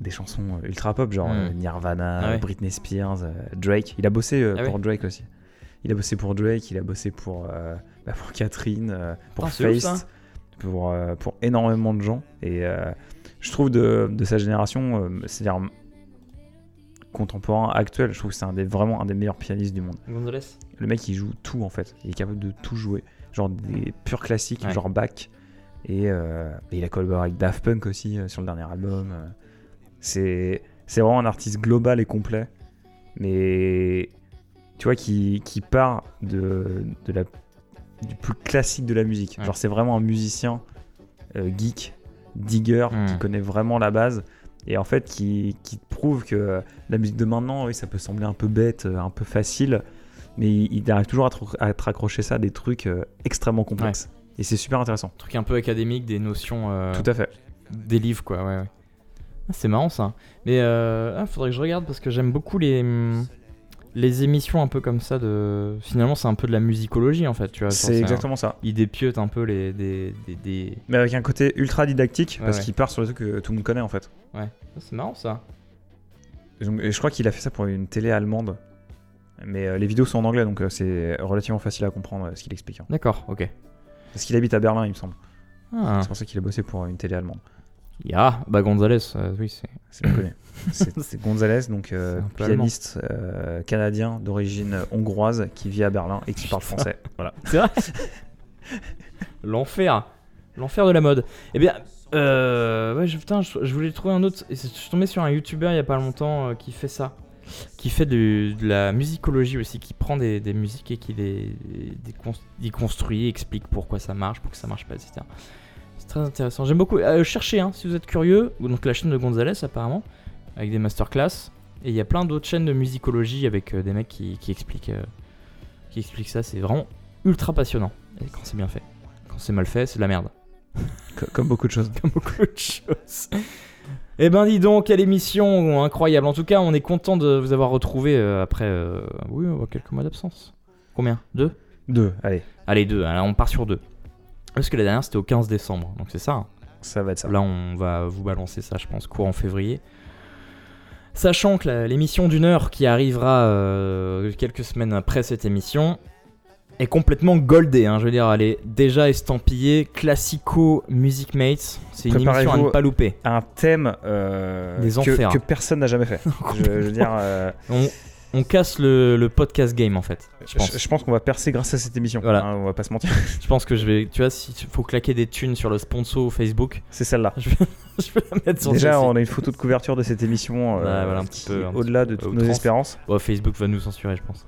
Speaker 1: des chansons ultra pop, genre
Speaker 2: Mm.
Speaker 1: euh, Nirvana,
Speaker 2: Ah ouais.
Speaker 1: Britney Spears, euh, Drake. Il a bossé euh,
Speaker 2: Ah ouais.
Speaker 1: pour Drake aussi. Il a bossé pour Drake, il a bossé pour, euh, bah, pour Catherine, euh, pour Feist,
Speaker 2: ça.
Speaker 1: pour, euh, pour énormément de gens. Et euh, je trouve de, de sa génération, euh, c'est-à-dire contemporain, actuel, je trouve que c'est un des, vraiment un des meilleurs pianistes du monde.
Speaker 2: Gonzalez
Speaker 1: Le mec, il joue tout en fait. Il est capable de tout jouer. Genre des purs classiques,
Speaker 2: Ouais.
Speaker 1: genre Bach. Et, euh, et il a collaboré avec Daft Punk aussi euh, sur le dernier album. Euh, C'est c'est vraiment un artiste global et complet. Mais tu vois, qui, qui part de, de la, du plus classique de la musique.
Speaker 2: Ouais.
Speaker 1: Genre, c'est vraiment un musicien euh, geek, digger, qui connaît vraiment la base. Et en fait, qui, qui te prouve que la musique de maintenant, oui, ça peut sembler un peu bête, euh, un peu facile, mais il, il arrive toujours à te, à te raccrocher ça à des trucs euh, extrêmement complexes. Et c'est super intéressant.
Speaker 2: Truc un peu académique, des notions. euh,
Speaker 1: Tout à fait.
Speaker 2: Des livres, quoi, ouais, ouais. Ah, c'est marrant ça. Mais euh, ah, faudrait que je regarde parce que j'aime beaucoup les, hum, les émissions un peu comme ça de. Finalement, c'est un peu de la musicologie en fait, tu vois.
Speaker 1: C'est
Speaker 2: un-
Speaker 1: exactement ça.
Speaker 2: Il dépiote un peu les, des, des, des-
Speaker 1: Mais avec un côté ultra didactique,
Speaker 2: Ouais,
Speaker 1: parce
Speaker 2: ouais.
Speaker 1: qu'il part sur des trucs que tout le monde connaît en fait.
Speaker 2: Ouais, c'est marrant ça.
Speaker 1: Et donc- et je crois qu'il a fait ça pour une télé allemande. Mais euh, les vidéos sont en anglais, donc euh, c'est relativement facile à comprendre euh, ce qu'il explique. hein.
Speaker 2: D'accord, ok.
Speaker 1: Parce qu'il habite à Berlin, il me semble.
Speaker 2: Ah.
Speaker 1: C'est pour ça qu'il a bossé pour une télé allemande.
Speaker 2: Ya, bah Gonzalez, euh, oui, c'est.
Speaker 1: C'est. C'est Gonzalez, donc euh, pianiste euh, canadien d'origine hongroise qui vit à Berlin et qui parle français. Voilà.
Speaker 2: C'est vrai? L'enfer. L'enfer de la mode. Eh bien, euh, ouais, je, putain, je, je voulais trouver un autre. Je suis tombé sur un youtubeur il y a pas longtemps qui fait ça. Qui fait de, de la musicologie aussi, qui prend des, des musiques et qui les déconstruit, explique pourquoi ça marche, pourquoi ça marche pas, etc. C'est très intéressant. J'aime beaucoup. Euh, cherchez, hein, si vous êtes curieux. Donc la chaîne de Gonzalez apparemment, avec des masterclass. Et il y a plein d'autres chaînes de musicologie avec euh, des mecs qui, qui expliquent, euh, qui expliquent ça. C'est vraiment ultra passionnant. Et quand c'est bien fait. Quand c'est mal fait, c'est de la merde.
Speaker 1: Co- Comme beaucoup de choses.
Speaker 2: Comme beaucoup de choses. Eh ben dis donc, quelle émission incroyable. En tout cas, on est content de vous avoir retrouvé euh, après oui, quelques mois d'absence. Combien? Deux?
Speaker 1: Deux, allez.
Speaker 2: Allez, deux. Alors, on part sur deux. Parce que la dernière, c'était au 15 décembre. Donc c'est ça. hein.
Speaker 1: Ça va être ça.
Speaker 2: Là, on va vous balancer ça, je pense, courant février. Sachant que l'émission d'une heure qui arrivera euh, quelques semaines après cette émission est complètement goldée. hein. Je veux dire, elle est déjà estampillée Classico Music Mates. C'est une émission à ne pas louper.
Speaker 1: Un thème euh,
Speaker 2: Des
Speaker 1: que, que personne n'a jamais fait. je, je veux dire, euh,
Speaker 2: On, on casse le, le podcast game en fait. Je pense.
Speaker 1: je, je pense qu'on va percer grâce à cette émission.
Speaker 2: Voilà.
Speaker 1: hein, on va pas se mentir.
Speaker 2: Je pense que je vais. Tu vois, s'il faut claquer des thunes sur le sponsor Facebook,
Speaker 1: C'est celle-là.
Speaker 2: je vais, je vais la mettre sur
Speaker 1: Déjà, on a une photo de couverture de cette émission euh,
Speaker 2: voilà, un petit peu,
Speaker 1: au-delà de toutes
Speaker 2: outrance.
Speaker 1: nos espérances.
Speaker 2: Facebook va nous censurer, je pense.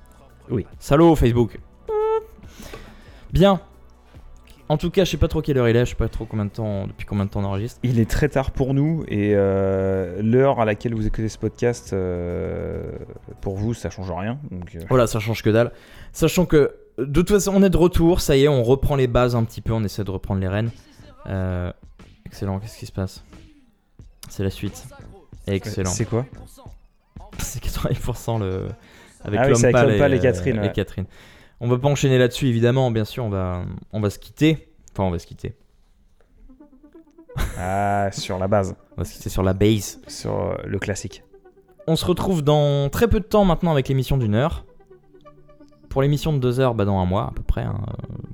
Speaker 1: Oui.
Speaker 2: Salaud, Facebook. Bien. En tout cas, je sais pas trop quelle heure il est, je sais pas trop combien de temps, depuis combien de temps on enregistre.
Speaker 1: Il est très tard pour nous et euh, l'heure à laquelle vous écoutez ce podcast, euh, pour vous, ça change rien. Donc, euh,
Speaker 2: Voilà, ça change que dalle. Sachant que de toute façon, on est de retour, ça y est, on reprend les bases un petit peu, on essaie de reprendre les rênes. Excellent, qu'est-ce qui se passe? C'est la suite. Excellent.
Speaker 1: C'est quoi?
Speaker 2: C'est 80% le. avec
Speaker 1: Ah oui,
Speaker 2: l'homme pâle
Speaker 1: et Catherine, ouais.
Speaker 2: Catherine. On va pas enchaîner là-dessus, évidemment, bien sûr, on va, on va se quitter. Enfin, on va se quitter.
Speaker 1: Ah, sur la base.
Speaker 2: On va se quitter sur la base.
Speaker 1: Sur euh, le classique.
Speaker 2: On se retrouve dans très peu de temps maintenant avec l'émission d'une heure. Pour l'émission de deux heures, bah dans un mois à peu près. hein,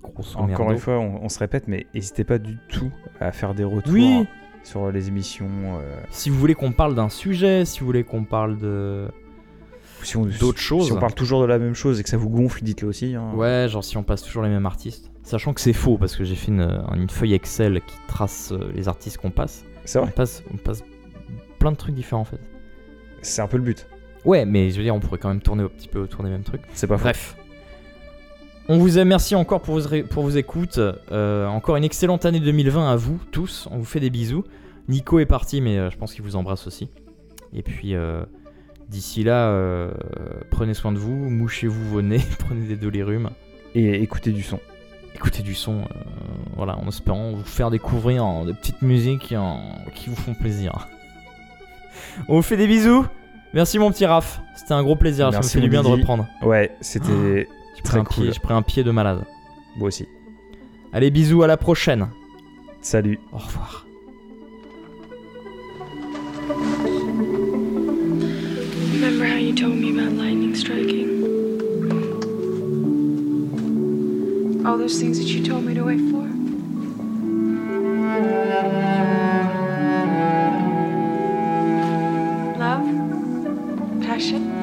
Speaker 2: grosso
Speaker 1: Encore
Speaker 2: merdo.
Speaker 1: une fois, on, on se répète, mais n'hésitez pas du tout à faire des retours
Speaker 2: Oui.
Speaker 1: sur les émissions. euh,
Speaker 2: Si vous voulez qu'on parle d'un sujet, si vous voulez qu'on parle de
Speaker 1: si on-
Speaker 2: d'autres choses.
Speaker 1: Si on parle toujours de la même chose et que ça vous gonfle, dites-le aussi. hein.
Speaker 2: Ouais, genre si on passe toujours les mêmes artistes. Sachant que c'est faux parce que j'ai fait une, une feuille Excel qui trace euh, les artistes qu'on passe.
Speaker 1: C'est vrai
Speaker 2: On passe, on passe plein de trucs différents en fait.
Speaker 1: C'est un peu le but.
Speaker 2: Ouais, mais je veux dire, on pourrait quand même tourner un petit peu autour des mêmes trucs.
Speaker 1: C'est pas faux.
Speaker 2: Bref. On vous remercie encore pour vos, pour vos écoutes. Euh, encore une excellente année 2020 à vous tous. On vous fait des bisous. Nico est parti, mais euh, je pense qu'il vous embrasse aussi. Et puis, euh, d'ici là, euh, prenez soin de vous, mouchez-vous vos nez, prenez des dolirumes.
Speaker 1: Et écoutez du son.
Speaker 2: Écoutez du son, euh, voilà, en espérant vous faire découvrir euh, des petites musiques euh, qui vous font plaisir. On vous fait des bisous. Merci mon petit Raph, c'était un gros plaisir, ça me
Speaker 1: Merci,
Speaker 2: fait du bien de reprendre.
Speaker 1: Ouais, c'était très cool.
Speaker 2: pied, j'ai pris un pied de malade.
Speaker 1: Moi aussi.
Speaker 2: Allez, bisous, à la prochaine.
Speaker 1: Salut.
Speaker 2: Au revoir.
Speaker 14: Remember how you told me about lightning striking? All those things that you told me to wait for? Love? Passion?